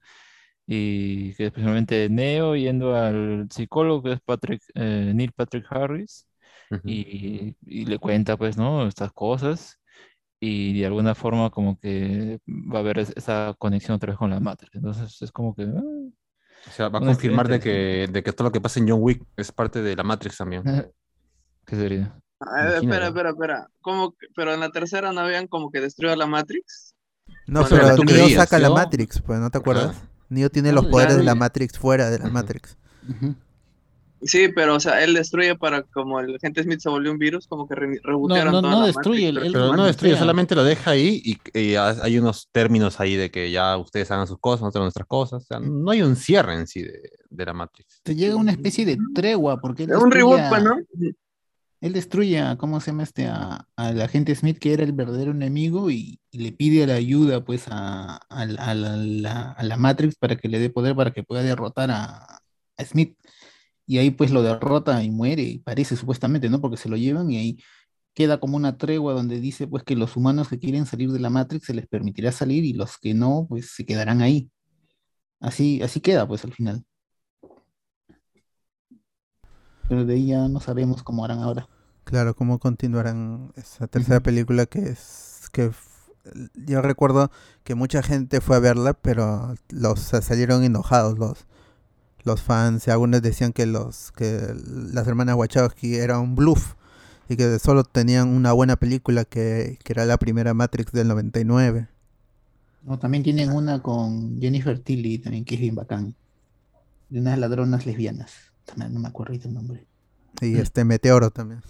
[SPEAKER 6] Y que especialmente Neo yendo al psicólogo que es Patrick, eh, Neil Patrick Harris, Y, y le cuenta, pues, ¿no? Estas cosas. Y de alguna forma como que va a haber es- esa conexión otra vez con la Matrix. Entonces es como que... ah,
[SPEAKER 2] O sea, va a confirmar de que, de que todo lo que pasa en John Wick es parte de la Matrix también.
[SPEAKER 6] ¿Qué sería?
[SPEAKER 3] A ver, espera,
[SPEAKER 2] Imagínate.
[SPEAKER 3] espera, espera. ¿Cómo que- pero en la tercera no habían como que destruido la Matrix.
[SPEAKER 1] No, pero Neo
[SPEAKER 2] creías,
[SPEAKER 1] saca la
[SPEAKER 2] ¿no?
[SPEAKER 1] Matrix, pues, ¿no te acuerdas?
[SPEAKER 2] Ajá.
[SPEAKER 1] Neo tiene los
[SPEAKER 5] Claro,
[SPEAKER 1] poderes de la Matrix fuera de la. Matrix.
[SPEAKER 5] Ujú.
[SPEAKER 3] Sí, pero o sea, él destruye para como el agente Smith se volvió un virus, como que re
[SPEAKER 5] No,
[SPEAKER 3] rebotearon
[SPEAKER 5] no,
[SPEAKER 3] toda
[SPEAKER 5] no
[SPEAKER 3] la
[SPEAKER 5] destruye,
[SPEAKER 3] Matrix,
[SPEAKER 5] él- él
[SPEAKER 2] Pero no destruye,
[SPEAKER 5] sea.
[SPEAKER 2] solamente lo deja ahí y, y ha- hay unos términos ahí de que ya ustedes hagan sus cosas, nosotros nuestras cosas. O sea, no hay un cierre en sí de, de la Matrix.
[SPEAKER 5] Te llega una especie de tregua porque él
[SPEAKER 3] Es un reboot,
[SPEAKER 5] a-
[SPEAKER 3] ¿no?
[SPEAKER 5] Él destruye a, ¿cómo se llama este? A, al agente Smith, que era el verdadero enemigo, y, y le pide la ayuda, pues, a, a la- a la, la- a la Matrix para que le dé poder para que pueda derrotar a, a Smith. Y ahí, pues, lo derrota y muere, parece supuestamente, ¿no? Porque se lo llevan y ahí queda como una tregua donde dice, pues, que los humanos que quieren salir de la Matrix se les permitirá salir y los que no, pues, se quedarán ahí. Así, así queda, pues, al final. Pero de ahí ya no sabemos cómo harán ahora.
[SPEAKER 1] Claro, cómo continuarán esa tercera película que es que yo recuerdo que mucha gente fue a verla, pero los salieron enojados los los fans y algunos decían que los que las hermanas Wachowski era un bluff y que solo tenían una buena película que, que era la primera Matrix del 99.
[SPEAKER 5] No, también tienen una con Jennifer Tilly, también que es bien bacán. De unas ladronas lesbianas. También no me acuerdo ahorita el nombre.
[SPEAKER 1] Y este Meteoro también.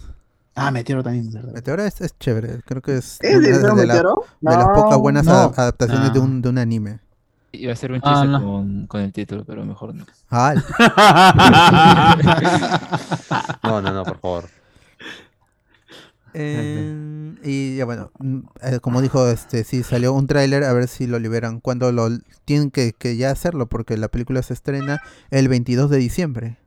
[SPEAKER 5] Ah, Meteoro también, ¿verdad?
[SPEAKER 1] Meteoro es, es chévere, creo que es
[SPEAKER 3] ¿Es
[SPEAKER 1] una
[SPEAKER 3] de
[SPEAKER 1] de, la-
[SPEAKER 3] Meteoro?
[SPEAKER 1] de las pocas buenas
[SPEAKER 5] no.
[SPEAKER 1] adaptaciones de, un, de un anime.
[SPEAKER 6] Iba a ser un
[SPEAKER 4] Ah,
[SPEAKER 6] chiste
[SPEAKER 4] no.
[SPEAKER 6] con, con el título, pero mejor no. [laughs]
[SPEAKER 2] No, no, no, por favor.
[SPEAKER 1] Eh, y ya bueno, mm, eh, como dijo, este sí salió un tráiler, a ver si lo liberan. Cuando lo tienen que, que ya hacerlo, porque la película se estrena el 22 de diciembre.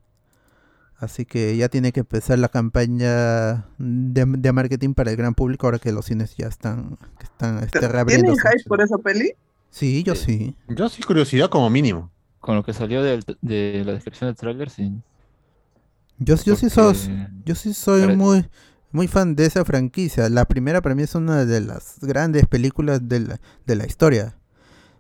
[SPEAKER 1] Así que ya tiene que empezar la campaña de, de marketing para el gran público ahora que los cines ya están, que están este,
[SPEAKER 3] ¿Tienen hype por esa peli?
[SPEAKER 1] Sí, yo
[SPEAKER 6] Sí.
[SPEAKER 1] sí.
[SPEAKER 2] Yo sí curiosidad como mínimo.
[SPEAKER 6] Con lo que salió del- de la descripción del tráiler, sí.
[SPEAKER 1] Yo, yo sí soy,
[SPEAKER 6] Porque-
[SPEAKER 1] yo sí soy
[SPEAKER 6] Pero-
[SPEAKER 1] muy, muy fan de esa franquicia. La primera para mí es una de las grandes películas de la, de la historia.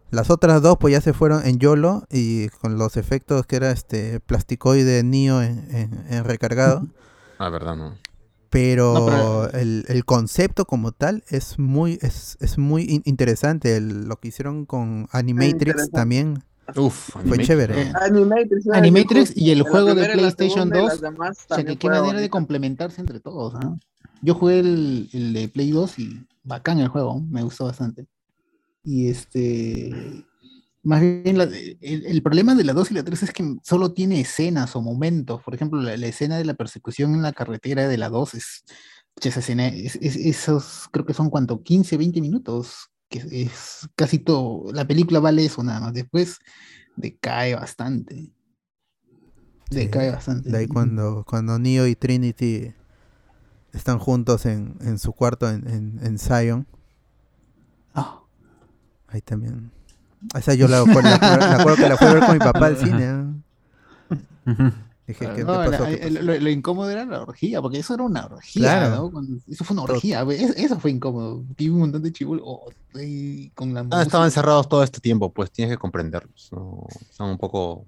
[SPEAKER 1] Las otras dos pues ya se fueron en YOLO y con los efectos que era este plasticoide Neo en, en- en recargado. [laughs]
[SPEAKER 2] Ah, verdad, no.
[SPEAKER 1] Pero,
[SPEAKER 5] No, pero-
[SPEAKER 1] el, el concepto como tal es muy es, es muy in- interesante. El- lo que hicieron con Animatrix también
[SPEAKER 2] Uf,
[SPEAKER 1] fue
[SPEAKER 2] Animatrix,
[SPEAKER 1] chévere.
[SPEAKER 2] ¿no?
[SPEAKER 3] Animatrix. ¿no?
[SPEAKER 5] Animatrix y el juego de PlayStation
[SPEAKER 3] segunda y
[SPEAKER 5] 2,
[SPEAKER 3] las demás
[SPEAKER 5] O sea, que qué manera de complementarse entre todos, ¿ah? Yo jugué el, el de Play 2 y bacán el juego, me gustó bastante. Y este, más bien, la- el, el problema de la 2 y la 3 es que solo tiene escenas o momentos. Por ejemplo, la, la escena de la persecución en la carretera de la 2 es, esa escena, es- es- esos creo que son cuánto, 15, 20 minutos, que es, casi todo. La película vale eso nada más. Después decae bastante.
[SPEAKER 1] Sí,
[SPEAKER 5] Decae bastante.
[SPEAKER 1] De ahí cuando, cuando Neo y Trinity están juntos en, en su cuarto en, en, en Zion.
[SPEAKER 5] Ah.
[SPEAKER 1] Ahí también. Esa yo la, la, la- la acuerdo que la fui a ver con mi papá al cine. ¿eh? Dije, ¿qué, qué
[SPEAKER 5] No, la-
[SPEAKER 1] pasó? ¿Qué
[SPEAKER 5] el-
[SPEAKER 1] pasó?
[SPEAKER 5] lo, lo incómodo era la orgía, porque eso era una orgía,
[SPEAKER 1] Claro.
[SPEAKER 5] ¿no? Cuando- eso fue una orgía, es- eso fue incómodo. iba un montón de chibulos oh, y con la
[SPEAKER 2] Ah,
[SPEAKER 5] música.
[SPEAKER 2] estaban encerrados todo este tiempo, pues tienes que comprenderlos. ¿no? Están un poco.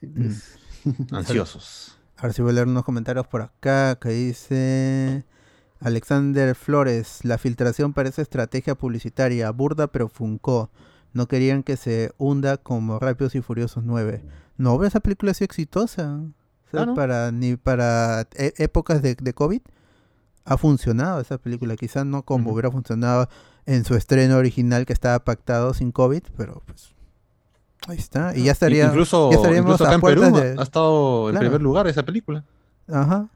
[SPEAKER 5] Sí, pues. [laughs]
[SPEAKER 2] ansiosos.
[SPEAKER 1] Ahora sí voy a leer unos comentarios por acá que dice Alexander Flores, la filtración parece estrategia publicitaria, burda pero funcó. No querían que se hunda como Rápidos y Furiosos 9. No, pero esa película ha sido exitosa. O sea,
[SPEAKER 2] Ah, ¿no?
[SPEAKER 1] para, ni para e- épocas de, de COVID ha funcionado esa película. Quizás no como hubiera funcionado en su estreno original que estaba pactado sin COVID, pero pues ahí está. Y ya estaría...
[SPEAKER 2] incluso,
[SPEAKER 1] ya estaríamos
[SPEAKER 2] incluso acá en Perú
[SPEAKER 1] de-
[SPEAKER 2] ha estado en
[SPEAKER 1] Claro.
[SPEAKER 2] primer lugar esa película.
[SPEAKER 1] Ajá.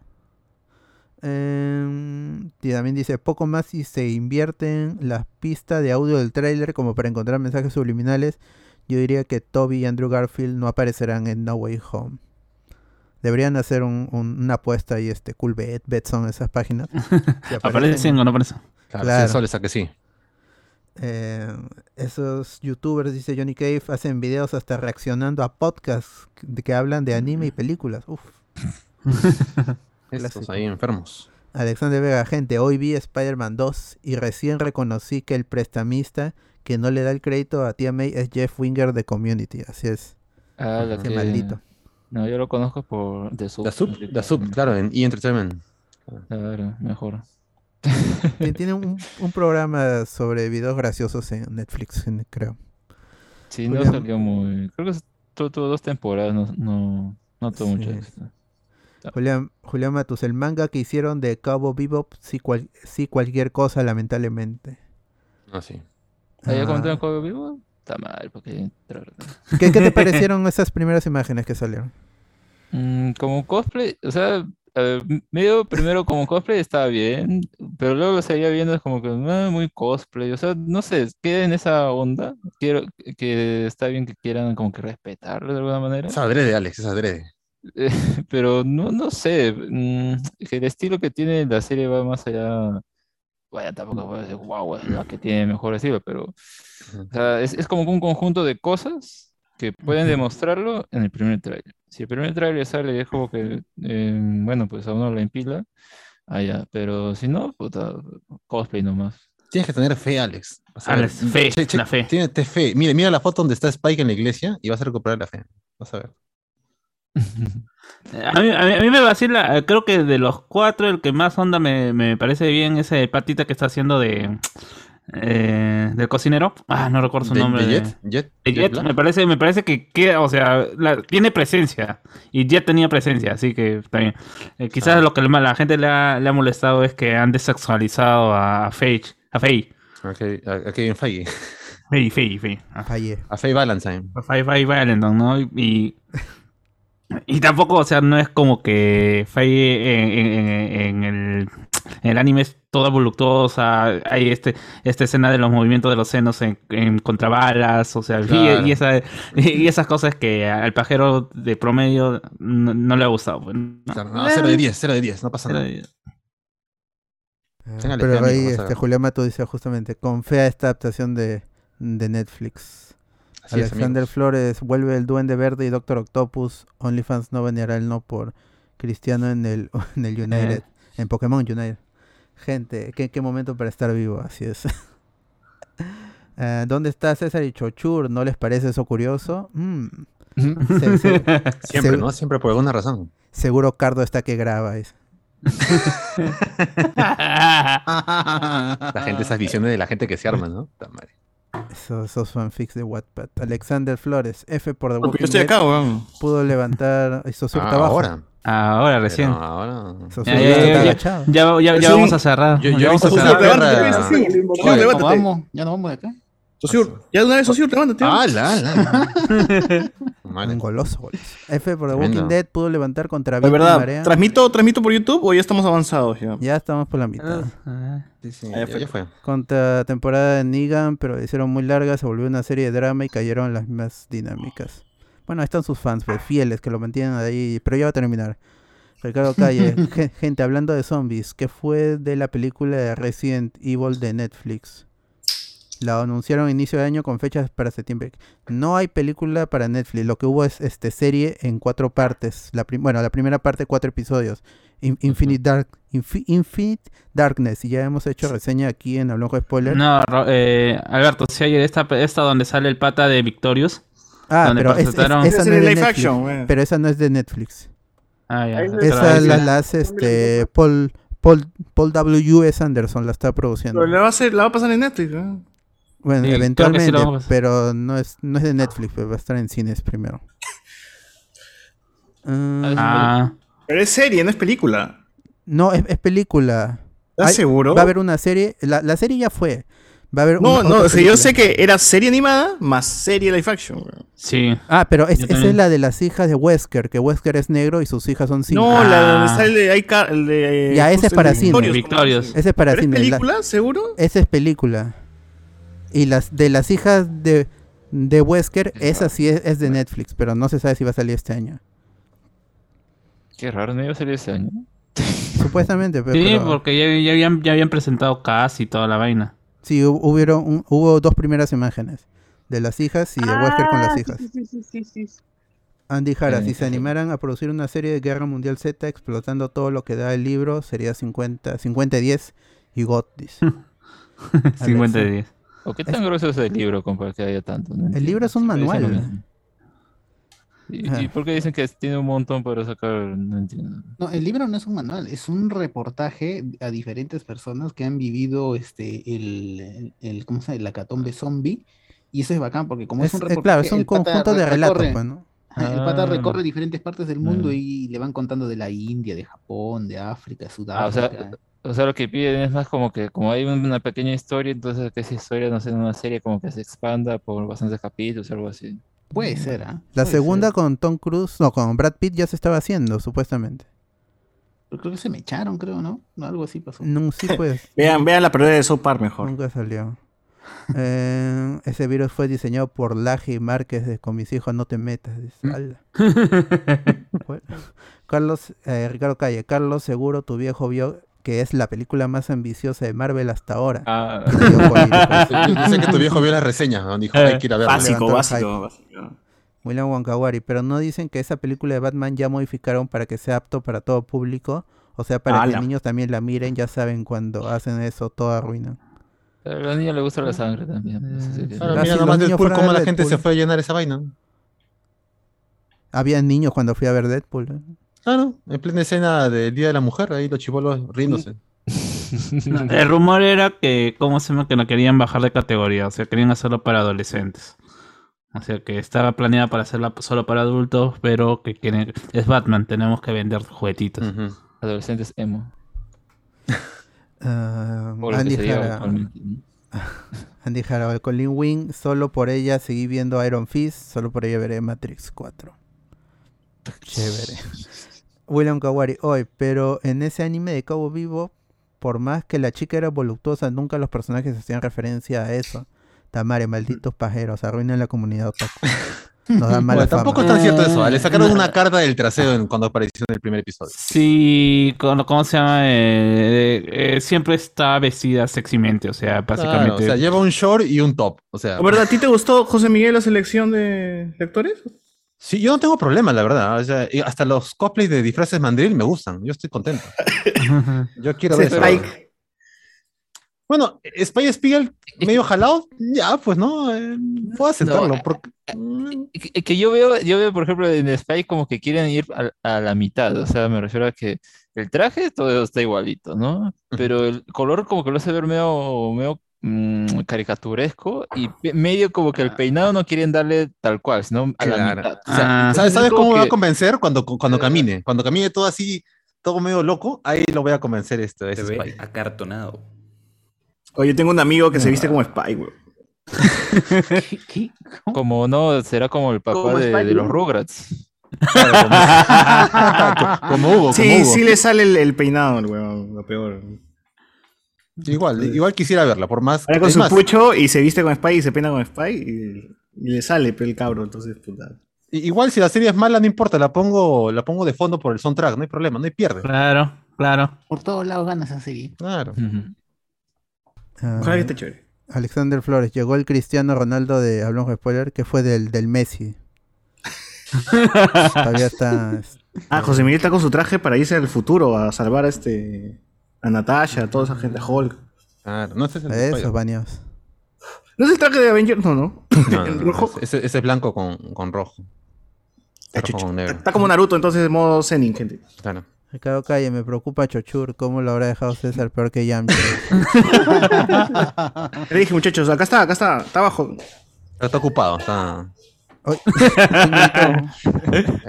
[SPEAKER 1] Em, y también dice, poco más si se invierten las pistas de audio del tráiler como para encontrar mensajes subliminales, yo diría que Toby y Andrew Garfield no aparecerán en No Way Home. Deberían hacer un- un- una apuesta ahí, este, Cool Bet, Betson, esas páginas. [laughs] Si
[SPEAKER 4] ¿Aparecen o no aparecen?
[SPEAKER 2] Claro,
[SPEAKER 1] Claro.
[SPEAKER 2] sí, Sol, esa que sí.
[SPEAKER 1] Eh, esos youtubers, dice Johnny Cave, hacen videos hasta reaccionando a podcasts que, que hablan de anime y películas. Uf. [laughs]
[SPEAKER 2] Estos
[SPEAKER 1] Clásico.
[SPEAKER 2] ahí enfermos.
[SPEAKER 1] Alexander Vega, gente, hoy vi Spider-Man 2 y recién reconocí que el prestamista que no le da el crédito a Tía May es Jeff Winger de Community. Así es.
[SPEAKER 6] Ah, la
[SPEAKER 1] Ese
[SPEAKER 6] que-
[SPEAKER 1] maldito.
[SPEAKER 6] No, yo lo conozco por The Sub.
[SPEAKER 2] La sub, la sub, claro, en E! Entertainment.
[SPEAKER 6] Claro, mejor. [laughs]
[SPEAKER 1] Tien- Tiene un, un programa sobre videos graciosos en Netflix, creo.
[SPEAKER 6] Sí, no
[SPEAKER 1] Julián.
[SPEAKER 6] salió muy. Creo que tu- tuvo dos temporadas, no, no, no tuvo mucho
[SPEAKER 1] Sí. Julián, Julián Matus, el manga que hicieron de Cabo Bebop, sí, cual- sí cualquier cosa, lamentablemente.
[SPEAKER 2] Ah, sí.
[SPEAKER 6] ¿Ah, ya
[SPEAKER 1] Ah.
[SPEAKER 6] comentaron Cowboy Vivo? Está mal, porque.
[SPEAKER 1] ¿Qué, qué te [laughs] parecieron esas primeras imágenes que salieron?
[SPEAKER 6] Mm, como cosplay, o sea, a ver, medio primero como cosplay estaba bien, pero luego lo seguía viendo es como que ah, muy cosplay, o sea, no sé, queda en esa onda. Quiero que está bien que quieran como que respetarlo de alguna manera.
[SPEAKER 2] Es adrede, Alex, es adrede.
[SPEAKER 6] Eh, [laughs] Pero no, no sé, mm, que el estilo que tiene la serie va más allá. Bueno, tampoco voy a decir, wow, es la que tiene mejor estilo, pero o sea, es, es como un conjunto de cosas que pueden demostrarlo en el primer tráiler. Si el primer tráiler sale y es como que, eh, bueno, pues a uno le empila, allá, pero si no, puta, cosplay nomás.
[SPEAKER 2] Tienes que tener fe, Alex. Vas a ver.
[SPEAKER 4] Alex, fe,
[SPEAKER 2] Che- che-
[SPEAKER 4] la fe.
[SPEAKER 2] Tiene te fe. Mira, mira la foto donde está Spike en la iglesia y vas a recuperar la fe. Vas a ver. [laughs]
[SPEAKER 4] A mí, a mí- a mí me vacila, eh, creo que de los cuatro, el que más onda me, me parece bien es el patita que está haciendo de eh, del cocinero. Ah, no recuerdo su
[SPEAKER 2] De-
[SPEAKER 4] nombre.
[SPEAKER 2] de
[SPEAKER 4] de-
[SPEAKER 2] Jet, Jet,
[SPEAKER 4] de
[SPEAKER 2] Jet
[SPEAKER 4] Jet,
[SPEAKER 2] Black.
[SPEAKER 4] me parece, me parece que queda, o sea, la- tiene presencia. Y Jet tenía presencia, así que está bien. Eh, quizás
[SPEAKER 2] Ah.
[SPEAKER 4] lo que la gente le ha, le ha molestado es que han desexualizado a Faye. A Faye.
[SPEAKER 2] Ok, a, a Kevin Feige.
[SPEAKER 4] Faye, Faye, Faye.
[SPEAKER 2] A Faye Valentine.
[SPEAKER 4] Faye, Faye Valentine, ¿no? Y, y tampoco, o sea, no es como que Faye en, en- en- en el, en el anime es toda voluptuosa. Hay este, esta escena de los movimientos de los senos en, en contrabalas, o sea, y-
[SPEAKER 2] Claro.
[SPEAKER 4] y, esa- y esas cosas que al pajero de promedio no, no le ha gustado. pues, ¿no?
[SPEAKER 2] Claro, no, 0 de 10, 0 de 10, no pasa nada.
[SPEAKER 1] Ah, Pero ahí este. Julián Mato dice justamente, con fe a esta adaptación de, de Netflix.
[SPEAKER 2] Así
[SPEAKER 1] Alexander. Flores vuelve el Duende Verde y Doctor Octopus. OnlyFans no baneará el no por Cristiano en el, [laughs] en el United, [laughs] en Pokémon United. Gente, ¿qué, qué momento para estar vivo, así es. [laughs] Eh, ¿Dónde está César y Chochur? ¿No les parece eso curioso? Mm, se- se-
[SPEAKER 2] Siempre,
[SPEAKER 1] se-
[SPEAKER 2] ¿no? Siempre por alguna razón.
[SPEAKER 1] Seguro Cardo está que graba. es.
[SPEAKER 2] La gente, esas visiones de la gente que se arma, ¿no? Madre.
[SPEAKER 1] Esos, esos fanfics de Wattpad. Alexander Flores, F por The Walking
[SPEAKER 7] yo estoy acá, weón.
[SPEAKER 1] pudo levantar y Sosur
[SPEAKER 2] Ah,
[SPEAKER 1] está abajo.
[SPEAKER 2] ahora.
[SPEAKER 4] Ahora, recién.
[SPEAKER 2] Pero ahora.
[SPEAKER 4] Ya, ya, ya, ya.
[SPEAKER 1] agachado.
[SPEAKER 4] Ya, ya, ya
[SPEAKER 7] Sí.
[SPEAKER 4] vamos a cerrar.
[SPEAKER 2] Yo-
[SPEAKER 4] vamos a cerrar.
[SPEAKER 5] Ya no
[SPEAKER 7] levántate.
[SPEAKER 5] vamos, ya no vamos de acá.
[SPEAKER 7] Socio, ya de una vez, socio, levántate.
[SPEAKER 2] Ah, la, la.
[SPEAKER 1] Un
[SPEAKER 2] Madre.
[SPEAKER 1] goloso, goloso. F por The
[SPEAKER 2] Tremendo.
[SPEAKER 1] Walking Dead pudo levantar contra y
[SPEAKER 7] verdad,
[SPEAKER 1] Marea.
[SPEAKER 7] ¿transmito, ¿transmito por YouTube o ya estamos avanzados? Ya?
[SPEAKER 1] Ya estamos por la mitad.
[SPEAKER 4] Ah,
[SPEAKER 2] Sí, sí,
[SPEAKER 7] Ah, ya
[SPEAKER 2] ya,
[SPEAKER 7] fue.
[SPEAKER 2] ya fue.
[SPEAKER 1] Contra temporada de Negan, pero la hicieron muy larga, se volvió una serie de drama y cayeron las mismas dinámicas. Bueno, ahí están sus fans, pues, fieles, que lo mantienen ahí, pero ya va a terminar. Ricardo Calle, [laughs] ge- gente, hablando de zombies, ¿qué fue de la película de Resident Evil de Netflix? La anunciaron a inicio de año con fechas para septiembre. No hay película para Netflix, lo que hubo es este serie en cuatro partes. La bueno, la primera parte cuatro episodios. In- Infinite Dark Infi- Infinite Darkness y ya hemos hecho reseña aquí en Hablamos de Spoiler.
[SPEAKER 4] No, Ro- eh, Alberto, si hay esta, esta donde sale el pata de Victorious.
[SPEAKER 1] ah,
[SPEAKER 4] donde
[SPEAKER 1] pero es- es- esa no
[SPEAKER 7] es
[SPEAKER 1] de Netflix.
[SPEAKER 7] action.
[SPEAKER 1] Pero esa no es de Netflix.
[SPEAKER 4] Ah, ya.
[SPEAKER 3] Esa
[SPEAKER 1] la, hace este Paul, Paul, Paul W. S. Anderson, la está produciendo.
[SPEAKER 7] Pero la va a, hacer, la va a pasar en Netflix, ¿no?
[SPEAKER 1] Bueno,
[SPEAKER 4] Sí, sí
[SPEAKER 1] eventualmente,
[SPEAKER 4] a-
[SPEAKER 1] pero no es, no es de Netflix, pues va a estar en cines primero. [laughs] Ah,
[SPEAKER 4] Ah,
[SPEAKER 7] Pero es serie, no es película.
[SPEAKER 1] no, es, es película.
[SPEAKER 7] ¿Estás
[SPEAKER 1] Hay-
[SPEAKER 7] seguro?
[SPEAKER 1] Va a haber una serie, la, la serie ya fue. Va a haber
[SPEAKER 7] No,
[SPEAKER 1] una-
[SPEAKER 7] no,
[SPEAKER 1] otra
[SPEAKER 7] o sea, yo sé que era serie animada más serie live action. weón.
[SPEAKER 4] sí.
[SPEAKER 1] Ah, pero es- esa es la de las hijas de Wesker, que Wesker es negro y sus hijas son cinco.
[SPEAKER 7] No, la donde
[SPEAKER 4] Ah.
[SPEAKER 7] está el de, ahí ca- el de
[SPEAKER 1] Ya, ese es para cine.
[SPEAKER 7] Dicen.
[SPEAKER 1] Ese es para
[SPEAKER 7] ¿Pero es
[SPEAKER 1] cine. la-
[SPEAKER 7] película, seguro?
[SPEAKER 1] esa es película. Y las de las hijas de, de Wesker, esa sí es, es de Netflix, pero no se sabe si va a salir este año.
[SPEAKER 6] Qué raro, no iba a salir ese año.
[SPEAKER 1] Supuestamente, pero,
[SPEAKER 4] Sí,
[SPEAKER 1] pero-
[SPEAKER 4] porque ya, ya habían, ya habían presentado casi toda la vaina.
[SPEAKER 1] sí, hu- hubieron un- hubo dos primeras imágenes. De las hijas y de Wesker con las
[SPEAKER 3] Ah,
[SPEAKER 1] hijas.
[SPEAKER 3] Sí, sí, sí, sí, sí, sí.
[SPEAKER 1] Andy Jara, si se animaran a producir una serie de Guerra Mundial Z explotando todo lo que da el libro, sería 50, 50-10 y God dice.
[SPEAKER 4] 50 de 10.
[SPEAKER 6] ¿O qué tan grueso es el libro como para que haya tanto? No
[SPEAKER 1] El libro es un manual.
[SPEAKER 6] ¿Y, por qué dicen que tiene un montón para sacar? No entiendo.
[SPEAKER 5] No, el libro no es un manual, es un reportaje a diferentes personas que han vivido este el, el, ¿cómo se llama? el acatombe zombie. Y eso es bacán porque como es,
[SPEAKER 1] Es,
[SPEAKER 5] un
[SPEAKER 1] eh,
[SPEAKER 5] reportaje,
[SPEAKER 1] claro, es un
[SPEAKER 5] el pata
[SPEAKER 1] conjunto de
[SPEAKER 5] re-
[SPEAKER 1] relatos,
[SPEAKER 5] recorre-
[SPEAKER 1] pues,
[SPEAKER 5] El pata
[SPEAKER 6] Ah.
[SPEAKER 5] recorre diferentes partes del mundo y le van contando de la India, de Japón, de África,
[SPEAKER 6] Ah, o sea,
[SPEAKER 5] Sudáfrica.
[SPEAKER 6] O sea, lo que piden es más como que, como hay una pequeña historia, entonces que esa historia, no sé, en una serie como que se expanda por bastantes capítulos o algo así.
[SPEAKER 5] Puede ser, ¿ah?
[SPEAKER 1] La
[SPEAKER 5] Puede
[SPEAKER 1] segunda
[SPEAKER 5] ser.
[SPEAKER 1] con Tom Cruise, no, con Brad Pitt ya se estaba haciendo, supuestamente.
[SPEAKER 5] Pero creo que se me echaron, creo, ¿no? No, Algo así pasó.
[SPEAKER 1] No, sí, [laughs] pues,
[SPEAKER 7] Vean, vean la parodia de South Park mejor.
[SPEAKER 1] nunca salió. Eh, ese virus fue diseñado por Laje Márquez de Con mis hijos no te metas. dice,
[SPEAKER 2] ¿Mm? [laughs]
[SPEAKER 1] Bueno, Carlos, eh, Ricardo Calle, Carlos, seguro tu viejo vio que es la película más ambiciosa de Marvel hasta ahora.
[SPEAKER 6] Ah, [laughs]
[SPEAKER 1] Digo, político,
[SPEAKER 2] Yo, yo sé que tu viejo vio las reseñas, ¿no? dijo, hay que ir a verla.
[SPEAKER 7] Básico, básico, básico.
[SPEAKER 1] William Wankawari, pero no dicen que esa película de Batman ya modificaron para que sea apto para todo público, o sea, para que
[SPEAKER 7] Ala.
[SPEAKER 1] niños también la miren, ya saben cuando hacen eso, todo arruinan.
[SPEAKER 6] a los niños les gusta la sangre también. eso sí que-
[SPEAKER 2] Claro,
[SPEAKER 1] Ah,
[SPEAKER 2] mira nomás
[SPEAKER 1] los
[SPEAKER 2] Deadpool, cómo la gente se fue a llenar esa vaina.
[SPEAKER 1] Había niños cuando fui a ver Deadpool. ¿eh?
[SPEAKER 2] Claro, en plena escena del Día de la Mujer, ahí los chivolos riéndose. [laughs]
[SPEAKER 4] El rumor era que, ¿cómo se llama? Que no querían bajar de categoría, o sea, querían hacerlo para adolescentes. O sea, que estaba planeada para hacerla solo para adultos, pero que quieren... Es Batman, tenemos que vender juguetitos.
[SPEAKER 6] Adolescentes emo. [laughs]
[SPEAKER 1] Ah, [laughs] Andy Jara. Andy Jara, con Lin Wing, solo por ella seguí viendo Iron Fist, solo por ella veré Matrix 4. Chévere. William Kawari, hoy, pero en ese anime de Cabo Vivo, por más que la chica era voluptuosa, nunca los personajes hacían referencia a eso. Tamare, malditos pajeros, arruinan la comunidad otaku. Nos dan [laughs] mala
[SPEAKER 2] Bueno, tampoco es tan cierto eso. Le sacaron una carta del trasero en- cuando apareció en el primer episodio.
[SPEAKER 4] Sí, con- ¿cómo se llama? Eh, eh, siempre está vestida sexymente, o sea,
[SPEAKER 2] Claro,
[SPEAKER 4] básicamente...
[SPEAKER 2] o sea, lleva un short y un top. O sea,
[SPEAKER 7] ¿Verdad? ¿A ti te gustó, José Miguel, la selección de lectores?
[SPEAKER 2] Sí, yo no tengo problema, la verdad. O sea, hasta los cosplays de disfraces mandril me gustan. Yo estoy contento. [laughs] Yo quiero ver eso.
[SPEAKER 7] Spike.
[SPEAKER 2] Bueno, Spy Spiegel medio jalado, ya, pues no, eh, puedo aceptarlo.
[SPEAKER 6] No,
[SPEAKER 2] porque, mm,
[SPEAKER 6] Que, que yo veo, yo veo, por ejemplo, en Spy como que quieren ir a, a la mitad. O sea, me refiero a que el traje todo está igualito, ¿no? Pero el color como que lo hace ver medio, medio mm, caricaturesco y medio como que el peinado no quieren darle tal cual, sino a la mitad. O sea,
[SPEAKER 4] Ah,
[SPEAKER 2] ¿Sabes, cómo me va a
[SPEAKER 6] que-
[SPEAKER 2] convencer? Cuando, cuando camine. Cuando camine todo así, todo medio loco, ahí lo voy a convencer este,
[SPEAKER 8] Se
[SPEAKER 2] ese
[SPEAKER 8] ve
[SPEAKER 2] Spy.
[SPEAKER 8] acartonado.
[SPEAKER 7] Oye, tengo un amigo que se viste como Spike, güey. [laughs] [laughs]
[SPEAKER 5] ¿Qué? ¿Qué? ¿Cómo?
[SPEAKER 6] Como no, será como el papá de, los. Rugrats. [laughs]
[SPEAKER 2] Como Hugo, como
[SPEAKER 7] Sí,
[SPEAKER 2] Hugo.
[SPEAKER 7] sí le sale el, el peinado, el weón, lo peor.
[SPEAKER 2] Igual, igual quisiera verla, por más.
[SPEAKER 7] Ahora con su
[SPEAKER 2] más,
[SPEAKER 7] pucho y se viste con Spike y se peina con Spike y, y le sale pe, el cabro, entonces, puta.
[SPEAKER 2] igual si la serie es mala, no importa, la pongo, la pongo de fondo por el soundtrack, no hay problema, no hay pierde.
[SPEAKER 4] Claro, claro.
[SPEAKER 5] Por todos lados gana esa serie.
[SPEAKER 2] Claro.
[SPEAKER 7] Ojalá que esté chévere.
[SPEAKER 1] Alexander Flores, llegó el Cristiano Ronaldo de, hablamos de spoiler, que fue del, del Messi. [laughs] Todavía está...
[SPEAKER 7] Ah, José Miguel está con su traje para irse al futuro a salvar a este. A Natasha, a toda esa gente, a Hulk.
[SPEAKER 2] Claro, no este es el
[SPEAKER 1] Eso,
[SPEAKER 2] Spider-
[SPEAKER 1] bañados.
[SPEAKER 7] ¿No es el traje de Avengers? No, no.
[SPEAKER 2] No, [laughs]
[SPEAKER 7] el
[SPEAKER 2] no,
[SPEAKER 7] rojo.
[SPEAKER 2] Ese, ese es blanco con, con rojo. Rojo
[SPEAKER 7] chucha.
[SPEAKER 2] con negro.
[SPEAKER 7] Está como Naruto, entonces en modo Zenin, gente.
[SPEAKER 2] Claro.
[SPEAKER 1] Ricardo Calle, me preocupa Chochur, ¿cómo lo habrá dejado César peor que Yamcha? [laughs]
[SPEAKER 7] Le dije, muchachos, acá está, acá está, está abajo.
[SPEAKER 2] Pero está ocupado, está. Ahí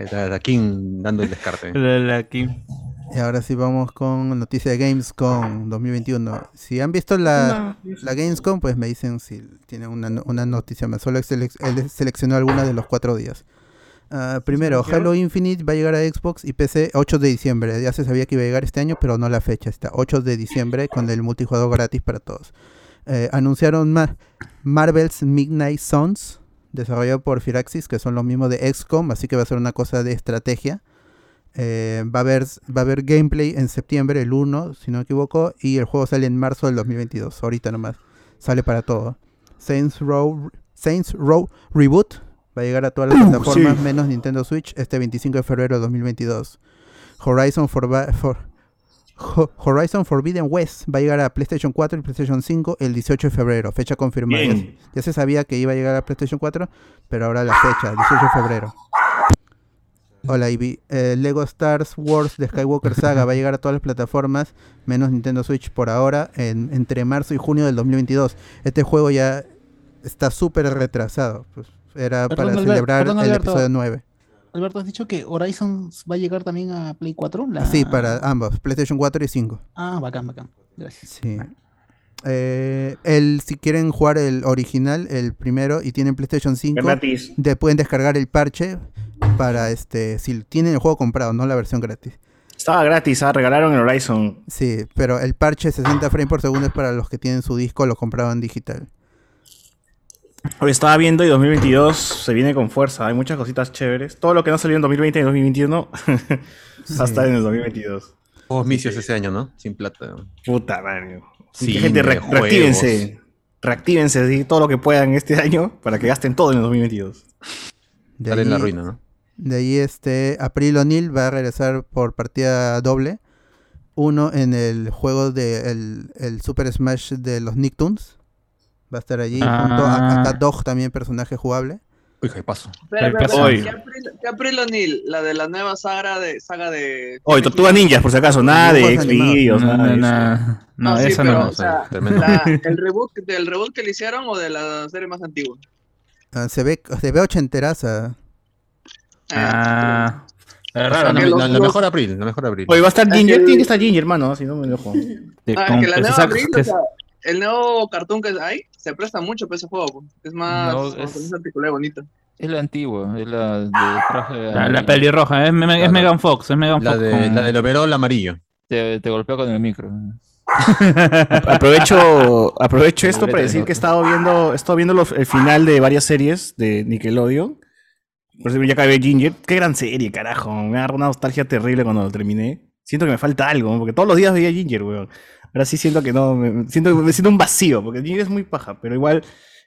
[SPEAKER 2] está, está King dando el descarte.
[SPEAKER 4] La- la- aquí.
[SPEAKER 1] Y ahora sí vamos con noticia de Gamescom 2021. Si han visto la, la Gamescom, pues me dicen si tienen una, una noticia más. Solo selec- él seleccionó alguna de los cuatro días. Ah, primero, Halo Infinite va a llegar a Xbox y PC 8 de diciembre. Ya se sabía que iba a llegar este año, pero no la fecha. Está 8 de diciembre con el multijugador gratis para todos. Eh, anunciaron Ma- Marvel's Midnight Suns, desarrollado por Firaxis, que son los mismos de XCOM, así que va a ser una cosa de estrategia. Eh, va, a haber, va a haber gameplay en septiembre, el 1, si no me equivoco, y el juego sale en marzo del 2022, ahorita nomás. Sale para todo. Saints Row, Saints Row Reboot va a llegar a todas las plataformas
[SPEAKER 7] sí.
[SPEAKER 1] menos Nintendo Switch este 25 de febrero de 2022. Horizon Forba- for, Ho- Horizon Forbidden West va a llegar a PlayStation 4 y PlayStation 5 el 18 de febrero, fecha confirmada. Ya se sabía que iba a llegar a PlayStation 4, pero ahora la fecha, 18 de febrero. Hola Ivy. Eh, Lego Stars Wars de Skywalker Saga va a llegar a todas las plataformas, menos Nintendo Switch por ahora, en- entre marzo y junio del 2022. Este juego ya está súper retrasado. pues, era
[SPEAKER 5] Perdón,
[SPEAKER 1] para
[SPEAKER 5] Albert-
[SPEAKER 1] celebrar
[SPEAKER 5] perdón,
[SPEAKER 1] el episodio 9.
[SPEAKER 5] Alberto, ¿has dicho que Horizon va a llegar también a Play 4? La-
[SPEAKER 1] Sí, para ambos, PlayStation 4 y 5.
[SPEAKER 5] Ah, bacán, bacán. Gracias.
[SPEAKER 1] Sí. Eh, el, si quieren jugar el original, el primero, y tienen PlayStation 5,
[SPEAKER 7] Gratis.
[SPEAKER 1] de- pueden descargar el parche para este, si tienen el juego comprado, no la versión gratis.
[SPEAKER 7] Estaba gratis, ah, regalaron el Horizon.
[SPEAKER 1] Sí, pero el parche 60 frames por segundo es para los que tienen su disco, lo compraban digital.
[SPEAKER 7] Hoy estaba viendo y 2022 se viene con fuerza. Hay muchas cositas chéveres. Todo lo que no salió en 2020 y 2021 va a estar en el 2022.
[SPEAKER 2] Juegos misios ese año, ¿no? Sin plata.
[SPEAKER 7] Puta madre.
[SPEAKER 2] Sí,
[SPEAKER 7] gente, re-
[SPEAKER 2] juegos.
[SPEAKER 7] reactívense. Reactívense sí, todo lo que puedan este [laughs] año para que gasten todo en el 2022.
[SPEAKER 1] De
[SPEAKER 2] en la ruina, ¿no?
[SPEAKER 1] De ahí este April O'Neil va a regresar por partida doble. Uno en el juego de el, el Super Smash de los Nicktoons. Va a estar allí
[SPEAKER 4] Ah.
[SPEAKER 1] junto a, a Cat Dog, también personaje jugable.
[SPEAKER 2] Uy, qué paso.
[SPEAKER 3] ¿Qué April, O'Neil? La de la nueva saga de. Saga de
[SPEAKER 7] Oye, Tortuga Ninjas, por si acaso. Nada de. Xvideos,
[SPEAKER 4] No,
[SPEAKER 7] nada de
[SPEAKER 4] no,
[SPEAKER 7] eso.
[SPEAKER 4] no, no,
[SPEAKER 3] No, sí,
[SPEAKER 4] esa
[SPEAKER 3] pero,
[SPEAKER 4] no.
[SPEAKER 3] o sea, la- el reboot, ¿Del reboot que le hicieron o de la serie más antigua?
[SPEAKER 1] Ah, se ve se ve ochenteraza.
[SPEAKER 4] Ah, es
[SPEAKER 2] La,
[SPEAKER 4] raro, ¿no?
[SPEAKER 3] los-
[SPEAKER 2] la
[SPEAKER 3] los-
[SPEAKER 2] mejor abril, la mejor abril.
[SPEAKER 7] Oye, va a estar
[SPEAKER 3] Es
[SPEAKER 7] Ginger.
[SPEAKER 3] el-
[SPEAKER 7] Tiene que estar Ginger, hermano. Si no me enojo.
[SPEAKER 3] Ah,
[SPEAKER 4] con-
[SPEAKER 3] que la nueva
[SPEAKER 4] saca-
[SPEAKER 3] April,
[SPEAKER 4] que
[SPEAKER 3] o sea, el nuevo cartoon que hay se presta mucho para ese juego. Es más.
[SPEAKER 6] No, es-
[SPEAKER 3] es articulado bonito.
[SPEAKER 6] Es la antigua, es la de traje.
[SPEAKER 4] La, la pelirroja, es, Me- es
[SPEAKER 2] Claro.
[SPEAKER 4] Megan Fox, es Megan
[SPEAKER 2] La,
[SPEAKER 4] Fox.
[SPEAKER 2] de,
[SPEAKER 4] con-
[SPEAKER 2] la del overol amarillo.
[SPEAKER 6] Te, te golpea con el micro. [laughs]
[SPEAKER 7] Aprovecho, aprovecho esto para
[SPEAKER 6] de
[SPEAKER 7] decir que he estado viendo, he estado viendo los- el final de varias series de Nickelodeon. Por ejemplo, ya acabé Ginger. Qué gran serie, carajo. Me agarró una nostalgia terrible cuando lo terminé. Siento que me falta algo, porque todos los días veía Ginger, weón. Ahora sí siento que no, me siento, me siento un vacío, porque Ginger es muy paja, pero igual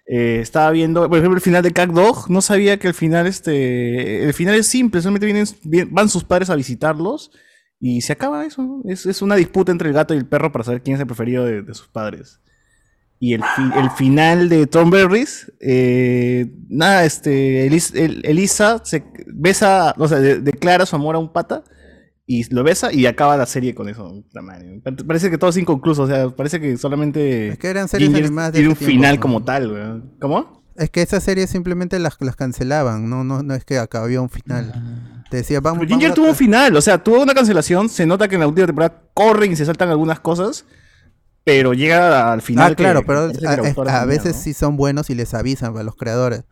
[SPEAKER 7] eh, estaba viendo, por ejemplo, el final de Cat Dog, no sabía que el final, este, el final es simple, solamente vienen, van sus padres a visitarlos y se acaba eso, es, es una disputa entre el gato y el perro para saber quién es el preferido de sus padres. Y el, fi- el final de Tom Berries, eh, nada, este, Elis- el- Elisa se besa, o sea, de- declara su amor a un pata y lo besa y acaba la serie con eso. Parece que todo es inconcluso, o sea, parece que solamente
[SPEAKER 1] Es que eran series
[SPEAKER 7] Ginger
[SPEAKER 1] animadas de
[SPEAKER 7] tiene un
[SPEAKER 1] tiempo,
[SPEAKER 7] final
[SPEAKER 1] ¿no?
[SPEAKER 7] como tal, weón. ¿Cómo?
[SPEAKER 1] Es que esas series simplemente las, las cancelaban, no, no, no es que acá había un final. Te decía, vamos,
[SPEAKER 7] Pero Ginger
[SPEAKER 1] vamos a-
[SPEAKER 7] tuvo un final, o sea, tuvo una cancelación. Se nota que en la última temporada corren y se saltan algunas cosas, pero llega al final.
[SPEAKER 1] Ah,
[SPEAKER 7] que-
[SPEAKER 1] claro, pero
[SPEAKER 7] que
[SPEAKER 1] a, veces
[SPEAKER 7] ¿no?
[SPEAKER 1] sí son buenos y les avisan a los creadores.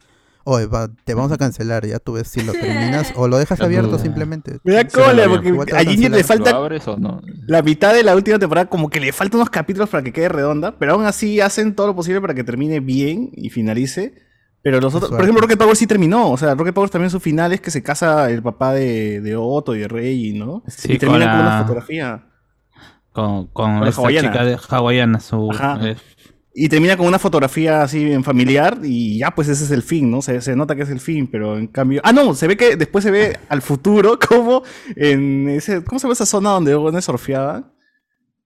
[SPEAKER 1] Oye, va- te vamos a cancelar, ya tú ves si lo terminas o lo dejas abierto simplemente.
[SPEAKER 7] Me da cólera porque a Ginger le
[SPEAKER 1] cancelar.
[SPEAKER 6] ¿Lo
[SPEAKER 7] falta
[SPEAKER 6] abres o no?
[SPEAKER 7] la mitad de la última temporada, como que le faltan unos capítulos para que quede redonda, pero aún así hacen todo lo posible para que termine bien y finalice. Pero los otros, por ejemplo, Rocket Power sí terminó. O sea, Rocket Power también su final es que se casa el papá de, de Otto y de Rey, ¿no?
[SPEAKER 4] Sí,
[SPEAKER 7] y termina
[SPEAKER 4] con
[SPEAKER 7] una fotografía.
[SPEAKER 4] Con, con
[SPEAKER 7] Con hawaiana.
[SPEAKER 4] chica de hawaiana, su...
[SPEAKER 7] Ajá.
[SPEAKER 4] eh,
[SPEAKER 7] Y termina con una fotografía así en familiar y ya pues ese es el fin, ¿no? Se, se nota que es el fin, pero en cambio... Ah, no, se ve que después se ve al futuro [laughs] como en ese... ¿Cómo se llama esa zona donde donde surfeaban?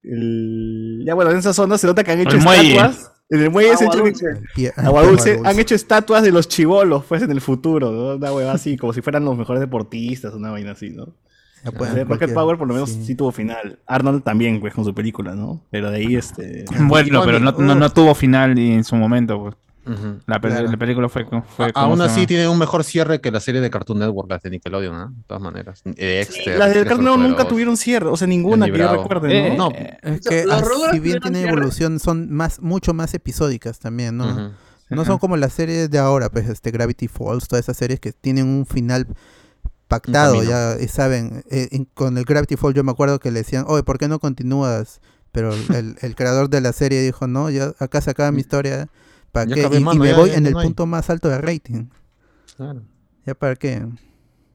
[SPEAKER 7] El... Ya bueno, en esa zona se nota que han hecho
[SPEAKER 4] El muelle.
[SPEAKER 7] estatuas. En el muelle se
[SPEAKER 3] Agua
[SPEAKER 7] han hecho-
[SPEAKER 3] dulce.
[SPEAKER 7] Agua dulce, han hecho estatuas de los chivolos, pues en el futuro, ¿no? Una hueva así, como si fueran los mejores deportistas, una vaina así, ¿no?
[SPEAKER 1] Pueden,
[SPEAKER 7] sea, Rocket. Power por lo menos
[SPEAKER 1] Sí.
[SPEAKER 7] sí. tuvo final. Arnold también, pues, con su película, ¿no? Pero de ahí, este...
[SPEAKER 4] Bueno, pero no, no, no tuvo final y en su momento. pues. La, pe-
[SPEAKER 1] Claro.
[SPEAKER 4] la película fue... fue
[SPEAKER 2] A-
[SPEAKER 4] ¿cómo
[SPEAKER 2] Aún así tiene un mejor cierre que la serie de Cartoon Network, las de Nickelodeon, ¿no? De todas maneras. Eh, De
[SPEAKER 7] Las de
[SPEAKER 2] Tres
[SPEAKER 7] Cartoon Network nunca tuvieron cierre, o sea, ninguna que yo recuerde,
[SPEAKER 4] Eh,
[SPEAKER 7] ¿no?
[SPEAKER 2] No,
[SPEAKER 4] eh,
[SPEAKER 1] Es que ah, si bien
[SPEAKER 3] tuvieron
[SPEAKER 1] tiene
[SPEAKER 3] cierre.
[SPEAKER 1] evolución, son más, mucho más episódicas también, ¿no? No son como las series de ahora, pues, este Gravity Falls, todas esas series que tienen un final pactado, ya y saben. eh, en- con el Gravity Falls yo me acuerdo que le decían, oye, ¿por qué no continúas? Pero el, el creador de la serie dijo, no, ya acá se acaba mi historia, ¿para
[SPEAKER 2] Ya
[SPEAKER 1] qué?
[SPEAKER 2] acabé,
[SPEAKER 1] y, me
[SPEAKER 2] ya-
[SPEAKER 1] voy
[SPEAKER 2] ya
[SPEAKER 1] en el
[SPEAKER 2] no hay".
[SPEAKER 1] punto más alto de rating.
[SPEAKER 2] Claro.
[SPEAKER 1] ¿Ya para qué?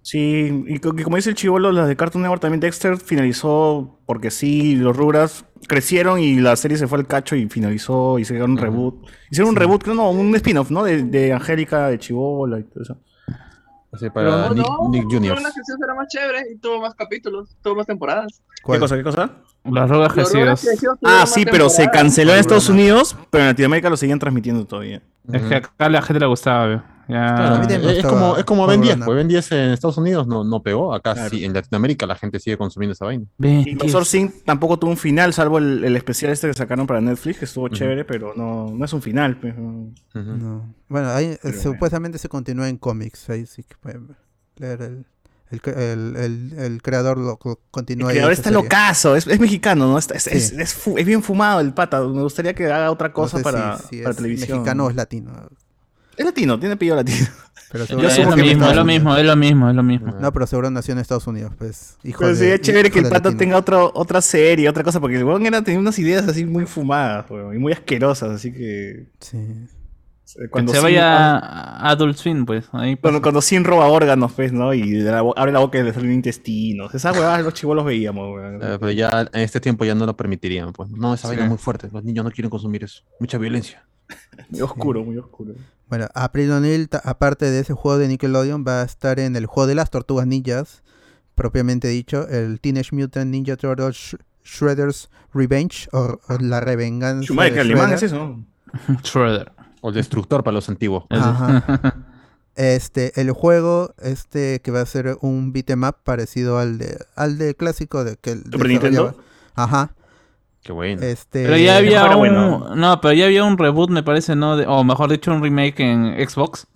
[SPEAKER 7] Sí, y como dice el chivolo, las de Cartoon Network también Dexter finalizó porque sí, los Rugrats crecieron y la serie se fue al cacho y finalizó y se dieron un reboot. Hicieron un reboot, creo, no, un spin-off, ¿no? De, de Angélica, de Chivola y todo eso.
[SPEAKER 2] Así para
[SPEAKER 3] Pero
[SPEAKER 2] Nick,
[SPEAKER 3] no,
[SPEAKER 2] Nick Jr.
[SPEAKER 3] Pero la gestión era más chévere y tuvo más capítulos, tuvo más temporadas.
[SPEAKER 7] ¿Qué
[SPEAKER 1] ¿Cuál?
[SPEAKER 7] cosa, qué cosa?
[SPEAKER 4] Los Rugrats crecidos.
[SPEAKER 3] creció, tuvo
[SPEAKER 7] Ah, sí, pero se canceló en Estados. Unidos, pero en Latinoamérica lo seguían transmitiendo todavía.
[SPEAKER 4] Es que acá a la gente le gustaba.
[SPEAKER 2] Claro,
[SPEAKER 1] a mí
[SPEAKER 2] es,
[SPEAKER 1] gustaba
[SPEAKER 2] como, es como Ben 10,
[SPEAKER 1] Run Up.
[SPEAKER 2] pues Ben 10 en Estados Unidos no, no pegó, acá
[SPEAKER 7] Claro.
[SPEAKER 2] sí, en Latinoamérica la gente sigue consumiendo esa vaina.
[SPEAKER 7] Invasor. Sim tampoco tuvo un final, salvo el, el especial este que sacaron para Netflix, que estuvo
[SPEAKER 2] Ujú.
[SPEAKER 7] chévere, pero no, no es un final. pues, no.
[SPEAKER 2] Ujú.
[SPEAKER 1] No. Bueno, ahí eh,
[SPEAKER 7] Pero
[SPEAKER 1] supuestamente se continúa en cómics. Ahí sí que pueden leer el. El, el, el, el creador lo
[SPEAKER 7] El
[SPEAKER 1] continúa ahí
[SPEAKER 7] creador está
[SPEAKER 1] serie.
[SPEAKER 7] locazo, es, es mexicano, ¿no? Está- es, es-
[SPEAKER 1] Sí.
[SPEAKER 7] es fu- es bien fumado el pata. Me gustaría que haga otra
[SPEAKER 1] No
[SPEAKER 7] cosa
[SPEAKER 1] sé
[SPEAKER 7] para,
[SPEAKER 1] si- si
[SPEAKER 7] para
[SPEAKER 1] es
[SPEAKER 7] televisión.
[SPEAKER 1] mexicano o es latino.
[SPEAKER 7] Es latino, tiene apellido latino.
[SPEAKER 1] Pero seguro
[SPEAKER 4] es lo mismo, es lo mismo, es lo mismo, es lo mismo.
[SPEAKER 1] No, pero seguro nació en Estados Unidos, pues. Hijo
[SPEAKER 7] Pero
[SPEAKER 1] de,
[SPEAKER 7] sería chévere
[SPEAKER 1] hijo
[SPEAKER 7] que el
[SPEAKER 1] de latino.
[SPEAKER 7] tenga otro, otra serie, otra cosa, porque el weón era, tenía unas ideas así muy fumadas, weón, y muy asquerosas, así que...
[SPEAKER 1] Sí.
[SPEAKER 7] eh,
[SPEAKER 4] Que se
[SPEAKER 7] Sin-
[SPEAKER 4] vaya a Adult Swim, pues. Ahí, pues.
[SPEAKER 7] Cuando, cuando Sin roba órganos, pues, ¿no? Y de la bo- abre la boca y le salen intestinos. Esas huevadas los chivolos veíamos, weón.
[SPEAKER 2] Eh, pero ya en este tiempo ya no lo permitirían, pues. No, esa
[SPEAKER 4] Sí.
[SPEAKER 2] vaina es muy fuerte, los niños no quieren consumir eso. Mucha violencia.
[SPEAKER 7] Muy oscuro, muy oscuro.
[SPEAKER 1] Bueno, April O'Neil, aparte de ese juego de Nickelodeon, va a estar en el juego de las tortugas ninjas, propiamente dicho, el Teenage Mutant Ninja Turtles Sh- Shredder's Revenge o, o la revenganza.
[SPEAKER 7] Schumacher,
[SPEAKER 1] de
[SPEAKER 7] alemán es
[SPEAKER 1] Shredder.
[SPEAKER 7] eso. [laughs]
[SPEAKER 4] Shredder.
[SPEAKER 2] O el destructor para los antiguos.
[SPEAKER 1] Ajá. [laughs] Este, el juego, este que va a ser un beat'em up parecido al de al de clásico de que el
[SPEAKER 7] ¿Super Nintendo?
[SPEAKER 1] Ajá.
[SPEAKER 2] Qué bueno.
[SPEAKER 1] Este
[SPEAKER 4] Pero ya había un...
[SPEAKER 7] bueno.
[SPEAKER 4] No, pero ya había un reboot, me parece, ¿no? De- O mejor dicho, un remake en Xbox.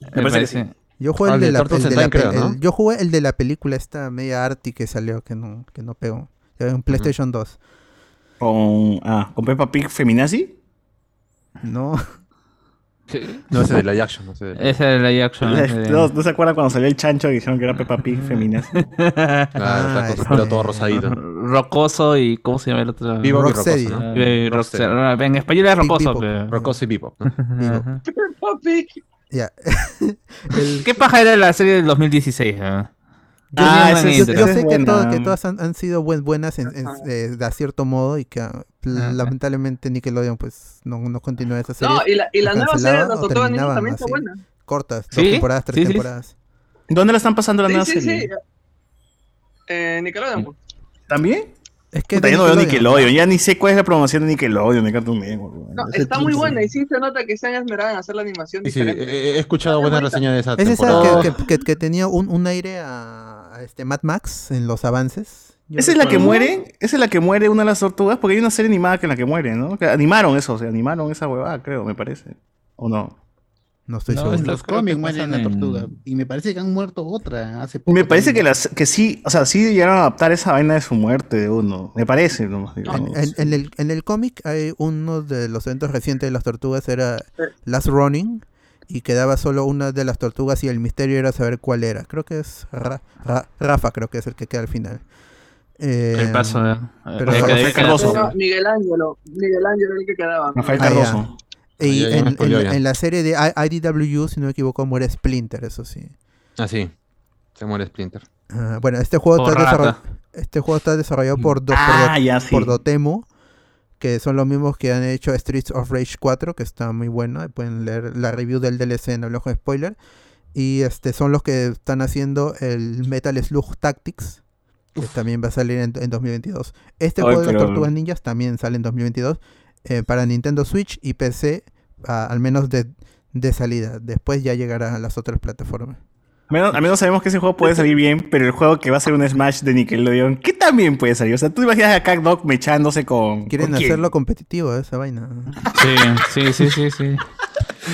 [SPEAKER 4] Me,
[SPEAKER 7] parece que sí.
[SPEAKER 4] parece.
[SPEAKER 1] Yo jugué el de, la, el de
[SPEAKER 2] in
[SPEAKER 1] la
[SPEAKER 2] Time,
[SPEAKER 1] pel-
[SPEAKER 2] creo, ¿no?
[SPEAKER 1] el- yo jugué el de la película esta media arty que salió que no que no pegó. En PlayStation 2.
[SPEAKER 7] Con, ah, con Peppa Pig Feminazi.
[SPEAKER 1] No. [laughs]
[SPEAKER 2] No, ese de la action, no sé. de-
[SPEAKER 4] Ese era la action. ese de-
[SPEAKER 7] ¿No, [laughs] ¿No se acuerdan cuando salió el chancho y dijeron que era Peppa Pig Feminazi? [laughs]
[SPEAKER 2] Claro,
[SPEAKER 1] Ah,
[SPEAKER 2] está con todo rosadito.
[SPEAKER 4] Rocoso y... ¿Cómo se llama el otro?
[SPEAKER 2] Vivo y rocoso, ¿no?
[SPEAKER 4] Eh. En español es rocoso. Pero-
[SPEAKER 2] Rocoso y Bebop, ¿no?
[SPEAKER 4] Ajá.
[SPEAKER 3] Papi.
[SPEAKER 1] Ya. [laughs] El-
[SPEAKER 4] ¿Qué paja era la serie del 2016? Ah? Yo
[SPEAKER 7] Ah,
[SPEAKER 1] yo, yo sé que, todas- que todas han, han sido buen- buenas en, en- eh, de a cierto modo y que ah, lamentablemente Nickelodeon pues no, no continúa esa serie.
[SPEAKER 3] No, y la, y la nueva serie de tortugas ninja también está
[SPEAKER 1] así.
[SPEAKER 3] buena.
[SPEAKER 1] Cortas, dos
[SPEAKER 4] ¿Sí?
[SPEAKER 1] temporadas, tres
[SPEAKER 4] Sí, sí.
[SPEAKER 1] temporadas.
[SPEAKER 7] ¿Dónde la están pasando la
[SPEAKER 3] Sí,
[SPEAKER 7] nueva
[SPEAKER 3] sí,
[SPEAKER 7] serie?
[SPEAKER 3] sí. Eh, Nickelodeon. pues.
[SPEAKER 7] ¿También?
[SPEAKER 1] Es que
[SPEAKER 7] Puta, yo no veo
[SPEAKER 1] Nickelodeon.
[SPEAKER 7] Ya ni sé cuál es la promoción de Nickelodeon, de Cartoon Network.
[SPEAKER 3] No, está muy buena y sí se nota que se han esmerado en hacer la animación
[SPEAKER 2] Sí, he, he escuchado buenas reseñas de esa
[SPEAKER 1] Es esa que, que- que- que tenía un, un aire a, a este Mad Max en los avances. Yo
[SPEAKER 7] ¿Esa es la que muere? ¿Esa es la que muere una de las tortugas? Porque hay una serie animada que en la que muere, ¿no? Que animaron eso, o sea, animaron esa huevada, creo, me parece. ¿O no?
[SPEAKER 1] No estoy
[SPEAKER 5] No,
[SPEAKER 1] seguro.
[SPEAKER 5] en los cómics mueren la
[SPEAKER 6] en-
[SPEAKER 5] tortuga. Y me parece que han muerto otra hace poco.
[SPEAKER 7] Me parece que, las, que sí, o sea, sí llegaron a adaptar esa vaina de su muerte de uno. Me parece, ¿no?
[SPEAKER 1] En, en- en el, en el cómic hay uno de los eventos recientes de las tortugas era Last Running y quedaba solo una de las tortugas y el misterio era saber cuál era. Creo que es Ra- Ra- Rafa, creo que es el que queda al final. Eh,
[SPEAKER 4] El paso.
[SPEAKER 1] pero
[SPEAKER 4] eh.
[SPEAKER 3] Era Miguel Ángelo, Miguel Ángelo el que quedaba.
[SPEAKER 7] Rafael
[SPEAKER 1] Ah.
[SPEAKER 7] Cardoso.
[SPEAKER 1] Y
[SPEAKER 2] Ah, me
[SPEAKER 1] en, la serie de IDW, si no me equivoco, muere Splinter, eso sí.
[SPEAKER 2] Ah, sí. Se muere Splinter.
[SPEAKER 1] Ah, bueno, este juego,
[SPEAKER 4] O
[SPEAKER 1] está
[SPEAKER 4] Rata.
[SPEAKER 1] desarroll- este juego está desarrollado por, Do- por
[SPEAKER 7] Ah,
[SPEAKER 1] Do-
[SPEAKER 7] ya sí.
[SPEAKER 1] por Dotemu, que son los mismos que han hecho Streets of Rage 4, que está muy bueno. Pueden leer la review del DLC en el ojo de spoiler. Y este son los que están haciendo el Metal Slug Tactics, que también va a salir en, en 2022. Este
[SPEAKER 7] Ay,
[SPEAKER 1] juego de las Tortugas Ninjas también sale en 2022 eh, para Nintendo Switch y PC, al menos de, de salida. Después ya llegará a las otras plataformas.
[SPEAKER 7] Al menos, al menos sabemos que ese juego puede salir bien, pero el juego que va a ser un Smash de Nickelodeon, ¿qué también puede salir? O sea, tú imaginas a Dog mechándose con.
[SPEAKER 1] Quieren
[SPEAKER 7] ¿con quién?
[SPEAKER 1] hacerlo competitivo, esa vaina.
[SPEAKER 4] Sí, sí, sí, sí, sí.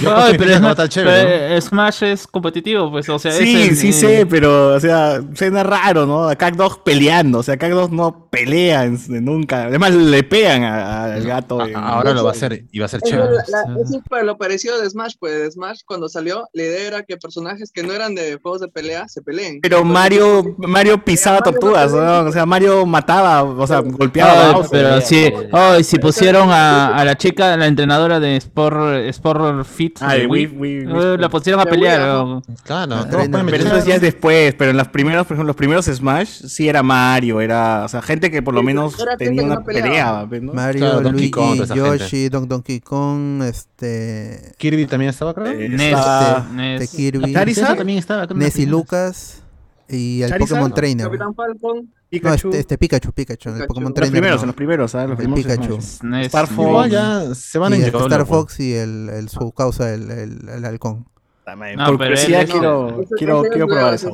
[SPEAKER 2] Yo
[SPEAKER 4] Ay,
[SPEAKER 2] pensé
[SPEAKER 4] pero,
[SPEAKER 2] no tan chévere,
[SPEAKER 4] pero, Smash es competitivo, pues, o sea,
[SPEAKER 7] Sí,
[SPEAKER 4] es el-
[SPEAKER 7] sí
[SPEAKER 4] eh,
[SPEAKER 7] sé, pero, o sea, suena raro, ¿no? A Dog peleando, o sea, Dog no pelea en- nunca. Además, le pegan a- al gato.
[SPEAKER 2] A- Ahora lo va a hacer y va a ser
[SPEAKER 3] Es
[SPEAKER 2] chévere.
[SPEAKER 3] la- la- eso es para lo parecido de Smash, pues de Smash cuando salió, la idea era que personajes que no eran de juegos de pelea se peleen.
[SPEAKER 7] Pero
[SPEAKER 3] Entonces,
[SPEAKER 7] Mario, Mario pisaba
[SPEAKER 3] Mario no
[SPEAKER 7] tortugas. ¿no? O sea, Mario mataba, o sea, golpeaba Bowser.
[SPEAKER 4] pero sí, ay, si pusieron a, a la chica, la entrenadora de Sport, Sport Fit,
[SPEAKER 7] Ah,
[SPEAKER 4] de Wii,
[SPEAKER 7] Wii, Wii, Wii
[SPEAKER 4] la pusieron a pelear. ¿no?
[SPEAKER 2] Claro, pueden
[SPEAKER 7] Pero eso ya es después, pero en los primeros, por ejemplo, los primeros Smash sí era Mario, era, o sea, gente que por lo menos tenía una
[SPEAKER 3] no peleaba.
[SPEAKER 7] pelea, pues, ¿no?
[SPEAKER 1] Mario,
[SPEAKER 2] Claro, Donkey
[SPEAKER 1] Luigi,
[SPEAKER 2] Kong,
[SPEAKER 1] Yoshi, Don Donkey Kong, este,
[SPEAKER 2] Kirby también estaba, creo.
[SPEAKER 7] Eh,
[SPEAKER 4] Ness,
[SPEAKER 7] estaba-
[SPEAKER 1] de
[SPEAKER 4] Ness.
[SPEAKER 1] Kirby,
[SPEAKER 5] Esa también estaba. creo,
[SPEAKER 1] Nessie
[SPEAKER 5] primeras.
[SPEAKER 1] Lucas y el
[SPEAKER 7] Charizard,
[SPEAKER 1] Pokémon
[SPEAKER 7] ¿no?
[SPEAKER 1] Trainer.
[SPEAKER 3] Capitán Falcon,
[SPEAKER 1] No,
[SPEAKER 7] Pikachu.
[SPEAKER 1] este, este Pikachu, Pikachu, el. Pokémon
[SPEAKER 7] los
[SPEAKER 1] Trainer.
[SPEAKER 7] primeros,
[SPEAKER 1] no.
[SPEAKER 7] en los primeros, ¿sabes? Los
[SPEAKER 1] El
[SPEAKER 7] primeros
[SPEAKER 1] Pikachu.
[SPEAKER 7] Smash. Star Fox.
[SPEAKER 2] Igual ya se van
[SPEAKER 1] y
[SPEAKER 2] en YOLO,
[SPEAKER 1] Star. Fox y el, el su causa, el, el, el halcón.
[SPEAKER 4] No,
[SPEAKER 7] por
[SPEAKER 4] pero
[SPEAKER 7] curiosidad
[SPEAKER 4] él-
[SPEAKER 7] quiero,
[SPEAKER 3] Ese-
[SPEAKER 7] quiero,
[SPEAKER 3] ese
[SPEAKER 7] quiero
[SPEAKER 3] es
[SPEAKER 7] probar esa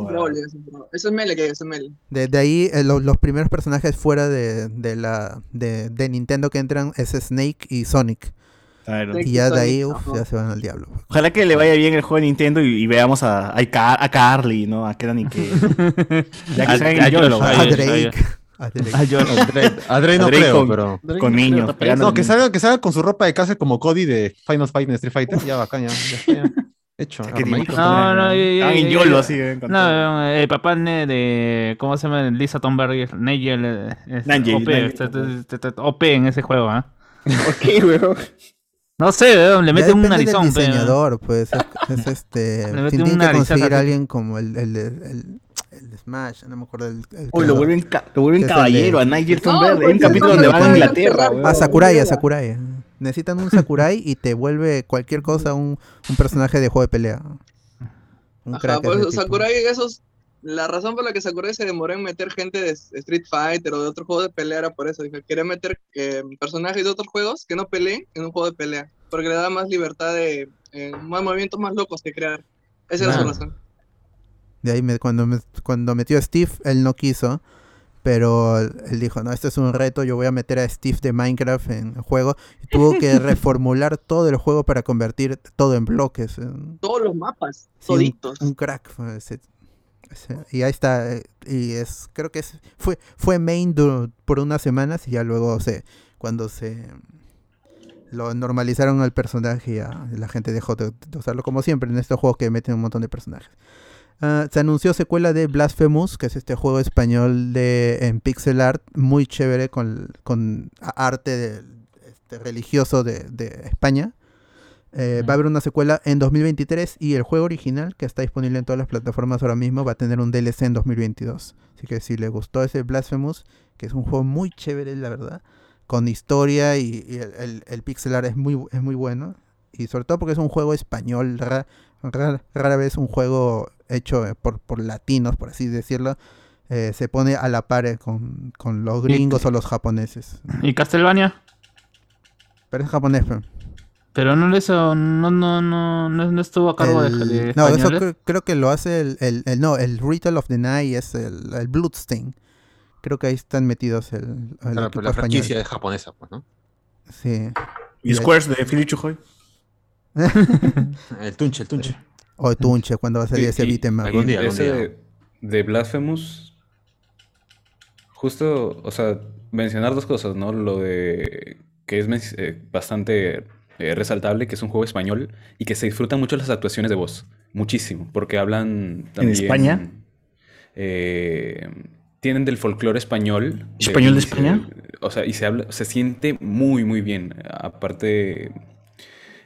[SPEAKER 3] ese es Melee, que es Melee.
[SPEAKER 1] De, de ahí eh, lo- los primeros personajes fuera de, de la de, de Nintendo que entran es Snake y Sonic.
[SPEAKER 7] Claro.
[SPEAKER 1] Y ya de ahí
[SPEAKER 3] Sonic,
[SPEAKER 1] uf,
[SPEAKER 3] ajá.
[SPEAKER 1] ya se van al diablo.
[SPEAKER 7] Ojalá que le vaya bien el juego de Nintendo y, y veamos a, a, Car- a Carly, ¿no? A Kenan y que. [laughs] Ya que
[SPEAKER 4] A-
[SPEAKER 7] salgan
[SPEAKER 4] a
[SPEAKER 7] YOLO.
[SPEAKER 1] Drake. A Drake.
[SPEAKER 4] Yo-
[SPEAKER 2] A Drake no
[SPEAKER 7] A Drake
[SPEAKER 2] creo,
[SPEAKER 7] con-
[SPEAKER 2] pero.
[SPEAKER 7] Con niños.
[SPEAKER 2] No, que salga, que salga con su ropa de casa como Cody de Final Fight en Street Fighter. Ya, bacán, ya. ya ya. Hecho.
[SPEAKER 4] No, no, y-
[SPEAKER 7] Estaban en
[SPEAKER 4] y-
[SPEAKER 7] YOLO
[SPEAKER 4] y-
[SPEAKER 7] así. eh.
[SPEAKER 4] No, el papá de. ¿Cómo se llama? Lisa Thunberg. Nigel. eh, OP, está- está- está OP en ese juego, ¿ah?
[SPEAKER 7] ¿Por qué, weón?
[SPEAKER 4] No sé, weón, le meten un narizón.
[SPEAKER 1] del diseñador, pues. Es, es [laughs] este.
[SPEAKER 4] Le meten un
[SPEAKER 1] que
[SPEAKER 4] narizazo
[SPEAKER 1] conseguir a alguien como el, el, el, el de Smash, no me acuerdo. El, el
[SPEAKER 7] Uy, lo vuelven, ca- lo vuelven caballero
[SPEAKER 1] de-
[SPEAKER 7] a Nigel
[SPEAKER 3] No,
[SPEAKER 7] Thunberg. Hay un
[SPEAKER 3] porque
[SPEAKER 7] capítulo
[SPEAKER 3] no
[SPEAKER 7] donde van a Inglaterra.
[SPEAKER 1] A Sakurai, a Sakurai. Necesitan un Sakurai y te vuelve cualquier cosa un, un personaje de juego de pelea. Un
[SPEAKER 3] Ajá,
[SPEAKER 1] crack tipo.
[SPEAKER 3] Sakurai, esos. La razón por la que Sakurai se demoró en meter gente de Street Fighter o de otro juego de pelea era por eso. Dijo, quería meter eh, personajes de otros juegos que no peleen en un juego de pelea. Porque le da más libertad de. eh, más movimientos más locos que crear. Esa era su razón.
[SPEAKER 1] De ahí me- cuando, me- cuando metió a Steve, él no quiso. Pero él dijo, no, este es un reto, yo voy a meter a Steve de Minecraft en el juego. Y tuvo que [laughs] reformular todo el juego para convertir todo en bloques.
[SPEAKER 3] Todos los mapas,
[SPEAKER 1] Sí, un-
[SPEAKER 3] toditos.
[SPEAKER 1] Un, crack. ese- ese. Y ahí está. eh, Y es, creo que fue, fue main du- por unas semanas y ya luego se, cuando se lo normalizaron al personaje, ya la gente dejó de, usarlo como siempre en estos juegos que meten un montón de personajes. Ah, se anunció secuela de Blasphemous, que es este juego español de en pixel art, muy chévere con, con arte este, religioso de, de España. Eh, Va a haber una secuela en 2023 y el juego original, que está disponible en todas las plataformas ahora mismo, va a tener un DLC en 2022. Así que si le gustó ese Blasphemous, que es un juego muy chévere, la verdad, con historia y, y el, el- el pixel art es muy, es muy bueno. Y sobre todo porque es un juego español, ra- ra- rara vez un juego hecho eh, por, por latinos, por así decirlo, eh, se pone a la par eh, con, con los gringos o los japoneses.
[SPEAKER 4] ¿Y Castlevania?
[SPEAKER 1] Pero es japonés, pero-
[SPEAKER 4] Pero no eso, no, no, no, no, no estuvo a cargo de,
[SPEAKER 1] El-
[SPEAKER 4] de
[SPEAKER 1] no, eso
[SPEAKER 4] españoles.
[SPEAKER 1] cre- creo que lo hace el, el, el- no, el Ritual of the Night es el, el Bloodstain. Creo que ahí están metidos el, el
[SPEAKER 2] Claro,
[SPEAKER 1] equipo
[SPEAKER 2] pero la
[SPEAKER 1] español.
[SPEAKER 2] franquicia es japonesa, pues, ¿no?
[SPEAKER 1] Sí.
[SPEAKER 7] Y Squares de Philly Chujoy. [laughs]
[SPEAKER 2] El tunche, el tunche.
[SPEAKER 1] O Tunche, cuando va a salir
[SPEAKER 8] Y-
[SPEAKER 1] ese beat'em
[SPEAKER 2] algún día, algún
[SPEAKER 8] Ese
[SPEAKER 2] día.
[SPEAKER 8] de, de Blasphemous, justo, o sea, mencionar dos cosas, ¿no? Lo de que es eh, bastante eh, resaltable, que es un juego español y que se disfrutan mucho las actuaciones de voz, muchísimo, porque hablan también...
[SPEAKER 7] España?
[SPEAKER 8] eh, tienen del folclore español.
[SPEAKER 7] ¿Español de
[SPEAKER 8] se-
[SPEAKER 7] España?
[SPEAKER 8] o sea, y se habla, se siente muy, muy bien. Aparte,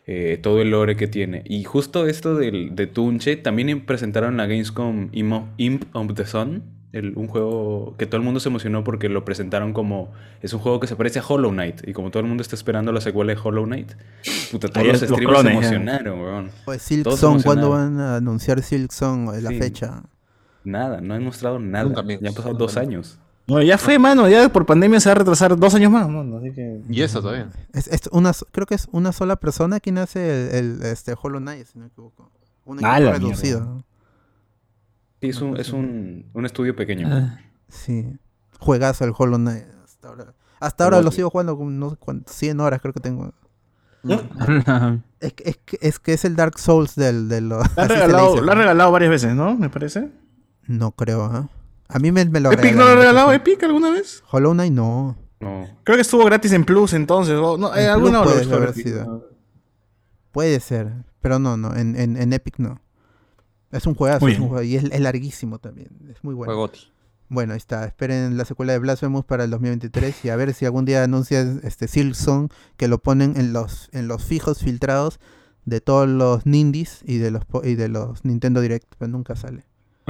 [SPEAKER 8] eh, todo el lore que tiene. Y justo esto del, de Tunche, también presentaron la Gamescom Imp of the Sun, el- un juego que todo el mundo se emocionó porque lo presentaron como, es un juego que se parece a Hollow Knight, y como todo el mundo está esperando la secuela de Hollow Knight, puta, todos
[SPEAKER 7] Ahí
[SPEAKER 8] los
[SPEAKER 7] los
[SPEAKER 8] streamers se
[SPEAKER 7] clones,
[SPEAKER 8] emocionaron, weón.
[SPEAKER 1] Pues Silk
[SPEAKER 8] Todos
[SPEAKER 1] Song, ¿cuándo van a anunciar Silk Song? La
[SPEAKER 8] Sí.
[SPEAKER 1] fecha.
[SPEAKER 8] Nada, no han mostrado nada.
[SPEAKER 2] Nunca,
[SPEAKER 8] ya han pasado dos años.
[SPEAKER 7] No, ya fue, mano. Ya por pandemia se va a retrasar dos años más, mano. Así que.
[SPEAKER 2] Y eso todavía.
[SPEAKER 1] Es, es una, creo que es una sola persona quien hace el, el, este, Hollow Knight, si no me equivoco. Un
[SPEAKER 7] Ah,
[SPEAKER 1] equipo reducido.
[SPEAKER 7] mierda.
[SPEAKER 8] Sí, es un, es un, un estudio pequeño.
[SPEAKER 4] Ah.
[SPEAKER 1] Sí. Juegazo el Hollow Knight. Hasta ahora, hasta ahora lo sigo jugando con no sé cuánto, 100 horas creo que tengo.
[SPEAKER 4] Ah. [laughs]
[SPEAKER 1] Es, que- es, que, es que es el Dark Souls del, de los...
[SPEAKER 7] Lo han regalado,
[SPEAKER 1] dice.
[SPEAKER 7] lo han regalado varias veces, ¿no? Me parece.
[SPEAKER 1] No creo, ¿ah? A mí me, me lo
[SPEAKER 7] ¿Epic no lo ha regalado. Epic alguna vez?
[SPEAKER 1] Hollow Knight no.
[SPEAKER 8] No.
[SPEAKER 7] Creo que estuvo gratis en Plus entonces. o- no,
[SPEAKER 1] En
[SPEAKER 7] eh,
[SPEAKER 1] Plus
[SPEAKER 7] alguna hora
[SPEAKER 1] puede haber sido. Puede ser, pero no, no, en, en, en Epic no. Es un juegazo, es un juego, y es, es larguísimo también, es muy bueno.
[SPEAKER 2] Juegoti.
[SPEAKER 1] Bueno, ahí está, esperen la secuela de Blasphemous para el 2023 y a ver si algún día anuncian este Silksong que lo ponen en los en los fijos filtrados de todos los Nindies y de los y de los Nintendo Direct, pero nunca sale.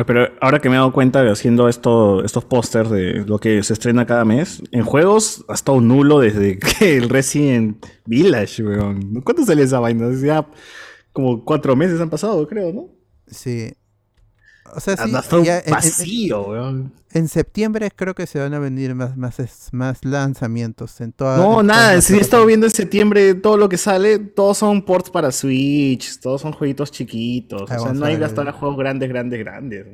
[SPEAKER 7] Pero ahora que me he dado cuenta de haciendo esto, estos pósters de lo que se estrena cada mes, en juegos ha estado nulo desde [laughs] que el Resident Village, weón. ¿Cuánto sale esa vaina? Ya como cuatro meses han pasado, creo, ¿no?
[SPEAKER 1] Sí. O sea, sí, ya en- en-
[SPEAKER 7] vacío, weón.
[SPEAKER 1] En septiembre creo que se van a venir más, más, es- más lanzamientos en toda
[SPEAKER 7] No,
[SPEAKER 1] en
[SPEAKER 7] nada,
[SPEAKER 1] todas
[SPEAKER 7] si he estado viendo en septiembre todo lo que sale, todos son ports para Switch, todos son jueguitos chiquitos.
[SPEAKER 1] Ah,
[SPEAKER 7] o sea, no
[SPEAKER 1] a
[SPEAKER 7] hay
[SPEAKER 1] el-
[SPEAKER 7] ahora juegos grandes, grandes, grandes.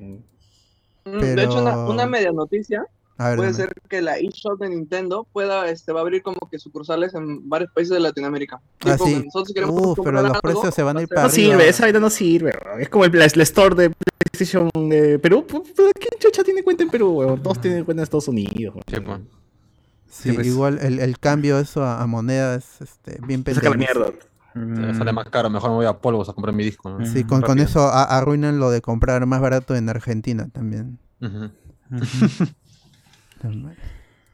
[SPEAKER 3] Mm, De hecho, una, una media noticia
[SPEAKER 1] A ver,
[SPEAKER 3] puede ser que la eShop de Nintendo pueda, este, va a abrir como que sucursales en varios países de Latinoamérica.
[SPEAKER 1] Ah, sí.
[SPEAKER 3] nosotros si queremos
[SPEAKER 1] Uf, pero los
[SPEAKER 3] algo,
[SPEAKER 1] precios se van a ir para
[SPEAKER 7] No
[SPEAKER 1] arriba.
[SPEAKER 7] sirve, esa vaina no sirve. Es como el, la store de PlayStation de Perú. ¿Quién chucha tiene cuenta en Perú, weón? Todos tienen cuenta en Estados Unidos. weón.
[SPEAKER 2] Sí, pues.
[SPEAKER 1] Sí,
[SPEAKER 7] pues.
[SPEAKER 1] igual el, el cambio eso a, a moneda es este, bien
[SPEAKER 7] Se saca la mierda.
[SPEAKER 2] Me sale más caro, mejor me voy a polvos a comprar mi disco. ¿no?
[SPEAKER 1] Sí, con, con eso a- arruinan lo de comprar más barato en Argentina también. [laughs] [laughs]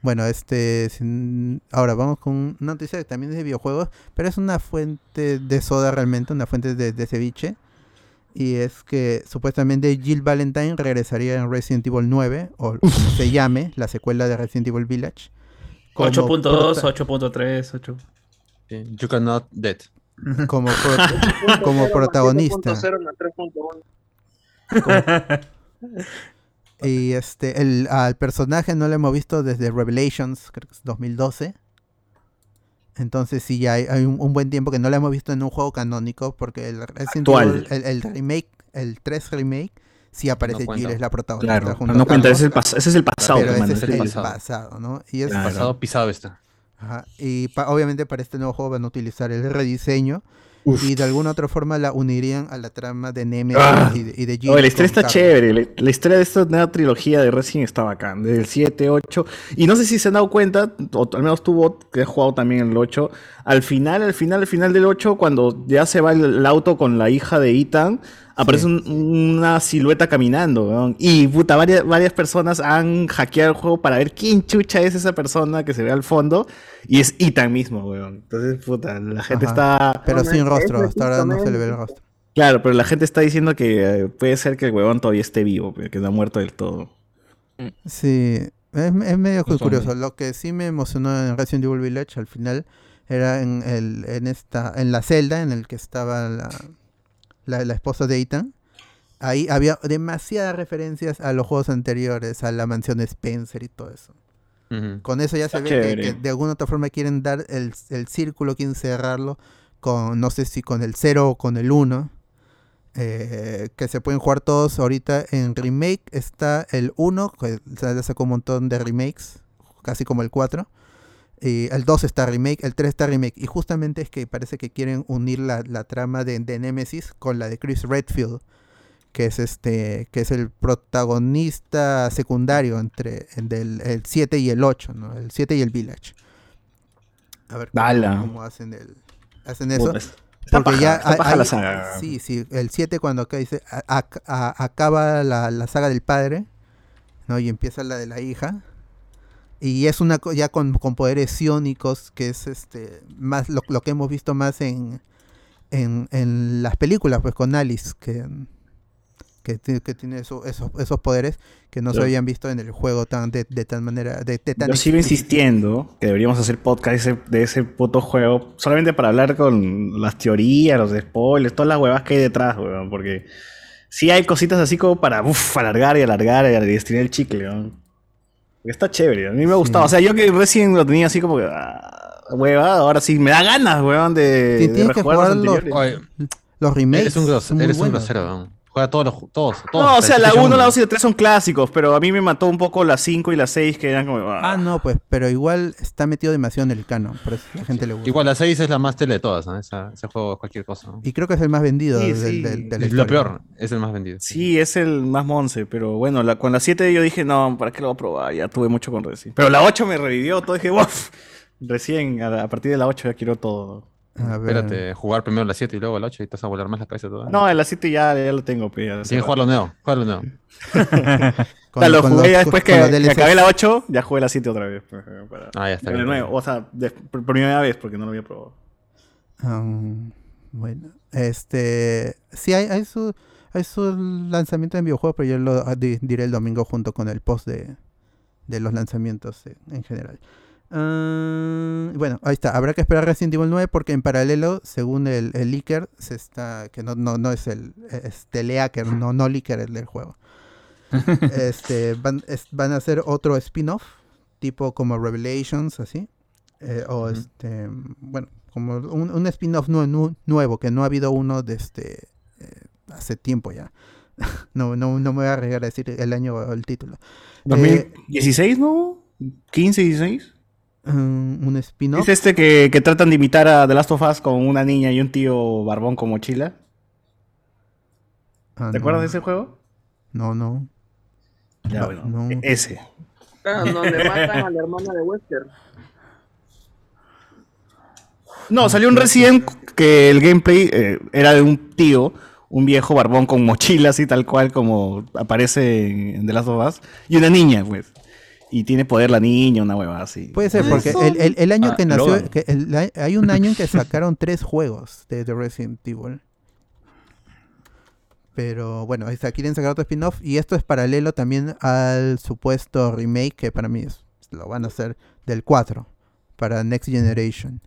[SPEAKER 1] Bueno, este. sin- Ahora vamos con una noticia que también es de videojuegos, pero es una fuente de soda realmente, una fuente de, de ceviche. Y es que supuestamente Jill Valentine regresaría en Resident Evil 9, o como se llame, la secuela de Resident Evil Village. como
[SPEAKER 4] 8.2,
[SPEAKER 1] prota-
[SPEAKER 4] 8.3, 8.
[SPEAKER 2] Sí, You cannot dead.
[SPEAKER 1] Como, pro- [laughs] como
[SPEAKER 3] 0.0
[SPEAKER 1] protagonista.
[SPEAKER 3] 7.0 más 3.1.
[SPEAKER 1] Y este, el, al personaje no lo hemos visto desde Revelations, creo que es 2012. Entonces sí, ya hay, hay un, un buen tiempo que no lo hemos visto en un juego canónico, porque el Resident
[SPEAKER 7] Actual.
[SPEAKER 1] Evil, el, el remake, el 3 remake, sí aparece
[SPEAKER 2] cuenta.
[SPEAKER 1] Jill, es la protagonista.
[SPEAKER 7] Claro,
[SPEAKER 1] junto
[SPEAKER 7] no cuenta, ese es el, pas- ese es el pasado,
[SPEAKER 1] pero
[SPEAKER 7] hermano.
[SPEAKER 1] ese es el
[SPEAKER 2] es el
[SPEAKER 1] pasado,
[SPEAKER 2] pasado.
[SPEAKER 1] ¿no? Y, es,
[SPEAKER 7] Claro.
[SPEAKER 2] Pasado pisado está.
[SPEAKER 1] ajá, y pa- obviamente para este nuevo juego van a utilizar el rediseño y de alguna otra forma la unirían a la trama de Nemesis
[SPEAKER 7] Ah.
[SPEAKER 1] y, de, y de.
[SPEAKER 7] Oye, la historia está
[SPEAKER 1] Carlos.
[SPEAKER 7] chévere. La, la historia de esta nueva trilogía de Resident está bacán. Desde el 7, 8. Y no sé si se han dado cuenta, o al menos tú, que has jugado también el 8. Al final, al final, al final del 8, cuando ya se va el, el auto con la hija de Ethan, aparece un- una silueta caminando. weón. Y puta, varias, varias personas han hackeado el juego para ver quién chucha es esa persona que se ve al fondo. Y es Ethan mismo, weón. Entonces, puta, la gente
[SPEAKER 1] Ajá.
[SPEAKER 7] está.
[SPEAKER 1] Pero sin rostro, hasta ahora no se le ve el rostro.
[SPEAKER 7] Claro, pero la gente está diciendo que eh, puede ser que el huevón todavía esté vivo, pero que no ha muerto del todo.
[SPEAKER 1] Sí, es, es medio
[SPEAKER 6] No
[SPEAKER 1] curioso. Lo que sí me emocionó en Resident Evil Village al final era en el en esta en la celda en el que estaba la, la, la esposa de Ethan. Ahí había demasiadas referencias a los juegos anteriores, a la mansión Spencer y todo eso. Con eso ya se ve que, de alguna otra forma quieren dar el, el círculo, quieren cerrarlo con, no sé si con el 0 o con el 1. eh, que se pueden jugar todos ahorita en remake. Está el 1, que sacó un montón de remakes, casi como el 4. Y el 2 está remake, el 3 está remake. Y justamente es que parece que quieren unir la, la trama de, de Nemesis con la de Chris Redfield. Que es este. que es el protagonista secundario entre en del, el 7 y el 8, ¿no? El 7 y el Village. A ver cómo, hacen el. Hacen eso. Porque
[SPEAKER 7] paja,
[SPEAKER 1] ya hay- hay-
[SPEAKER 7] la saga.
[SPEAKER 1] Sí, sí, el 7 cuando acá dice a- a- a- acaba la, la saga del padre, ¿no? Y empieza la de la hija. Y es una ya con, con poderes iónicos, que es este más lo, lo que hemos visto más en, en, en las películas, pues con Alice, que, que, que tiene eso- esos, esos poderes que no se habían visto en el juego tan de, de tal manera, de, de tan
[SPEAKER 7] Yo sigo insistiendo que deberíamos hacer podcast de ese, de ese puto juego solamente para hablar con las teorías, los spoilers, todas las huevas que hay detrás, weón. Porque sí hay cositas así como para uf, alargar y alargar y estirar el chicle, weón. Está chévere, a mí me ha gustado. O sea, yo que recién lo tenía así como que. Ah, hueva, ahora sí me da ganas, weón, de.
[SPEAKER 1] Sí,
[SPEAKER 7] de
[SPEAKER 1] tienes que
[SPEAKER 7] rejugar
[SPEAKER 1] jugar los- Los remakes.
[SPEAKER 2] eres un, gros- eres un grosero, weón. Juega todos los todos, todos.
[SPEAKER 7] No, o sea, la
[SPEAKER 2] PlayStation
[SPEAKER 7] 1, la
[SPEAKER 2] 1.
[SPEAKER 7] 2 y la 3 son clásicos, pero a mí me mató un poco la 5 y la 6 que eran como.
[SPEAKER 1] Ah, no, pues, pero igual está metido demasiado en el canon, por eso la gente le gusta.
[SPEAKER 2] Igual la 6 es la más tele de todas, ¿no? Esa- ese juego es cualquier cosa. ¿no?
[SPEAKER 1] Y creo que es el más vendido
[SPEAKER 7] Sí,
[SPEAKER 1] del,
[SPEAKER 7] sí.
[SPEAKER 1] del- de la
[SPEAKER 2] Es lo peor, es el más vendido.
[SPEAKER 7] Sí, es el más monce, pero bueno, la, con la 7 yo dije, no, ¿para qué lo voy a probar? Ya tuve mucho con Reci. Pero la 8 me revivió todo, dije, uff, recién, a, a partir de la 8 ya quiero todo.
[SPEAKER 1] A ver.
[SPEAKER 2] Espérate, jugar primero la 7 y luego la 8 y te vas a volar más la cabeza toda.
[SPEAKER 7] No, en la 7 ya, ya lo tengo, ya.
[SPEAKER 2] Tienes que jugarlo nuevo, jugarlo nuevo. [laughs]
[SPEAKER 1] Con-
[SPEAKER 7] Ya lo jugué
[SPEAKER 1] los-
[SPEAKER 7] ya después que, acabé la 8, ya jugué la 7 otra vez. pues, eh, para-
[SPEAKER 2] Ah, ya está
[SPEAKER 7] de
[SPEAKER 2] bien.
[SPEAKER 7] nuevo, o sea, de- por primera vez, porque no lo había probado.
[SPEAKER 1] Um, bueno, este. Sí, hay, hay su. Hay su lanzamiento en videojuegos, pero yo lo di- diré el domingo junto con el post de, de los lanzamientos en general. Ah, bueno, ahí está. Habrá que esperar Resident Evil 9 porque en paralelo, según el, el leaker, se está. que no, no, no es el. Es telehacker, no, no leaker el del juego. [laughs] este, van, es- van a hacer otro spin-off, tipo como Revelations, así. Eh, o este, bueno, como un, un spin-off nu- nu- nuevo, que no ha habido uno desde eh, hace tiempo ya. [laughs] no, no, no me voy a arriesgar a decir el año o el título. Eh,
[SPEAKER 7] 2016, ¿no? 15, 16.
[SPEAKER 1] Mm, un spin-off.
[SPEAKER 7] Es este que, que tratan de imitar a The Last of Us con una niña y un tío barbón con mochila.
[SPEAKER 1] Ah,
[SPEAKER 7] ¿Te
[SPEAKER 1] no.
[SPEAKER 7] acuerdas de ese juego?
[SPEAKER 1] No, no.
[SPEAKER 7] Ya,
[SPEAKER 1] No,
[SPEAKER 7] bueno.
[SPEAKER 1] no.
[SPEAKER 7] e- Ese.
[SPEAKER 3] Ah, donde matan a la hermana de Wesker.
[SPEAKER 7] No, salió un Resident que el gameplay eh, era de un tío, un viejo barbón con mochila, así tal cual como aparece en, en The Last of Us, y una niña, pues. Y tiene poder la niña, una hueva así.
[SPEAKER 1] Puede ser,
[SPEAKER 7] Ah,
[SPEAKER 1] porque el, el- el año
[SPEAKER 7] Ah,
[SPEAKER 1] que nació,
[SPEAKER 7] Logan.
[SPEAKER 1] que el- la- hay un año en que [laughs] sacaron tres juegos de, de Resident Evil. Pero bueno, ahí está, quieren sacar otro spin-off y esto es paralelo también al supuesto remake que para mí es- lo van a hacer del 4 para Next Generation.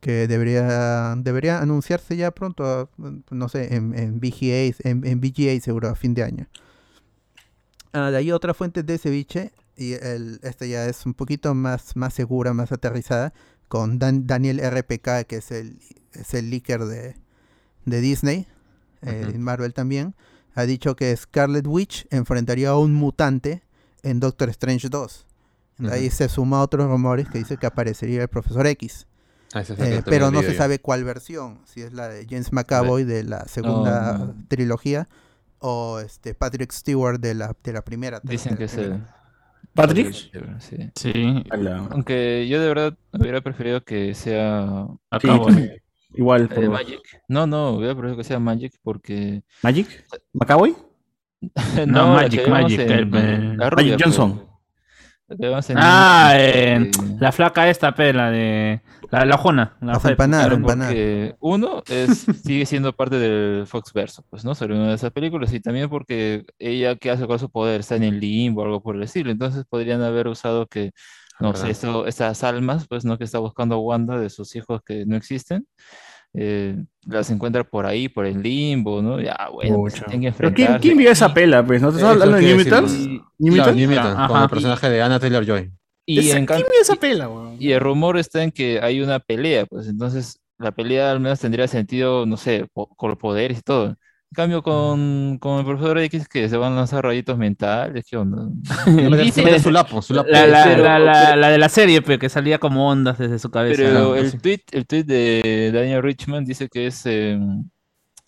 [SPEAKER 1] Que debería debería anunciarse ya pronto, no sé, en, en VGA, en, en VGA seguro a fin de año. Ah, de ahí otra fuente de ceviche, y el, esta ya es un poquito más, más segura, más aterrizada, con Dan- Daniel RPK, que es el, es el leaker de, de Disney, eh, Marvel también, ha dicho que Scarlet Witch enfrentaría a un mutante en Doctor Strange 2. De ahí se suma otros rumores que dice que aparecería el Profesor X.
[SPEAKER 2] Ah,
[SPEAKER 1] Eh, pero no se
[SPEAKER 2] yo.
[SPEAKER 1] sabe cuál versión, si es la de James McAvoy de la segunda
[SPEAKER 6] no.
[SPEAKER 1] trilogía o este Patrick Stewart de la, de la primera.
[SPEAKER 6] Dicen que es el.
[SPEAKER 7] ¿Patrick?
[SPEAKER 6] Sí.
[SPEAKER 4] Sí,
[SPEAKER 6] Aunque yo de verdad hubiera preferido que sea.
[SPEAKER 4] acabo.
[SPEAKER 7] Igual.
[SPEAKER 6] eh,
[SPEAKER 7] por-
[SPEAKER 6] Magic. No, no, hubiera preferido que sea Magic porque.
[SPEAKER 7] ¿Magic? ¿Macaboy? [laughs]
[SPEAKER 4] No, Magic, Magic,
[SPEAKER 6] en-
[SPEAKER 4] el-
[SPEAKER 6] la rubia,
[SPEAKER 7] Magic Johnson.
[SPEAKER 6] pues. La que vemos en-
[SPEAKER 4] Ah, eh, la flaca esta, pe, la de. La, la Jona. La
[SPEAKER 1] Las
[SPEAKER 4] Fe-
[SPEAKER 1] empanadas,
[SPEAKER 6] Claro,
[SPEAKER 1] empanadas.
[SPEAKER 6] porque uno es, sigue siendo parte del Fox Verso, pues, ¿no? Sobre una de esas películas, y también porque ella, ¿qué hace con su poder? Está en el limbo o algo por el estilo. Entonces podrían haber usado que, no sé,
[SPEAKER 2] ¿Verdad?
[SPEAKER 6] esto, estas almas, pues, ¿no? Que está buscando Wanda de sus hijos que no existen, eh, las encuentra por ahí, por el limbo, ¿no? Ya, bueno, pues,
[SPEAKER 7] Pucha.
[SPEAKER 6] tienen que
[SPEAKER 7] ¿Pero quién, quién vio esa pela? Pues? ¿No te estás hablando de New Mutants? ¿New
[SPEAKER 2] Claro,
[SPEAKER 7] Mutants?
[SPEAKER 2] New Mutants, con el personaje de Anna Taylor-Joy.
[SPEAKER 6] y en
[SPEAKER 7] ¿Quién
[SPEAKER 6] cam-
[SPEAKER 7] vio esa pela, weón?
[SPEAKER 6] Y el rumor está en que hay una pelea, pues entonces la pelea al menos tendría sentido, no sé, po- con los poderes y todo. En cambio, con, con el profesor X que se van a lanzar rayitos mentales, ¿qué onda? [laughs]
[SPEAKER 2] Su lapo, su lapo.
[SPEAKER 4] La, la,
[SPEAKER 6] Pero-
[SPEAKER 4] la, la, la de la serie, pe, que salía como ondas desde su cabeza.
[SPEAKER 6] Pero
[SPEAKER 4] ¿no?
[SPEAKER 6] el tweet, el tweet de Daniel Richman dice que es eh,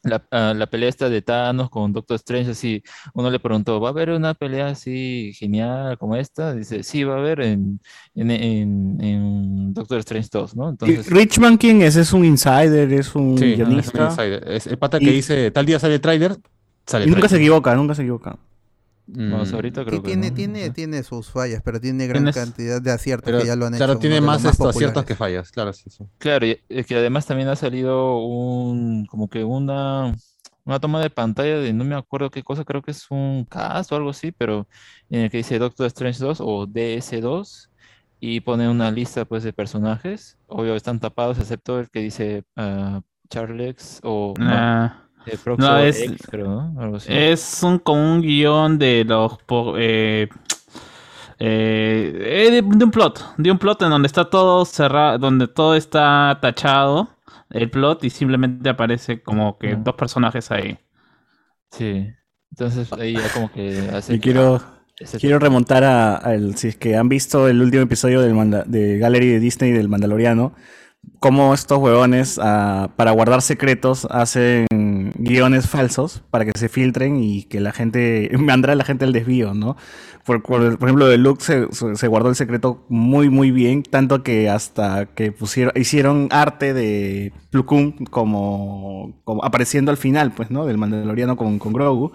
[SPEAKER 6] la, ah, la pelea esta de Thanos con Doctor Strange, así, uno le preguntó, ¿va a haber una pelea así genial como esta? Dice, sí, va a haber en, en, en, en Doctor Strange 2, ¿no?
[SPEAKER 7] ¿Y
[SPEAKER 6] Entonces,
[SPEAKER 7] ¿Richman quién es? ¿Es un insider? ¿Es un
[SPEAKER 2] Sí, es un
[SPEAKER 7] guionista?
[SPEAKER 2] insider. Es el pata
[SPEAKER 7] Y-
[SPEAKER 2] que dice, tal día sale el tráiler, sale
[SPEAKER 7] Y nunca se equivoca, nunca se equivoca.
[SPEAKER 6] Vamos,
[SPEAKER 2] Mm,
[SPEAKER 6] ahorita creo que
[SPEAKER 1] tiene,
[SPEAKER 6] no,
[SPEAKER 1] tiene, tiene sus fallas, pero tiene gran
[SPEAKER 4] Tienes-
[SPEAKER 1] cantidad de aciertos
[SPEAKER 2] Pero,
[SPEAKER 1] que ya lo han
[SPEAKER 2] claro,
[SPEAKER 1] hecho.
[SPEAKER 2] tiene
[SPEAKER 1] de los
[SPEAKER 2] más, aciertos que fallas, claro, sí, sí.
[SPEAKER 6] Claro, y es que además también ha salido un, como que una, una toma de pantalla de no me acuerdo qué cosa, creo que es un cast o algo así, pero en el que dice Doctor Strange 2 o DS2 y pone una lista pues de personajes, obvio están tapados excepto el que dice ah, Charlex o no,
[SPEAKER 4] Ah,
[SPEAKER 6] eh,
[SPEAKER 4] no, es-
[SPEAKER 6] X, creo, ¿no? Algo así.
[SPEAKER 4] es un, como un guion de los. eh, eh, eh, de, de un plot. De un plot en donde está todo cerrado. Donde todo está tachado. El plot y simplemente aparece como que dos personajes ahí.
[SPEAKER 6] Sí, entonces ahí ya como que hace
[SPEAKER 7] Y quiero, quiero remontar a, si es que han visto el último episodio del Manda- de Gallery de Disney del Mandaloriano, cómo estos huevones ah, para guardar secretos hacen guiones falsos para que se filtren y que la gente, [laughs] mandara a la gente al desvío, ¿no? Por, por- por ejemplo, de Luke se, se- guardó el secreto muy, muy bien, tanto que hasta que pusieron, hicieron arte de Plo Koon como, como apareciendo al final, pues, ¿no? Del Mandaloriano con, con Grogu.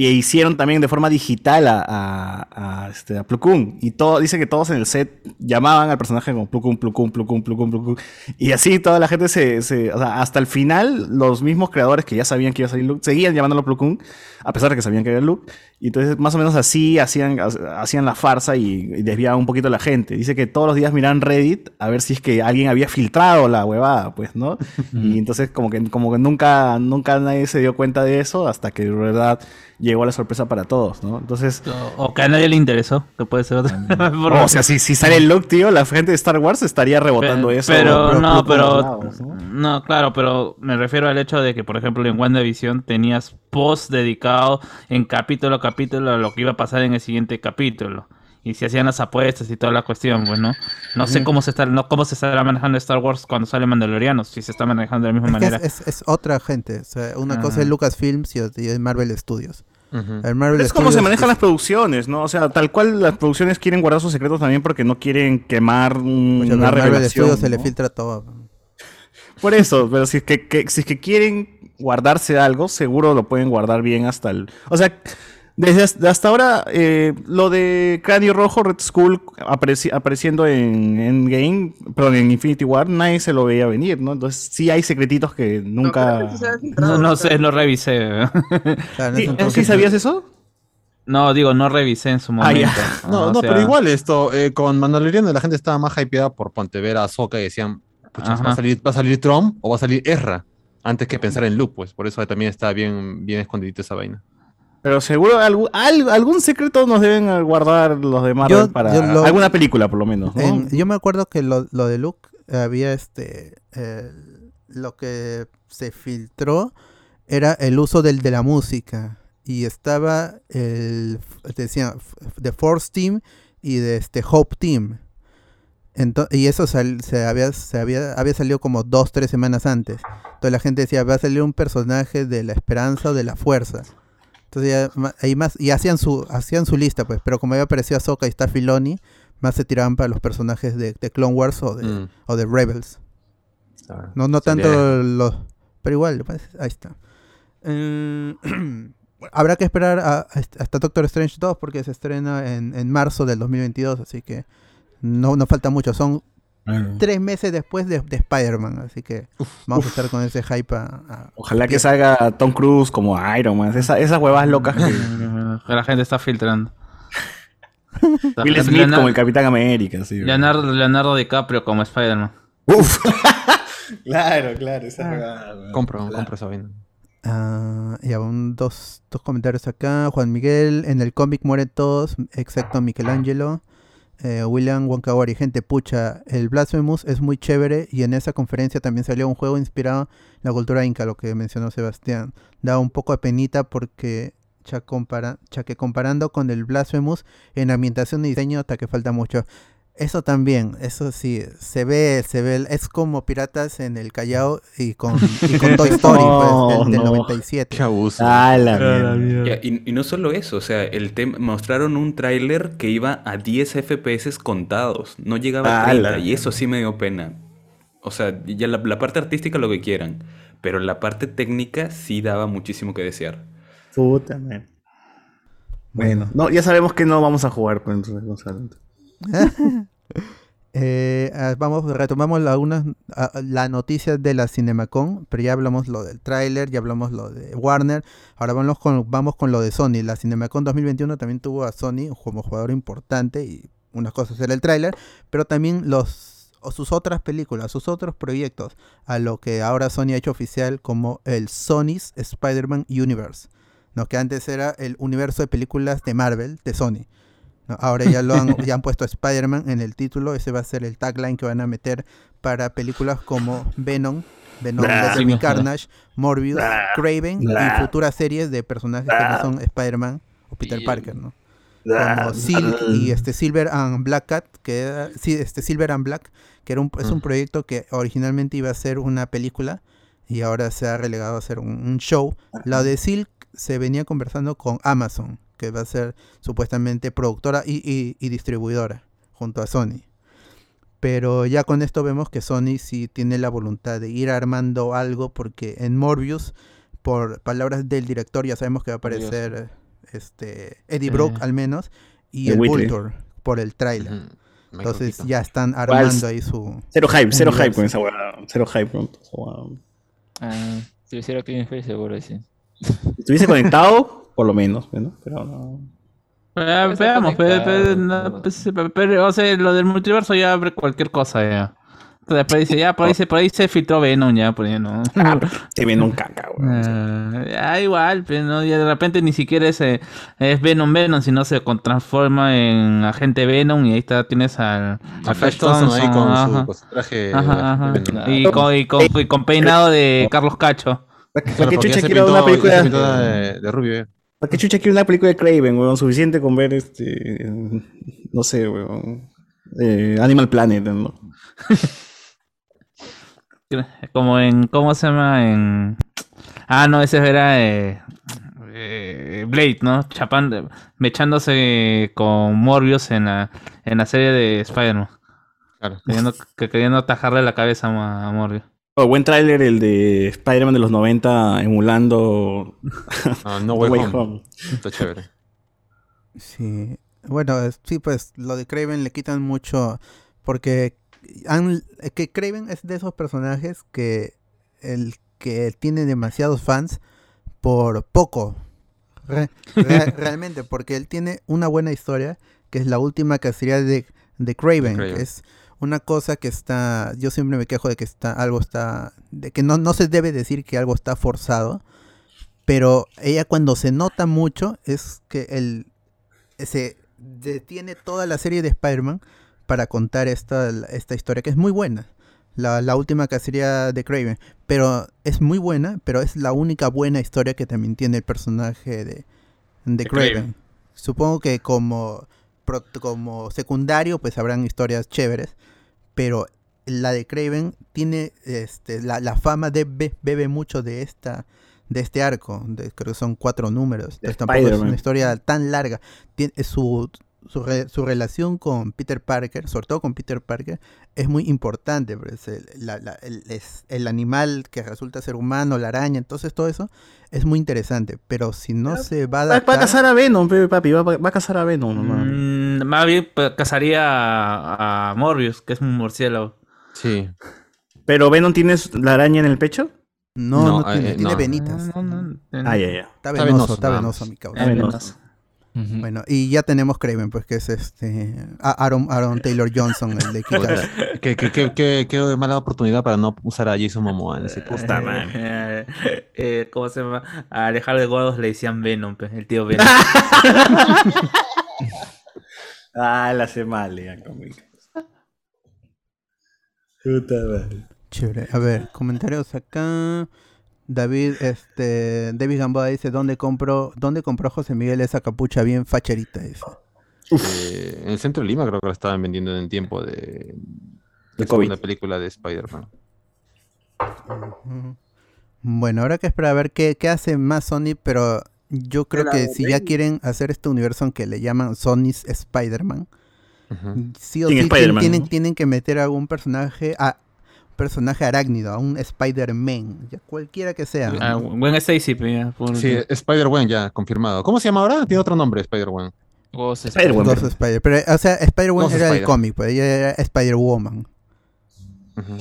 [SPEAKER 7] Y hicieron también de forma digital a, a, a, este, a Koon. Y todo, dice que todos en el set llamaban al personaje como Koon, Plo Koon, Plo Koon. Y así toda la gente se, se- o sea, hasta el final, los mismos creadores que ya sabían que iba a salir Luke, seguían llamándolo Plo Koon, a pesar de que sabían que era Luke. Y entonces, más o menos así hacían, hacían la farsa y, y desviaban un poquito a la gente. Dice que todos los días miraban Reddit a ver si es que alguien había filtrado la huevada, pues, ¿no? [laughs] y entonces, como que, como que nunca, nunca nadie se dio cuenta de eso hasta que de verdad llegó la sorpresa para todos, ¿no? Entonces,
[SPEAKER 4] O, o que a nadie le interesó, que puede ser otra. [laughs]
[SPEAKER 7] O sea, si, si sale el look, tío, la gente de Star Wars estaría rebotando eso.
[SPEAKER 4] Pero no, pero
[SPEAKER 7] lados, ¿no?
[SPEAKER 4] no, claro, pero me refiero al hecho de que, por ejemplo, en WandaVision tenías post dedicado en capítulo a capítulo a lo que iba a pasar en el siguiente capítulo. Y se hacían las apuestas y toda la cuestión, pues, ¿no? No sé cómo se está, no, cómo se estará manejando Star Wars cuando sale Mandaloriano, si se está manejando de la misma
[SPEAKER 1] Es,
[SPEAKER 4] manera.
[SPEAKER 1] es, es- es otra gente. O sea, una
[SPEAKER 4] Ah.
[SPEAKER 1] cosa es Lucasfilms y otra es Marvel Studios.
[SPEAKER 2] Ujú.
[SPEAKER 1] El Marvel
[SPEAKER 7] Es como se manejan
[SPEAKER 1] es-
[SPEAKER 7] las producciones, ¿no? O sea, tal cual las producciones quieren guardar sus secretos también porque no quieren quemar un-
[SPEAKER 1] pero
[SPEAKER 7] una revelación.
[SPEAKER 1] Studios se le
[SPEAKER 7] ¿no?
[SPEAKER 1] filtra todo.
[SPEAKER 7] Por eso, pero si es que, que- si es que quieren guardarse algo, seguro lo pueden guardar bien hasta el... O sea, desde hasta, ahora, eh, lo de Cráneo Rojo, Red Skull apareci- apareciendo en Endgame, perdón, en Infinity War, nadie se lo veía venir, ¿no? Entonces sí hay secretitos que nunca...
[SPEAKER 4] No, no sé, no revisé. [laughs]
[SPEAKER 1] Claro,
[SPEAKER 7] ¿Sí,
[SPEAKER 1] es un
[SPEAKER 7] ¿Sí sabías eso?
[SPEAKER 4] No, digo, no revisé en su
[SPEAKER 7] Ah,
[SPEAKER 4] momento. [laughs]
[SPEAKER 2] No, no,
[SPEAKER 4] sea,
[SPEAKER 2] pero igual esto, eh, con Mandaloriano la gente estaba más hypeada por Pontever a Ahsoka y decían, pucha. ¿va a, salir, ¿va a salir Trump o va a salir Ezra? Antes que pensar en Luke, pues por eso también está bien, bien escondidito esa vaina.
[SPEAKER 7] Pero seguro algún, al- algún secreto nos deben guardar los de Marvel
[SPEAKER 1] Yo-
[SPEAKER 7] para
[SPEAKER 1] yo lo-
[SPEAKER 7] alguna película, por lo menos, ¿no?
[SPEAKER 1] En- yo me acuerdo que lo, lo de Luke había este. eh, lo que se filtró era el uso del de la música. Y estaba el. Decía, The Force Team y de este Hope Team. Ento- y eso sal- se, había, se había, había salido como dos, tres semanas antes. Entonces la gente decía, va a salir un personaje de la esperanza o de la fuerza. Entonces ya, ahí más, y hacían su, hacían su lista, pues, pero como había aparecido Ahsoka y está Filoni, más se tiraban para los personajes de, de Clone Wars o de,
[SPEAKER 2] Mm,
[SPEAKER 1] o de Rebels.
[SPEAKER 2] claro.
[SPEAKER 1] No, no tanto los... Pero igual, pues, ahí está. Eh, [clears throat] habrá que esperar a- a- hasta Doctor Strange 2 porque se estrena en, en marzo del 2022, así que no, no falta mucho. Son tres meses después de, de Spider-Man, así que vamos a estar con ese hype a- a-
[SPEAKER 7] Ojalá que salga Tom Cruise como Iron Man, esa- esas huevas locas que...
[SPEAKER 4] la gente está filtrando. [laughs]
[SPEAKER 7] Will Smith
[SPEAKER 4] Leonardo,
[SPEAKER 7] como el Capitán América, sí.
[SPEAKER 4] Leonardo, Leonardo DiCaprio como Spider-Man.
[SPEAKER 7] Uf. [laughs] claro, claro, esa weón.
[SPEAKER 2] Compro, compro esa vaina.
[SPEAKER 1] Ah, ya, un, dos, dos comentarios acá. Juan Miguel, en el cómic mueren todos, excepto Michelangelo. Eh, William Wonkawari, gente pucha, el Blasphemous es muy chévere y en esa conferencia también salió un juego inspirado en la cultura inca, lo que mencionó Sebastián. Da un poco de penita porque ya que comparando con el Blasphemous en ambientación y diseño hasta que falta mucho. Eso también, eso sí, se ve, se ve, es como Piratas en el Callao y con, [laughs] y con Toy Story, pues, del, del
[SPEAKER 7] No, no.
[SPEAKER 1] 97.
[SPEAKER 2] Qué abuso.
[SPEAKER 7] Ah, la mierda.
[SPEAKER 8] Ya, y, y no solo eso, o sea, el tema mostraron un tráiler que iba a 10 FPS contados, no llegaba a
[SPEAKER 7] Ah,
[SPEAKER 8] 30
[SPEAKER 7] la
[SPEAKER 8] y eso sí me dio pena. O sea, ya la, la parte artística lo que quieran, pero la parte técnica sí daba muchísimo que desear.
[SPEAKER 7] Puta, man. Bueno, no, ya sabemos que no vamos a jugar, entonces, Gonzalo. [laughs]
[SPEAKER 1] Eh, ah, vamos, retomamos la, unas- ah, la noticia de la Cinemacon, pero ya hablamos lo del tráiler, ya hablamos lo de Warner, ahora vamos con, vamos con lo de Sony. La Cinemacon 2021 también tuvo a Sony como jugador importante y unas cosas era el tráiler, pero también los o sus otras películas, sus otros proyectos, a lo que ahora Sony ha hecho oficial como el Sony's Spider-Man Universe, ¿no? que antes era el universo de películas de Marvel de Sony. ¿No? Ahora ya lo han, [laughs] ya han puesto Spider-Man en el título, ese va a ser el tagline que van a meter para películas como Venom, Venom, Carnage, Morbius. Craven y futuras series de personajes que no son Spider-Man o Peter Parker, ¿no? Como Silk y este Silver and Black Cat, que era- sí, este Silver and Black, que era un, es un
[SPEAKER 2] Mm.
[SPEAKER 1] proyecto que originalmente iba a ser una película y ahora se ha relegado a ser un, un show. La de Silk se venía conversando con Amazon, que va a ser supuestamente productora y, y- y distribuidora junto a Sony. Pero ya con esto vemos que Sony sí tiene la voluntad de ir armando algo porque en Morbius, por palabras del director, ya sabemos que va a
[SPEAKER 6] Dios.
[SPEAKER 1] aparecer este Eddie. Brock al menos y el
[SPEAKER 7] Whitley.
[SPEAKER 1] Vulture por el trailer.
[SPEAKER 2] Ujú. Michael
[SPEAKER 1] Entonces ya están armando ahí su...
[SPEAKER 7] Cero hype, cero
[SPEAKER 1] Universo.
[SPEAKER 7] hype con esa huevada. Cero hype con esa huevada.
[SPEAKER 6] Ah, si lo hiciera Kevin Feige, seguro sí.
[SPEAKER 7] Si estuviese conectado, [laughs] por lo menos, ¿no? Pero no.
[SPEAKER 4] Eh,
[SPEAKER 6] Está
[SPEAKER 4] veamos, pero, no,
[SPEAKER 6] todo.
[SPEAKER 4] pues, pero- pero, o sea, lo del multiverso ya abre cualquier cosa ya. Después dice, ya, por ahí, se, por ahí se filtró Venom, ya, por ahí no.
[SPEAKER 7] Te ven un caca, weón.
[SPEAKER 4] Ah, ya, igual, pero no, ya de repente ni siquiera es, eh, es Venom Venom, sino se transforma en agente Venom y ahí está, tienes al,
[SPEAKER 2] A Flash Thompson ahí con su,
[SPEAKER 4] ajá.
[SPEAKER 2] con su traje.
[SPEAKER 4] Ajá, ajá.
[SPEAKER 2] de Venom.
[SPEAKER 4] Y, con, y, con, y con peinado de [laughs] Carlos Cacho.
[SPEAKER 7] ¿Para qué
[SPEAKER 2] Claro, porque ya
[SPEAKER 7] chucha
[SPEAKER 2] se
[SPEAKER 7] quiero
[SPEAKER 2] pintó-
[SPEAKER 7] una película?
[SPEAKER 2] de rubio. eh.
[SPEAKER 7] ¿Para qué chucha quiero una película de Craven, weón? Suficiente con ver este. No sé, weón. eh, Animal Planet, ¿no? [laughs]
[SPEAKER 4] Como en, ¿cómo se llama? En... Ah, no, ese era eh, eh, Blade, ¿no? Chapando, mechándose con Morbius en la, en la serie de Spider-Man.
[SPEAKER 2] Claro.
[SPEAKER 4] Queriendo, que, queriendo atajarle la cabeza a, a Morbius.
[SPEAKER 7] Oh, buen tráiler el de Spider-Man de los 90 emulando [laughs]
[SPEAKER 2] No, no Way
[SPEAKER 7] Way
[SPEAKER 2] Home.
[SPEAKER 7] Home.
[SPEAKER 2] Está chévere.
[SPEAKER 1] Sí. Bueno, es- sí, pues lo de Craven le quitan mucho porque han, que Craven es de esos personajes que el que tiene demasiados fans por poco. Re- re- [laughs] realmente, porque él tiene una buena historia que es la última cacería de, de Craven,
[SPEAKER 2] Craven.
[SPEAKER 1] que es una cosa que está, yo siempre me quejo de que está, algo está, de que no, no se debe decir que algo está forzado, pero ella cuando se nota mucho es que el, se detiene toda la serie de Spider-Man para contar esta, esta historia, que es muy buena. La, la última cacería de Craven. Pero es muy buena, pero es la única buena historia que también tiene el personaje de, de
[SPEAKER 8] De
[SPEAKER 1] Craven. Supongo que como, pro- como secundario, pues habrán historias chéveres. Pero la de Craven tiene este, la, la fama de, be- bebe mucho de esta de este arco, de- creo que son cuatro números. Entonces tampoco es una historia tan larga. Tiene, su, su, re- su relación con Peter Parker, sobre todo con Peter Parker, es muy importante. es el, la- la- el- es el animal que resulta ser humano, la araña, entonces todo eso es muy interesante. Pero si no se va a
[SPEAKER 7] Va, va a
[SPEAKER 1] adaptar...
[SPEAKER 7] cazar a Venom, papi. Va, va a cazar a Venom.
[SPEAKER 4] Mm, más bien pues, cazaría a, a Morbius, que es un murciélago.
[SPEAKER 2] Sí.
[SPEAKER 7] Pero Venom tiene la araña en el pecho.
[SPEAKER 1] No,
[SPEAKER 2] No,
[SPEAKER 1] no, tiene,
[SPEAKER 2] eh,
[SPEAKER 1] tiene
[SPEAKER 2] no.
[SPEAKER 1] venitas.
[SPEAKER 4] No, no, no.
[SPEAKER 7] Ah, ya, ya.
[SPEAKER 1] Está
[SPEAKER 2] Está
[SPEAKER 1] venoso,
[SPEAKER 2] venoso,
[SPEAKER 1] está venoso, mi causa.
[SPEAKER 4] Es
[SPEAKER 7] venoso.
[SPEAKER 1] Bueno, y ya tenemos Craven, pues que es este Aaron, Aaron Taylor Johnson, el de.
[SPEAKER 2] Qué, qué, qué, qué, qué mala oportunidad para no usar a Jason Momoa en ese
[SPEAKER 7] Puta madre.
[SPEAKER 4] Eh, eh, ¿Cómo se llama? A Alejandro de Guados le decían Venom, pe, el tío Venom. [laughs]
[SPEAKER 7] Ah, la hace mal, ya, conmigo. Puta madre.
[SPEAKER 1] Chévere. A ver, comentarios acá. David, este, David Gamboa dice, ¿dónde compro, dónde compró José Miguel esa capucha bien facherita? Dice.
[SPEAKER 2] Eh, en el centro de Lima creo que la estaban vendiendo en el tiempo de,
[SPEAKER 7] De
[SPEAKER 2] de
[SPEAKER 7] COVID.
[SPEAKER 2] la película de Spider-Man.
[SPEAKER 1] Bueno, ahora que esperar a ver qué, qué hace más Sony, pero yo creo que
[SPEAKER 3] de
[SPEAKER 1] si ya
[SPEAKER 3] Raimi.
[SPEAKER 1] quieren hacer este universo que le llaman Sony's Spider-Man, sí o
[SPEAKER 7] Sin
[SPEAKER 1] sí tienen,
[SPEAKER 7] ¿no?
[SPEAKER 1] tienen que meter a algún personaje, a personaje arácnido, a un Spider-Man, ya cualquiera que sea.
[SPEAKER 4] Ah, buen Stacy, ya, por-
[SPEAKER 2] Sí, Spider-Man ya confirmado. ¿Cómo se llama ahora? Tiene otro nombre, Spider-Man.
[SPEAKER 6] Ghost
[SPEAKER 7] Spider-Man.
[SPEAKER 1] Dos Spider, pero o sea, Spider-Man era el
[SPEAKER 2] Spider.
[SPEAKER 1] cómic, pues ella era Spider-Woman.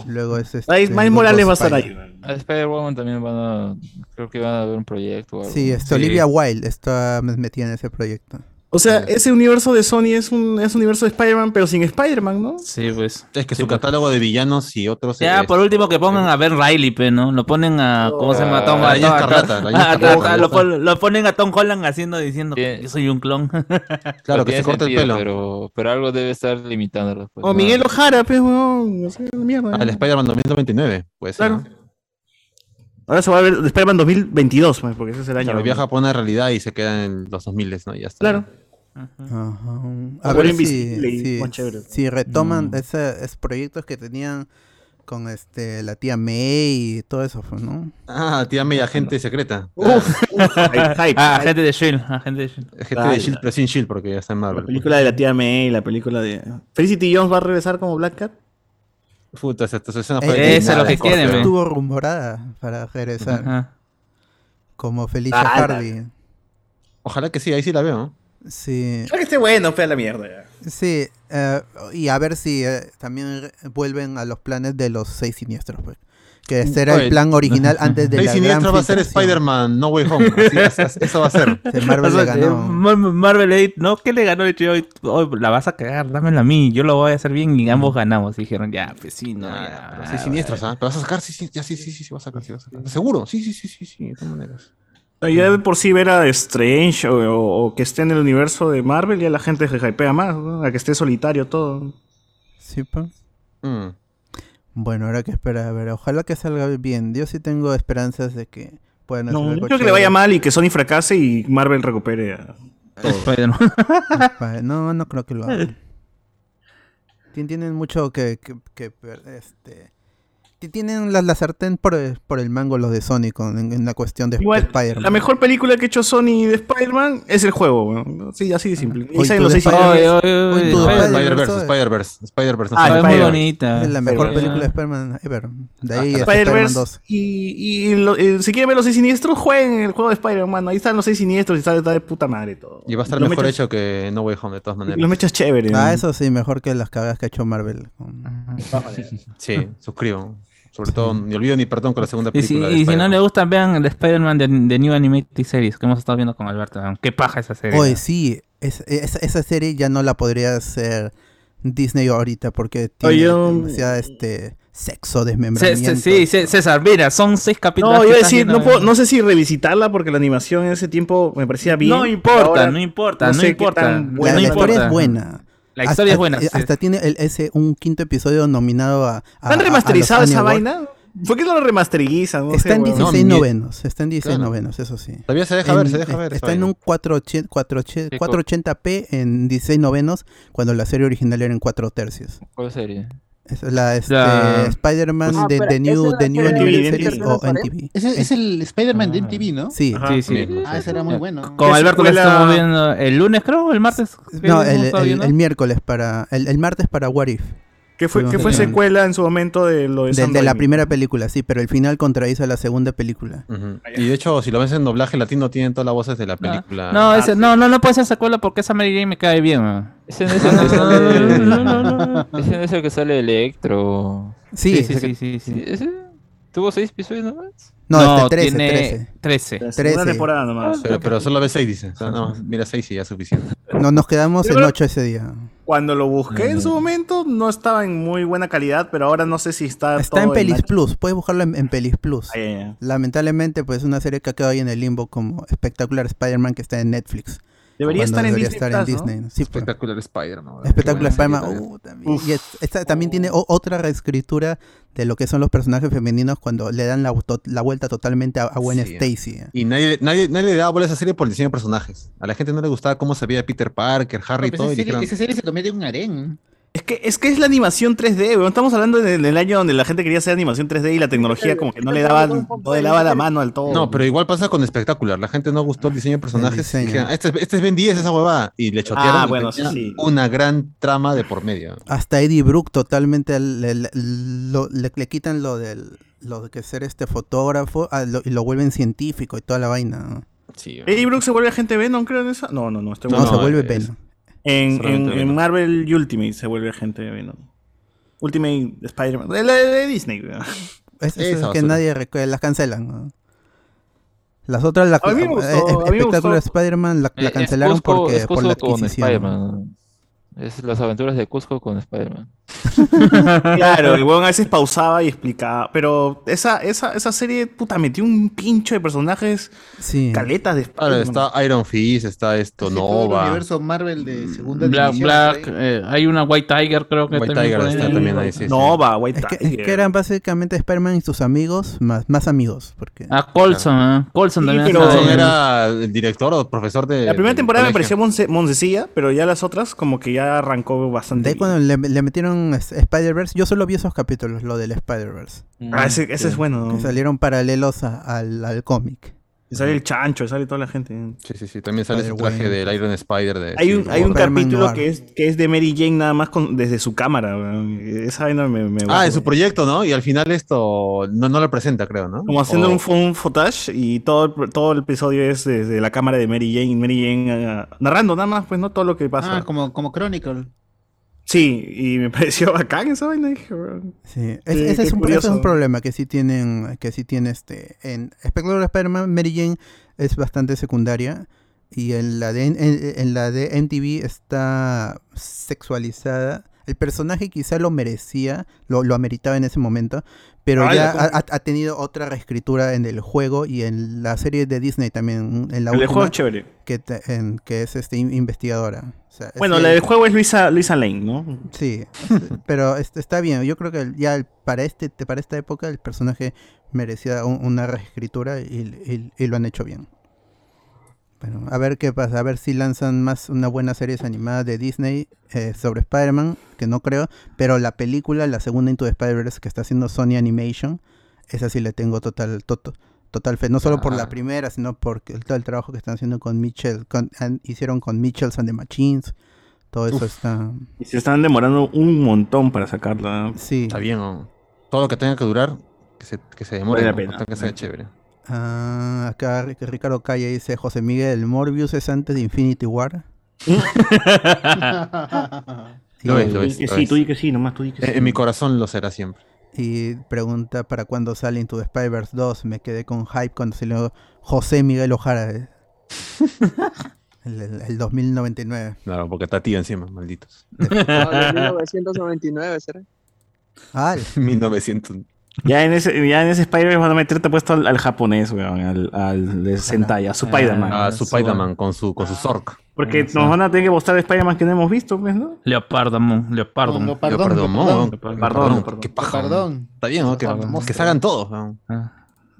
[SPEAKER 1] Luego es este,
[SPEAKER 7] Miles
[SPEAKER 1] los
[SPEAKER 7] Morales
[SPEAKER 1] dos
[SPEAKER 7] va a estar
[SPEAKER 1] Spider.
[SPEAKER 7] ahí.
[SPEAKER 6] A Spider-Woman también van a. Creo que van a ver un proyecto o algo.
[SPEAKER 1] Sí, este,
[SPEAKER 4] Sí.
[SPEAKER 1] Olivia Wilde está metida en ese proyecto.
[SPEAKER 7] O sea, ese universo de Sony es un, es un universo de Spider-Man, pero sin Spider-Man, ¿no?
[SPEAKER 4] Sí, pues.
[SPEAKER 2] Es que
[SPEAKER 4] Sí,
[SPEAKER 2] su
[SPEAKER 4] pues.
[SPEAKER 2] catálogo de villanos y otros.
[SPEAKER 4] Ya,
[SPEAKER 2] es-
[SPEAKER 4] por último que pongan a Ben Riley, ¿no? Lo ponen a. ¿Cómo se llama?
[SPEAKER 2] Ah,
[SPEAKER 4] Tom,
[SPEAKER 2] la
[SPEAKER 4] a-
[SPEAKER 2] Niña
[SPEAKER 4] a- a-
[SPEAKER 2] Escarlata, la Niña
[SPEAKER 4] a- a-
[SPEAKER 2] Escarlata,
[SPEAKER 4] a- lo, ponen a Tom Holland haciendo diciendo que yo soy un clon. [laughs]
[SPEAKER 2] Claro, que se corta el pelo.
[SPEAKER 6] Pero, pero algo debe estar limitándolo. pues,
[SPEAKER 7] O. Miguel Ojara, pues, weón. No sé, mierda.
[SPEAKER 2] Ah, el Spider-Man 2029, pues.
[SPEAKER 7] Claro. Ahora se va a ver Spider-Man 2022, pues, porque ese es el año.
[SPEAKER 2] Claro, viaja por una realidad y se queda en los 2000, ¿no? Y ya está.
[SPEAKER 7] Claro.
[SPEAKER 1] Ajá. A ver si, si- si retoman
[SPEAKER 6] Mm.
[SPEAKER 1] ese- esos proyectos que tenían con este la tía May y todo eso, pues, ¿no?
[SPEAKER 2] Ah, tía May, agente secreta.
[SPEAKER 7] Uf, hype, hype.
[SPEAKER 4] Ah, agente de Shield. Agente de Shield.
[SPEAKER 2] Agente de Shield, pero sin Shield porque ya está en
[SPEAKER 7] La
[SPEAKER 2] Marvel.
[SPEAKER 7] película de la tía May, la película de... ¿Felicity Jones va a regresar como Black Cat?
[SPEAKER 2] Puta, esa esa escena
[SPEAKER 1] Eh,
[SPEAKER 2] fue
[SPEAKER 4] eso es lo que quieren.
[SPEAKER 1] Estuvo rumorada para regresar
[SPEAKER 4] Ajá.
[SPEAKER 1] como Felicia
[SPEAKER 7] Ah,
[SPEAKER 1] Hardy.
[SPEAKER 2] Ojalá que sí, ahí sí la veo. ¿no?
[SPEAKER 1] Sí.
[SPEAKER 7] Ojalá que esté bueno, fea la mierda ya.
[SPEAKER 1] Sí, eh, y a ver si eh, también vuelven a los planes de los seis siniestros, pues. Que ese era
[SPEAKER 2] Oye,
[SPEAKER 1] el plan original antes de
[SPEAKER 2] Seis
[SPEAKER 1] la
[SPEAKER 2] siniestros
[SPEAKER 1] gran
[SPEAKER 2] va a ser
[SPEAKER 1] filtración.
[SPEAKER 2] Spider-Man No Way Home. Así, eso va a ser. [laughs]
[SPEAKER 1] Marvel
[SPEAKER 4] O
[SPEAKER 1] le
[SPEAKER 4] sea, eh,
[SPEAKER 1] ganó.
[SPEAKER 4] Mar- Marvel le dijo, no, ¿qué le ganó? "Hoy- hoy la vas a cagar, dámela a mí, yo lo voy a hacer bien y ambos ganamos. Y dijeron, ya, pues sí, no, ya,
[SPEAKER 2] pero seis siniestros, ¿ah? ¿Pero vas a sacar? Sí, sí, ya, sí, sí, sí, sí, vas a sacar, sí, vas a sacar. ¿Seguro? Sí, sí, sí, sí, sí, de todas maneras.
[SPEAKER 7] Ya de por sí ver a Strange o, o- o que esté en el universo de Marvel, ya la gente se hypea más, ¿no? A que esté solitario todo.
[SPEAKER 1] Sí, pues.
[SPEAKER 2] Mm.
[SPEAKER 1] Bueno, ahora que esperar, a ver, ojalá que salga bien. Yo sí tengo esperanzas de que puedan hacer
[SPEAKER 7] No, yo creo que le vaya mal y que Sony fracase y Marvel recupere a todo. [laughs]
[SPEAKER 1] No, no creo que lo hagan. Tien- Tienen mucho que, que, que este tienen la, la sartén por el, por el mango los de Sony con, en, en la cuestión de, Spider-Man.
[SPEAKER 7] la mejor película que ha hecho Sony de Spider-Man es el juego, weón. Sí, así de simple. Y
[SPEAKER 1] tú
[SPEAKER 7] los.
[SPEAKER 2] Spider-Verse,
[SPEAKER 1] Spider-Verse.
[SPEAKER 2] Spider-Verse,
[SPEAKER 7] Ah,
[SPEAKER 4] es muy bonita.
[SPEAKER 1] es la mejor película de Spider-Man ever. De ahí
[SPEAKER 7] Spider-Verse
[SPEAKER 1] 2.
[SPEAKER 7] y, y lo- eh, si quieren ver los seis siniestros, jueguen el juego de Spider-Man. Ahí están los seis siniestros y está, está de puta madre todo.
[SPEAKER 2] Y va a estar
[SPEAKER 7] Los
[SPEAKER 2] mejor
[SPEAKER 7] mechas-
[SPEAKER 2] hecho que No Way Home, de todas maneras.
[SPEAKER 7] Los mechas chéveres.
[SPEAKER 1] Ah, eso sí, mejor que las cagadas que ha hecho Marvel. con-
[SPEAKER 2] Sí, [laughs] suscribo. Sobre todo, ni olvido ni perdón con la segunda
[SPEAKER 4] Y si,
[SPEAKER 2] película. de
[SPEAKER 4] y si no le gustan, vean el Spider-Man de, de New Animated Series que hemos estado viendo con Alberto. Qué paja esa serie.
[SPEAKER 1] Oye, sí, es- es- esa serie ya no la podría hacer Disney ahorita porque tiene
[SPEAKER 7] Oye, yo-
[SPEAKER 1] demasiada este sexo, desmembramiento.
[SPEAKER 4] sí, Ce- César, mira, son seis capítulos.
[SPEAKER 7] No,
[SPEAKER 4] que
[SPEAKER 7] iba a
[SPEAKER 4] estás
[SPEAKER 7] decir, no, puedo-
[SPEAKER 4] ¿no?
[SPEAKER 7] no sé si revisitarla porque la animación en ese tiempo me parecía bien.
[SPEAKER 4] No importa,
[SPEAKER 7] Ahora
[SPEAKER 4] no importa,
[SPEAKER 7] no
[SPEAKER 4] no,
[SPEAKER 7] sé
[SPEAKER 4] importa.
[SPEAKER 1] La,
[SPEAKER 7] buena
[SPEAKER 4] no
[SPEAKER 1] la historia es buena.
[SPEAKER 4] La historia
[SPEAKER 1] Hasta-
[SPEAKER 4] es buena. sí.
[SPEAKER 1] Hasta tiene el- ese un quinto episodio nominado a. a-
[SPEAKER 7] ¿Han
[SPEAKER 1] a- a
[SPEAKER 7] remasterizado
[SPEAKER 1] los
[SPEAKER 7] esa vaina? ¿Por qué no lo remasterizan? No
[SPEAKER 1] Está
[SPEAKER 7] sé,
[SPEAKER 1] en
[SPEAKER 7] weón.
[SPEAKER 1] 16
[SPEAKER 2] No, mi-
[SPEAKER 1] novenos. Está en 16
[SPEAKER 2] Claro.
[SPEAKER 1] novenos, eso sí.
[SPEAKER 2] Todavía se deja ver,
[SPEAKER 1] En-
[SPEAKER 2] se deja ver.
[SPEAKER 1] Está en un 480 480 480p en 16 novenos cuando la serie original era en 4 tercios.
[SPEAKER 6] ¿Cuál serie?
[SPEAKER 1] Es la este,
[SPEAKER 4] La-
[SPEAKER 1] Spider-Man
[SPEAKER 9] Ah,
[SPEAKER 1] de, de New, de New
[SPEAKER 7] de
[SPEAKER 1] o NTV.
[SPEAKER 5] Ese es el Spider-Man de
[SPEAKER 4] Ah.
[SPEAKER 5] MTV, ¿no?
[SPEAKER 1] Sí.
[SPEAKER 7] Ajá.
[SPEAKER 4] Sí, sí.
[SPEAKER 5] Ah, ese era muy bueno.
[SPEAKER 4] Con
[SPEAKER 7] ¿Qué
[SPEAKER 4] Alberto lo estamos viendo el lunes, creo, o el martes. ¿Qué
[SPEAKER 1] No, el, el- el miércoles para. El, el martes para What If.
[SPEAKER 7] Que fue, que fue secuela en su momento de lo de,
[SPEAKER 1] De,
[SPEAKER 7] Sam
[SPEAKER 1] de la primera película, sí, pero el final contradice a la segunda película.
[SPEAKER 2] Ujú. Y de hecho, si lo ves en doblaje latino, tienen todas las voces de la película.
[SPEAKER 4] No, ese, no, no, no puede ser secuela porque esa Mary Jane me cae bien. man.
[SPEAKER 6] Ese no es el que sale. Ese no es el que sale Electro.
[SPEAKER 1] Sí,
[SPEAKER 4] Sí, sí, sí, sí, sí.
[SPEAKER 6] Sí, ¿Ese? ¿Tuvo seis episodios nomás?
[SPEAKER 1] No, este 13,
[SPEAKER 4] tiene
[SPEAKER 1] 13.
[SPEAKER 4] 13.
[SPEAKER 7] La segunda
[SPEAKER 1] 13.
[SPEAKER 7] temporada nomás.
[SPEAKER 2] Pero, pero solo ves 6, dice. O sea, no, mira 6 y ya es suficiente.
[SPEAKER 1] No, nos quedamos
[SPEAKER 7] Yo
[SPEAKER 1] en 8 ese día.
[SPEAKER 7] Cuando lo busqué en su momento no estaba en muy buena calidad, pero ahora no sé si está
[SPEAKER 1] Está
[SPEAKER 7] todo
[SPEAKER 1] en Pelis Plus, puedes buscarlo en, en Pelis Plus.
[SPEAKER 7] Ah.
[SPEAKER 1] Lamentablemente, pues es una serie que ha quedado ahí en el limbo como espectacular Spider-Man que está en Netflix.
[SPEAKER 7] Debería estar en
[SPEAKER 1] debería
[SPEAKER 7] Disney
[SPEAKER 1] estar en
[SPEAKER 7] Plus, ¿no?
[SPEAKER 1] Disney. Sí, pues.
[SPEAKER 2] Espectacular Spider-Man.
[SPEAKER 1] Espectacular Spider-Man. uh, también. Y es- esta también tiene otra reescritura de lo que son los personajes femeninos cuando le dan la, to- la vuelta totalmente a, a Gwen
[SPEAKER 2] Sí.
[SPEAKER 1] Stacy. eh.
[SPEAKER 2] Y nadie, nadie, nadie le daba bola a esa serie por el diseño de personajes. A la gente no le gustaba cómo se veía Peter Parker, Harry y todo.
[SPEAKER 5] esa,
[SPEAKER 2] Y
[SPEAKER 5] serie,
[SPEAKER 2] dijeron,
[SPEAKER 5] esa serie se convierte en un harén.
[SPEAKER 7] Es que, es que es la animación 3D, weón. Estamos hablando del, del año donde la gente quería hacer animación 3D y la tecnología como que no le daba, no le daba la mano al todo.
[SPEAKER 2] No, pero igual pasa con Espectacular. La gente no gustó el diseño de personajes.
[SPEAKER 1] diseño.
[SPEAKER 2] y dijeron, este, es- este es Ben 10, esa huevada. Y le chotearon.
[SPEAKER 7] Ah, bueno, sí.
[SPEAKER 2] Una gran trama de por medio.
[SPEAKER 1] Hasta Eddie Brooke totalmente le, le- le- le quitan lo del lo de que ser este fotógrafo ah, lo- y lo vuelven científico y toda la vaina.
[SPEAKER 2] Sí.
[SPEAKER 7] ¿Eddie Brooks se vuelve agente Venom, creo, en esa? No, no, no.
[SPEAKER 1] No,
[SPEAKER 2] No,
[SPEAKER 1] se
[SPEAKER 2] no,
[SPEAKER 1] vuelve
[SPEAKER 2] es-
[SPEAKER 1] Venom.
[SPEAKER 7] En, en- en. Marvel Ultimate se vuelve agente Venom. Ultimate Spider-Man. De, la- de Disney, weón. [laughs]
[SPEAKER 1] Es, es- que nadie recuerda, las cancelan. ¿no? Las otras, la,
[SPEAKER 7] gustó,
[SPEAKER 1] eh, espectacular
[SPEAKER 7] gustó.
[SPEAKER 1] Spider-Man la, la
[SPEAKER 6] Eh, es
[SPEAKER 1] cancelaron
[SPEAKER 6] Cusco-
[SPEAKER 1] porque
[SPEAKER 6] es
[SPEAKER 1] por la
[SPEAKER 6] con
[SPEAKER 1] adquisición.
[SPEAKER 6] Spider-Man. Es las aventuras de Cusco con Spider-Man. [laughs]
[SPEAKER 7] Claro, el weón a veces pausaba y explicaba. Pero esa, esa, esa serie, puta, metió un pincho de personajes
[SPEAKER 1] Sí.
[SPEAKER 7] caletas de Spider-Man.
[SPEAKER 2] está Iron Fist, está esto,
[SPEAKER 5] todo el
[SPEAKER 2] Nova.
[SPEAKER 5] universo Marvel de segunda
[SPEAKER 4] Black,
[SPEAKER 5] división.
[SPEAKER 4] Black, eh, hay una White Tiger, creo que
[SPEAKER 2] White
[SPEAKER 4] también
[SPEAKER 2] Tiger está también ahí, sí, sí.
[SPEAKER 7] Nova, White
[SPEAKER 1] Es que, es
[SPEAKER 7] Tiger.
[SPEAKER 1] que eran básicamente Spider-Man y sus amigos, más, más amigos. Porque
[SPEAKER 4] Ah, Colson, ¿eh? Colson
[SPEAKER 7] Sí,
[SPEAKER 4] también.
[SPEAKER 7] pero-
[SPEAKER 2] Colson era el director o profesor de.
[SPEAKER 7] La primera temporada me pareció Monse- Moncecilla, pero ya las otras como que ya arrancó
[SPEAKER 1] de
[SPEAKER 7] bastante.
[SPEAKER 1] ahí cuando le, le metieron es- Spider-Verse, yo solo vi esos capítulos, lo del Spider-Verse.
[SPEAKER 7] Ah, ese, ese es bueno.
[SPEAKER 1] Que salieron paralelos a- al, al cómic.
[SPEAKER 7] Y sale el chancho, sale toda la gente.
[SPEAKER 2] Sí, sí, sí. También sale
[SPEAKER 1] Spider-Gwen.
[SPEAKER 2] traje del Iron Spider de.
[SPEAKER 7] Hay un, hay un capítulo que es, que es de Mary Jane nada más con, desde su cámara. Esa vaina me, me
[SPEAKER 2] Ah, en su proyecto, ¿no? Y al final esto no, no lo presenta, creo, ¿no?
[SPEAKER 7] Como haciendo
[SPEAKER 2] O-
[SPEAKER 7] un, un footage y todo, el- todo el episodio es desde la cámara de Mary Jane. Mary Jane ah, narrando nada más, pues no todo lo que pasa.
[SPEAKER 5] Ah, como, como Chronicle.
[SPEAKER 7] Sí, y me [laughs] pareció bacán esa vaina.
[SPEAKER 1] Sí, es- ese, es un, ese es un
[SPEAKER 7] curioso.
[SPEAKER 1] problema que sí tienen, que sí tiene este, en Espectador Spider-Man, Mary Jane es bastante secundaria y en la de, en, en la de MTV está sexualizada. El personaje quizá lo merecía, lo, lo ameritaba en ese momento, pero ya
[SPEAKER 7] la
[SPEAKER 1] ha, tenido otra reescritura en el juego y en la serie de Disney también, en la
[SPEAKER 7] el juego es chévere.
[SPEAKER 1] que, te- en- que es este in- investigadora. O sea,
[SPEAKER 7] Bueno, la
[SPEAKER 1] el-
[SPEAKER 7] del juego es Luisa, Luisa Lane, ¿no?
[SPEAKER 1] Sí, pero est- está bien. Yo creo que ya para este para esta época el personaje merecía un- una reescritura y, y- y lo han hecho bien. Bueno, a ver qué pasa, a ver si lanzan más una buena serie animada de Disney eh, sobre Spider-Man, que no creo, pero la película, la segunda Into the Spider-Verse que está haciendo Sony Animation, esa sí le tengo total total fe, no solo por la
[SPEAKER 2] Ah.
[SPEAKER 1] primera, sino por el- todo el trabajo que están haciendo con Mitchell, con- han- hicieron con Mitchells and the Machines, todo eso
[SPEAKER 2] Uf.
[SPEAKER 1] está
[SPEAKER 7] Y se están demorando un montón para sacarla.
[SPEAKER 1] sí.
[SPEAKER 2] Está bien, ¿no? Todo lo que tenga que durar, que se, que se demore,
[SPEAKER 7] Vale la pena,
[SPEAKER 2] que sea
[SPEAKER 7] vale.
[SPEAKER 2] chévere.
[SPEAKER 1] Ah, acá Ric- Ricardo Calle dice José Miguel, el Morbius es antes de Infinity War. [laughs]
[SPEAKER 2] Lo
[SPEAKER 1] y,
[SPEAKER 2] es, lo es,
[SPEAKER 7] que
[SPEAKER 2] lo
[SPEAKER 7] sí,
[SPEAKER 2] es.
[SPEAKER 7] tú di que sí, nomás tú di que
[SPEAKER 2] En,
[SPEAKER 7] sí.
[SPEAKER 2] en mi corazón lo será siempre.
[SPEAKER 1] y pregunta para cuándo sale Into the Spider-Verse 2. Me quedé con hype cuando salió José Miguel Ojara. eh. [laughs] el, el- el 2099.
[SPEAKER 2] Claro, porque está tío encima, malditos. [laughs]
[SPEAKER 3] No, de 1999, ¿será?
[SPEAKER 1] Ah,
[SPEAKER 2] 1900.
[SPEAKER 7] Ya en ese, ya en ese Spider-Man van a meterte puesto al, al japonés, weón, al, al de Sentai, a su Spider-Man.
[SPEAKER 2] Ah, su
[SPEAKER 6] su-
[SPEAKER 2] Spider-Man con su, con su Zork.
[SPEAKER 7] Porque
[SPEAKER 6] Ah, sí.
[SPEAKER 7] nos van a tener que mostrar Spider-Man que no hemos visto, pues, ¿no?
[SPEAKER 4] Leopardamon,
[SPEAKER 5] No,
[SPEAKER 4] Leopardamon.
[SPEAKER 5] no, Perdón,
[SPEAKER 2] perdón. qué paja. weón.
[SPEAKER 5] perdón.
[SPEAKER 2] Está bien, ¿no? Que, que salgan todos. weón.
[SPEAKER 4] Ah.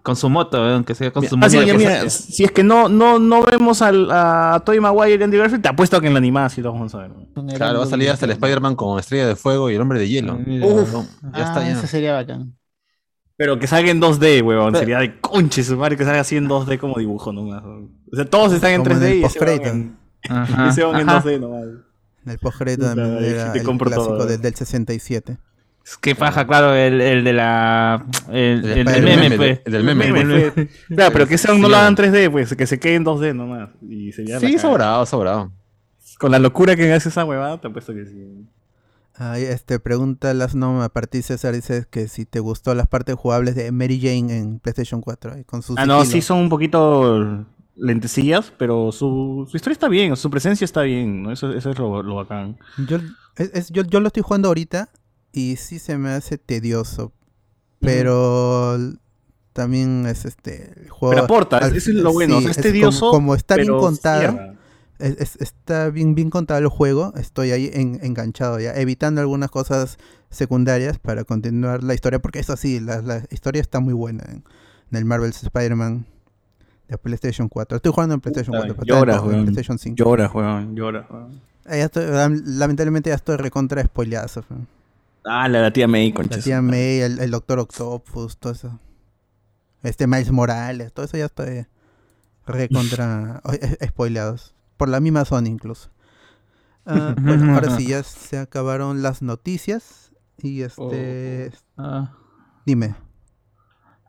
[SPEAKER 4] Con su moto, weón, que sea con su
[SPEAKER 7] Ah,
[SPEAKER 4] moto.
[SPEAKER 7] si es que no, no, no vemos al, a Tobey Maguire y Andy Garfield, te apuesto que en la animada sí lo vamos a ver.
[SPEAKER 2] Claro, va a salir hasta el Spider-Man con Estrella de Fuego y el Hombre de Hielo. Uf, ya
[SPEAKER 5] Ah,
[SPEAKER 2] está, ya.
[SPEAKER 5] Ese sería bacán.
[SPEAKER 7] Pero que salga en 2D, weón.
[SPEAKER 2] Pero-
[SPEAKER 7] Sería de conche su madre que salga así en 2D como dibujo nomás. weón. O sea, todos están en
[SPEAKER 1] Como en
[SPEAKER 7] 3D
[SPEAKER 1] el
[SPEAKER 7] y ese van en,
[SPEAKER 4] Ajá, [laughs]
[SPEAKER 7] y se van en
[SPEAKER 4] ajá.
[SPEAKER 7] 2D nomás.
[SPEAKER 1] en el postcrédito también era
[SPEAKER 7] te
[SPEAKER 1] el
[SPEAKER 7] compro
[SPEAKER 1] clásico
[SPEAKER 7] todo.
[SPEAKER 1] de- del 67.
[SPEAKER 4] Es que paja, claro, el, el de la. El, el,
[SPEAKER 2] El
[SPEAKER 4] del
[SPEAKER 2] meme,
[SPEAKER 4] pues.
[SPEAKER 2] el del meme.
[SPEAKER 7] Meme, fue- [laughs] Claro, pero que ese no
[SPEAKER 2] Sí,
[SPEAKER 7] lo hagan
[SPEAKER 2] ya.
[SPEAKER 7] 3D, pues, que se quede en 2D nomás. Y sería
[SPEAKER 2] Sí, sobrado, sobrado.
[SPEAKER 7] Con la locura que hace esa huevada, te apuesto que sí.
[SPEAKER 1] Ahí, este, pregunta las no a partir César dice que si te gustó las partes jugables de Mary Jane en PlayStation 4 eh, con su
[SPEAKER 7] Ah, no, sí son un poquito lentecillas, pero su, su historia está bien, su presencia está bien, ¿no? Eso, eso es lo, lo bacán.
[SPEAKER 1] Yo, es- es- yo, yo lo estoy jugando ahorita y sí se me hace tedioso. Pero también es este el juego.
[SPEAKER 7] Pero aporta,
[SPEAKER 1] al-
[SPEAKER 7] eso es lo bueno, o sea, es
[SPEAKER 1] como-
[SPEAKER 7] tedioso,
[SPEAKER 1] Como, está bien contado,
[SPEAKER 7] cierra.
[SPEAKER 1] Es- es- está bien, bien contado el juego. Estoy ahí en- enganchado ya, evitando algunas cosas secundarias para continuar la historia. Porque eso sí, la, la historia está muy buena en, en el Marvel's Spider-Man de PlayStation 4. Estoy jugando en PlayStation
[SPEAKER 7] Ay,
[SPEAKER 1] 4, pero está en-
[SPEAKER 7] llora,
[SPEAKER 1] en
[SPEAKER 7] weón.
[SPEAKER 1] PlayStation 5.
[SPEAKER 7] Llora, weón, llora, weón.
[SPEAKER 1] Eh, ya estoy- lam- lamentablemente ya estoy recontra spoileazo. weón.
[SPEAKER 7] Ah, la, la tía May,
[SPEAKER 1] La
[SPEAKER 7] concha.
[SPEAKER 1] tía May, el, el Doctor Octopus, todo eso. Este Miles Morales, todo eso ya estoy recontra o- eh, spoileados. Por la misma Sony incluso. Ah, bueno, ahora sí ya se acabaron las noticias. Y este.
[SPEAKER 4] Ah.
[SPEAKER 1] Dime.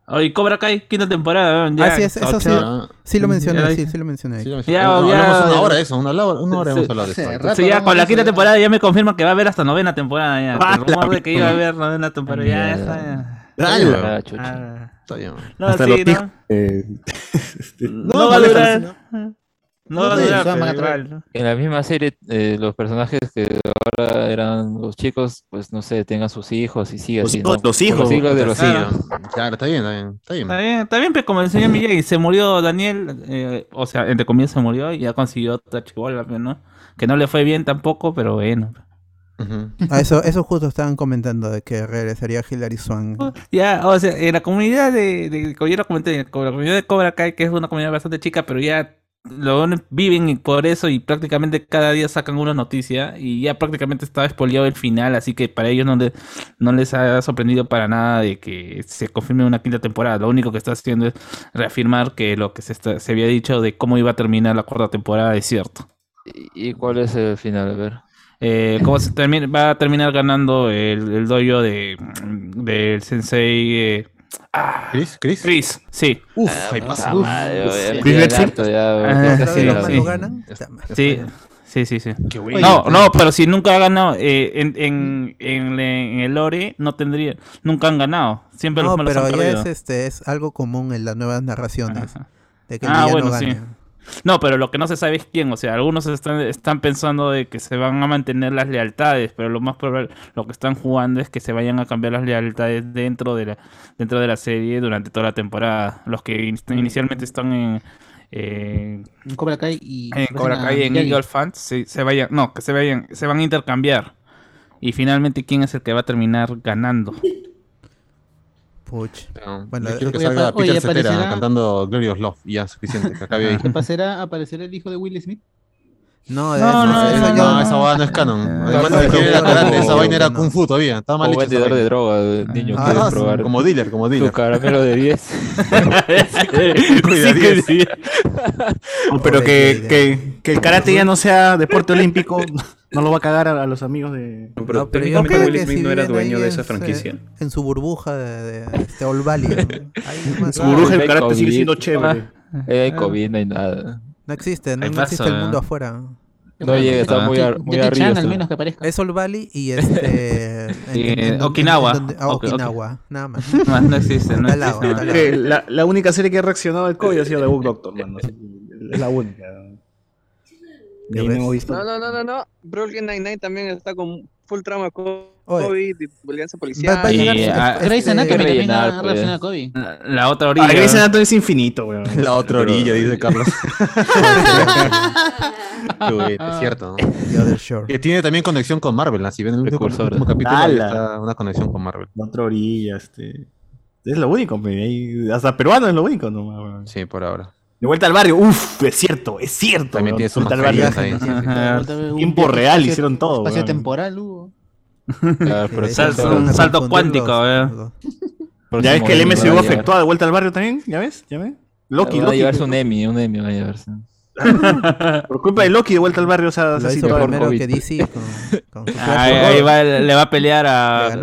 [SPEAKER 4] Oye, Cobra Kai, quinta temporada. Ya,
[SPEAKER 1] Ah, sí, es- eso sí.
[SPEAKER 2] Ya,
[SPEAKER 1] Sí lo mencioné,
[SPEAKER 4] ya
[SPEAKER 1] sí, sí lo mencioné.
[SPEAKER 2] sí, sí,
[SPEAKER 4] Ya,
[SPEAKER 2] no,
[SPEAKER 4] ya,
[SPEAKER 2] una
[SPEAKER 4] ya.
[SPEAKER 2] hora de eso, una, hora- una hora hemos
[SPEAKER 4] Sí,
[SPEAKER 2] hablado de esto.
[SPEAKER 5] rato.
[SPEAKER 4] Sí, ya con la quinta
[SPEAKER 5] ya.
[SPEAKER 4] temporada ya me confirman que va a haber hasta novena temporada ya.
[SPEAKER 7] Ah,
[SPEAKER 4] El rumor de que iba a haber novena temporada ya,
[SPEAKER 6] Ya,
[SPEAKER 4] está
[SPEAKER 6] ya.
[SPEAKER 4] ya.
[SPEAKER 6] Chucha.
[SPEAKER 4] Ah.
[SPEAKER 2] Está bien.
[SPEAKER 4] No,
[SPEAKER 7] Hasta
[SPEAKER 4] sí,
[SPEAKER 7] los
[SPEAKER 4] no.
[SPEAKER 7] eh, [laughs] este,
[SPEAKER 4] No,
[SPEAKER 2] No,
[SPEAKER 4] va a
[SPEAKER 2] no,
[SPEAKER 4] durar.
[SPEAKER 2] No,
[SPEAKER 4] No va a
[SPEAKER 5] No,
[SPEAKER 4] durar,
[SPEAKER 5] de todas
[SPEAKER 4] pero
[SPEAKER 5] maneras.
[SPEAKER 4] igual, ¿no?
[SPEAKER 6] En la misma serie, eh, los personajes que ahora eran los chicos, pues no sé, tengan sus hijos y siga
[SPEAKER 7] Los
[SPEAKER 6] así,
[SPEAKER 7] hijos-
[SPEAKER 6] ¿no?
[SPEAKER 7] los hijos,
[SPEAKER 6] Los hijos de los
[SPEAKER 4] claro.
[SPEAKER 6] hijos.
[SPEAKER 2] Claro, está bien, está bien. Está bien.
[SPEAKER 4] Está bien, está bien, pero como el señor Miyagi se murió Daniel, eh, o sea, entre comillas se murió y ya consiguió otra chivola, pues, ¿no? Que no le fue bien tampoco, pero bueno.
[SPEAKER 1] Ah, eso, eso justo estaban comentando de que regresaría Hilary Swan.
[SPEAKER 4] Ya, o sea, en la comunidad de, de como yo lo comenté, con la comunidad de Cobra Kai, que es una comunidad bastante chica, pero ya lo viven por eso y prácticamente cada día sacan una noticia y ya prácticamente estaba espoliado el final, así que para ellos no, le- no les ha sorprendido para nada de que se confirme una quinta temporada. Lo único que está haciendo es reafirmar que lo que se, está- se había dicho de cómo iba a terminar la cuarta temporada es cierto.
[SPEAKER 6] ¿Y, y cuál es el final? A ver.
[SPEAKER 4] Eh, ¿cómo se termina? Va a terminar ganando el, el dojo de, del sensei eh, ah,
[SPEAKER 2] ¿Chris? ¿Chris?
[SPEAKER 4] Chris, sí.
[SPEAKER 2] Uf,
[SPEAKER 6] Ah,
[SPEAKER 2] ahí pasa.
[SPEAKER 7] Chris
[SPEAKER 4] Ah,
[SPEAKER 6] ya
[SPEAKER 1] ¿Otra
[SPEAKER 6] casi
[SPEAKER 1] vez
[SPEAKER 6] la-
[SPEAKER 1] los
[SPEAKER 4] sí. Sí, sí, sí, sí.
[SPEAKER 2] Qué bueno.
[SPEAKER 4] No, no, pero si nunca ha ganado eh, en, en, en, en el lore, no tendría, nunca han ganado. Siempre
[SPEAKER 1] No,
[SPEAKER 4] los malos
[SPEAKER 1] pero
[SPEAKER 4] han
[SPEAKER 1] ya
[SPEAKER 4] perdido.
[SPEAKER 1] es, este, es algo común en las nuevas narraciones.
[SPEAKER 4] Ajá.
[SPEAKER 1] De que el
[SPEAKER 4] Ah, bueno, sí. No, pero lo que no se sabe es quién. O sea, algunos están, están pensando de que se van a mantener las lealtades, pero lo más probable, lo que están jugando es que se vayan a cambiar las lealtades dentro de la, dentro de la serie durante toda la temporada. Los que in- inicialmente están en, eh,
[SPEAKER 5] En Cobra Kai y.
[SPEAKER 4] en Cobra Kai y en. Eagle Fans se, se vayan, no, que se vayan, se van a intercambiar. Y finalmente, ¿quién es el que va a terminar ganando? [laughs]
[SPEAKER 1] Puch.
[SPEAKER 2] No,
[SPEAKER 1] Bueno,
[SPEAKER 2] yo quiero que
[SPEAKER 5] oye,
[SPEAKER 2] salga
[SPEAKER 5] oye,
[SPEAKER 2] Peter Cetera
[SPEAKER 5] aparecerá-
[SPEAKER 2] cantando Glorious Love y ya, suficiente, que acabe ahí.
[SPEAKER 5] ¿Qué pasará? ¿Aparecerá el hijo de Will Smith?
[SPEAKER 1] No, de
[SPEAKER 4] No,
[SPEAKER 2] esa vaina no es canon. Además, era karate, esa vaina era
[SPEAKER 1] no.
[SPEAKER 2] kung fu todavía. Estaba mal
[SPEAKER 6] Como
[SPEAKER 2] hecho.
[SPEAKER 6] vendedor de droga, el niño
[SPEAKER 1] Ah,
[SPEAKER 6] probar
[SPEAKER 2] Como dealer, como
[SPEAKER 6] su
[SPEAKER 2] dealer.
[SPEAKER 6] caramelo de 10.
[SPEAKER 2] Cuida, [laughs]
[SPEAKER 4] Sí,
[SPEAKER 2] diez.
[SPEAKER 4] sí. [laughs]
[SPEAKER 7] Oh, pero que, que el karate ya no sea deporte olímpico, [laughs] no lo va a cagar a, a los amigos de.
[SPEAKER 8] No, pero
[SPEAKER 1] No, pero yo
[SPEAKER 8] técnicamente
[SPEAKER 1] creo
[SPEAKER 8] Will
[SPEAKER 1] que
[SPEAKER 8] Smith
[SPEAKER 1] si
[SPEAKER 8] no era dueño de esa
[SPEAKER 1] es, eh,
[SPEAKER 8] franquicia.
[SPEAKER 1] En su burbuja de, de este All Valley. ¿no? Más-
[SPEAKER 7] Su burbuja
[SPEAKER 6] hay
[SPEAKER 7] karate sigue siendo chévere.
[SPEAKER 6] Eh, hay COVID, no hay nada.
[SPEAKER 1] No existe, no, no existe el mundo
[SPEAKER 4] ¿eh?
[SPEAKER 1] afuera.
[SPEAKER 6] No llega, está muy, ar- muy arriba.
[SPEAKER 5] Chan, al menos que aparezca.
[SPEAKER 1] Es All Valley y este. [laughs] en- en- en-
[SPEAKER 4] eh, Okinawa.
[SPEAKER 1] donde- ah,
[SPEAKER 4] Ok, ok.
[SPEAKER 1] Okinawa, nada más. [laughs]
[SPEAKER 4] Más no existe, no existe.
[SPEAKER 7] Eh, la, la única serie que ha reaccionado al COVID ha sido The Book Doctor, Es la única. No
[SPEAKER 1] ves.
[SPEAKER 7] hemos visto.
[SPEAKER 3] No, no, no, no, no. Brooklyn Nine-Nine también está con full trama. COVID,
[SPEAKER 1] Va,
[SPEAKER 3] policial.
[SPEAKER 4] ah,
[SPEAKER 5] Grey's Anatomy también ha
[SPEAKER 6] pues.
[SPEAKER 5] relacionado a Kobe.
[SPEAKER 4] La, otra orilla.
[SPEAKER 7] Grey's Anatomy es infinito, weón. [laughs]
[SPEAKER 2] La otra orilla, dice Carlos. [laughs] Bueno, es cierto. ¿no? [laughs]
[SPEAKER 1] The Other Shore.
[SPEAKER 2] Que tiene también conexión con Marvel, ¿no? Si ven el último, capítulo, está una conexión con Marvel.
[SPEAKER 7] La otra orilla, este. Es lo único, hasta peruano es lo único, no.
[SPEAKER 2] Sí, por ahora.
[SPEAKER 7] De vuelta al barrio, uff, es cierto, es cierto.
[SPEAKER 2] También tiene sus
[SPEAKER 7] Vuelta al barrio.
[SPEAKER 2] mascarillas ahí.
[SPEAKER 4] Ajá.
[SPEAKER 5] Un
[SPEAKER 7] Tiempo real
[SPEAKER 5] espacio-
[SPEAKER 7] hicieron todo,
[SPEAKER 5] Espacio
[SPEAKER 7] weón.
[SPEAKER 5] temporal
[SPEAKER 4] sal-
[SPEAKER 1] hecho, [laughs]
[SPEAKER 4] un salto cuántico,
[SPEAKER 1] los-
[SPEAKER 4] eh.
[SPEAKER 1] los-
[SPEAKER 7] Ya ves que el MCU
[SPEAKER 6] va a llegar.
[SPEAKER 7] afectó a de vuelta al barrio también, ¿ya ves? ¿Ya ves? Loki,
[SPEAKER 6] Va a
[SPEAKER 7] Loki.
[SPEAKER 6] llevarse un Emmy, un Emmy va a llevarse. [laughs]
[SPEAKER 7] Por culpa de Loki de vuelta al barrio, o sea, se
[SPEAKER 1] hizo primero
[SPEAKER 6] COVID.
[SPEAKER 1] que DC con, con [laughs]
[SPEAKER 4] Ahí, ahí va, le va a pelear
[SPEAKER 1] Le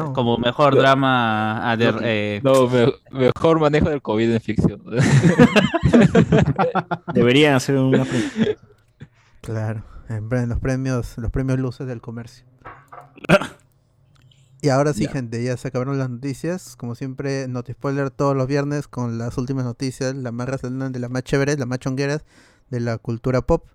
[SPEAKER 4] a como mejor drama a de- eh,
[SPEAKER 6] No, me- mejor manejo del COVID en ficción. [laughs]
[SPEAKER 7] Deberían hacer una.
[SPEAKER 1] Claro, en los premios, los premios luces del comercio. [coughs] Y ahora sí, gente, ya se acabaron las noticias. Como siempre, Notispoiler todos los viernes con las últimas noticias, las más resaltantes, las más chéveres, las más chongueras de la cultura pop.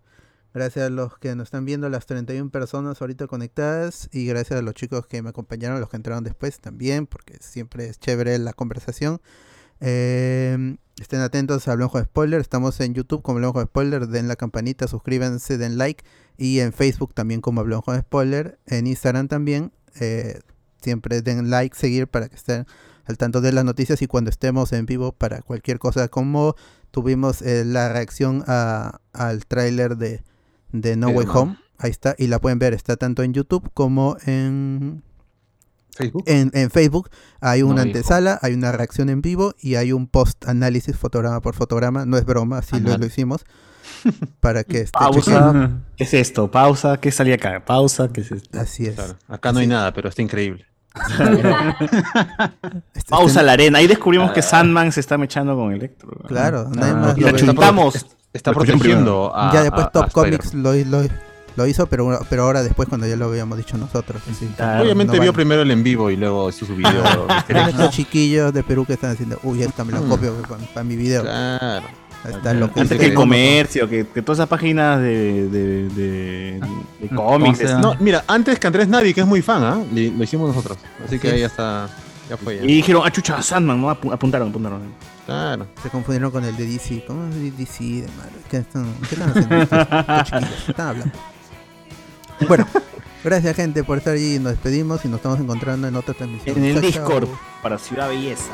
[SPEAKER 1] Gracias a los que nos están viendo, las 31 personas ahorita conectadas. Y gracias a los chicos que me acompañaron, los que entraron después también, porque siempre es chévere la conversación. Eh, estén atentos a Hablamos de Spoiler. Estamos en YouTube como Hablamos de Spoiler. Den la campanita, suscríbanse, den like. Y en Facebook también como Hablamos de Spoiler. En Instagram también. eh, siempre den like, seguir para que estén al tanto de las noticias y cuando estemos en vivo para cualquier cosa. Como tuvimos eh, la reacción a- al tráiler de, de No Way. Home. Ahí está. Y la pueden ver. Está tanto en YouTube como en
[SPEAKER 2] Facebook.
[SPEAKER 1] en, en Facebook hay una antesala, hay una reacción en vivo y hay un post análisis fotograma por fotograma. No es broma, así lo, lo hicimos. Para que esté
[SPEAKER 7] Pausa. ¿Qué es esto? Pausa. ¿Qué salía acá? Pausa. ¿Qué es esto?
[SPEAKER 1] Así es.
[SPEAKER 2] Claro. Acá no hay nada, pero está increíble.
[SPEAKER 1] Este- [laughs]
[SPEAKER 7] Pausa
[SPEAKER 1] este-
[SPEAKER 7] la arena. Ahí descubrimos que Sandman se está mechando con Electro.
[SPEAKER 1] Claro, nadie
[SPEAKER 4] Ah,
[SPEAKER 1] más
[SPEAKER 7] Y
[SPEAKER 1] lo
[SPEAKER 7] la chuntamos.
[SPEAKER 2] Está
[SPEAKER 7] Lo
[SPEAKER 2] protegiendo a.
[SPEAKER 1] Ya después
[SPEAKER 2] a-
[SPEAKER 1] Top
[SPEAKER 2] a
[SPEAKER 1] Comics lo, lo, lo hizo, pero, pero ahora después cuando ya lo habíamos dicho nosotros. así.
[SPEAKER 7] Claro,
[SPEAKER 2] Obviamente
[SPEAKER 1] no
[SPEAKER 2] vio
[SPEAKER 1] vale.
[SPEAKER 2] primero el en vivo y luego hizo su video. [laughs]
[SPEAKER 1] Estos chiquillos de Perú que están haciendo, uy, esta me la
[SPEAKER 2] Mm.
[SPEAKER 1] copio para mi video.
[SPEAKER 2] claro.
[SPEAKER 1] Está lo que
[SPEAKER 7] Antes que el comercio, que, que todas esas páginas de, de, de, de cómics.
[SPEAKER 4] O sea,
[SPEAKER 2] No, mira, antes que Andrés Nadie, que es muy fan, ¿ah? Lo hicimos nosotros. Así que ahí ya está. Ya fue. Ya.
[SPEAKER 7] Y dijeron, ah, chucha, Sandman, ¿no? Apu- Apuntaron, apuntaron.
[SPEAKER 2] Claro.
[SPEAKER 1] Se confundieron con el de DC. ¿Cómo es el DC de? ¿Qué están, qué están [laughs] están hablando? Bueno, gracias gente por estar allí. Nos despedimos y nos estamos encontrando en otra transmisión.
[SPEAKER 7] En el Discord
[SPEAKER 1] chao.
[SPEAKER 7] para Ciudad Belleza.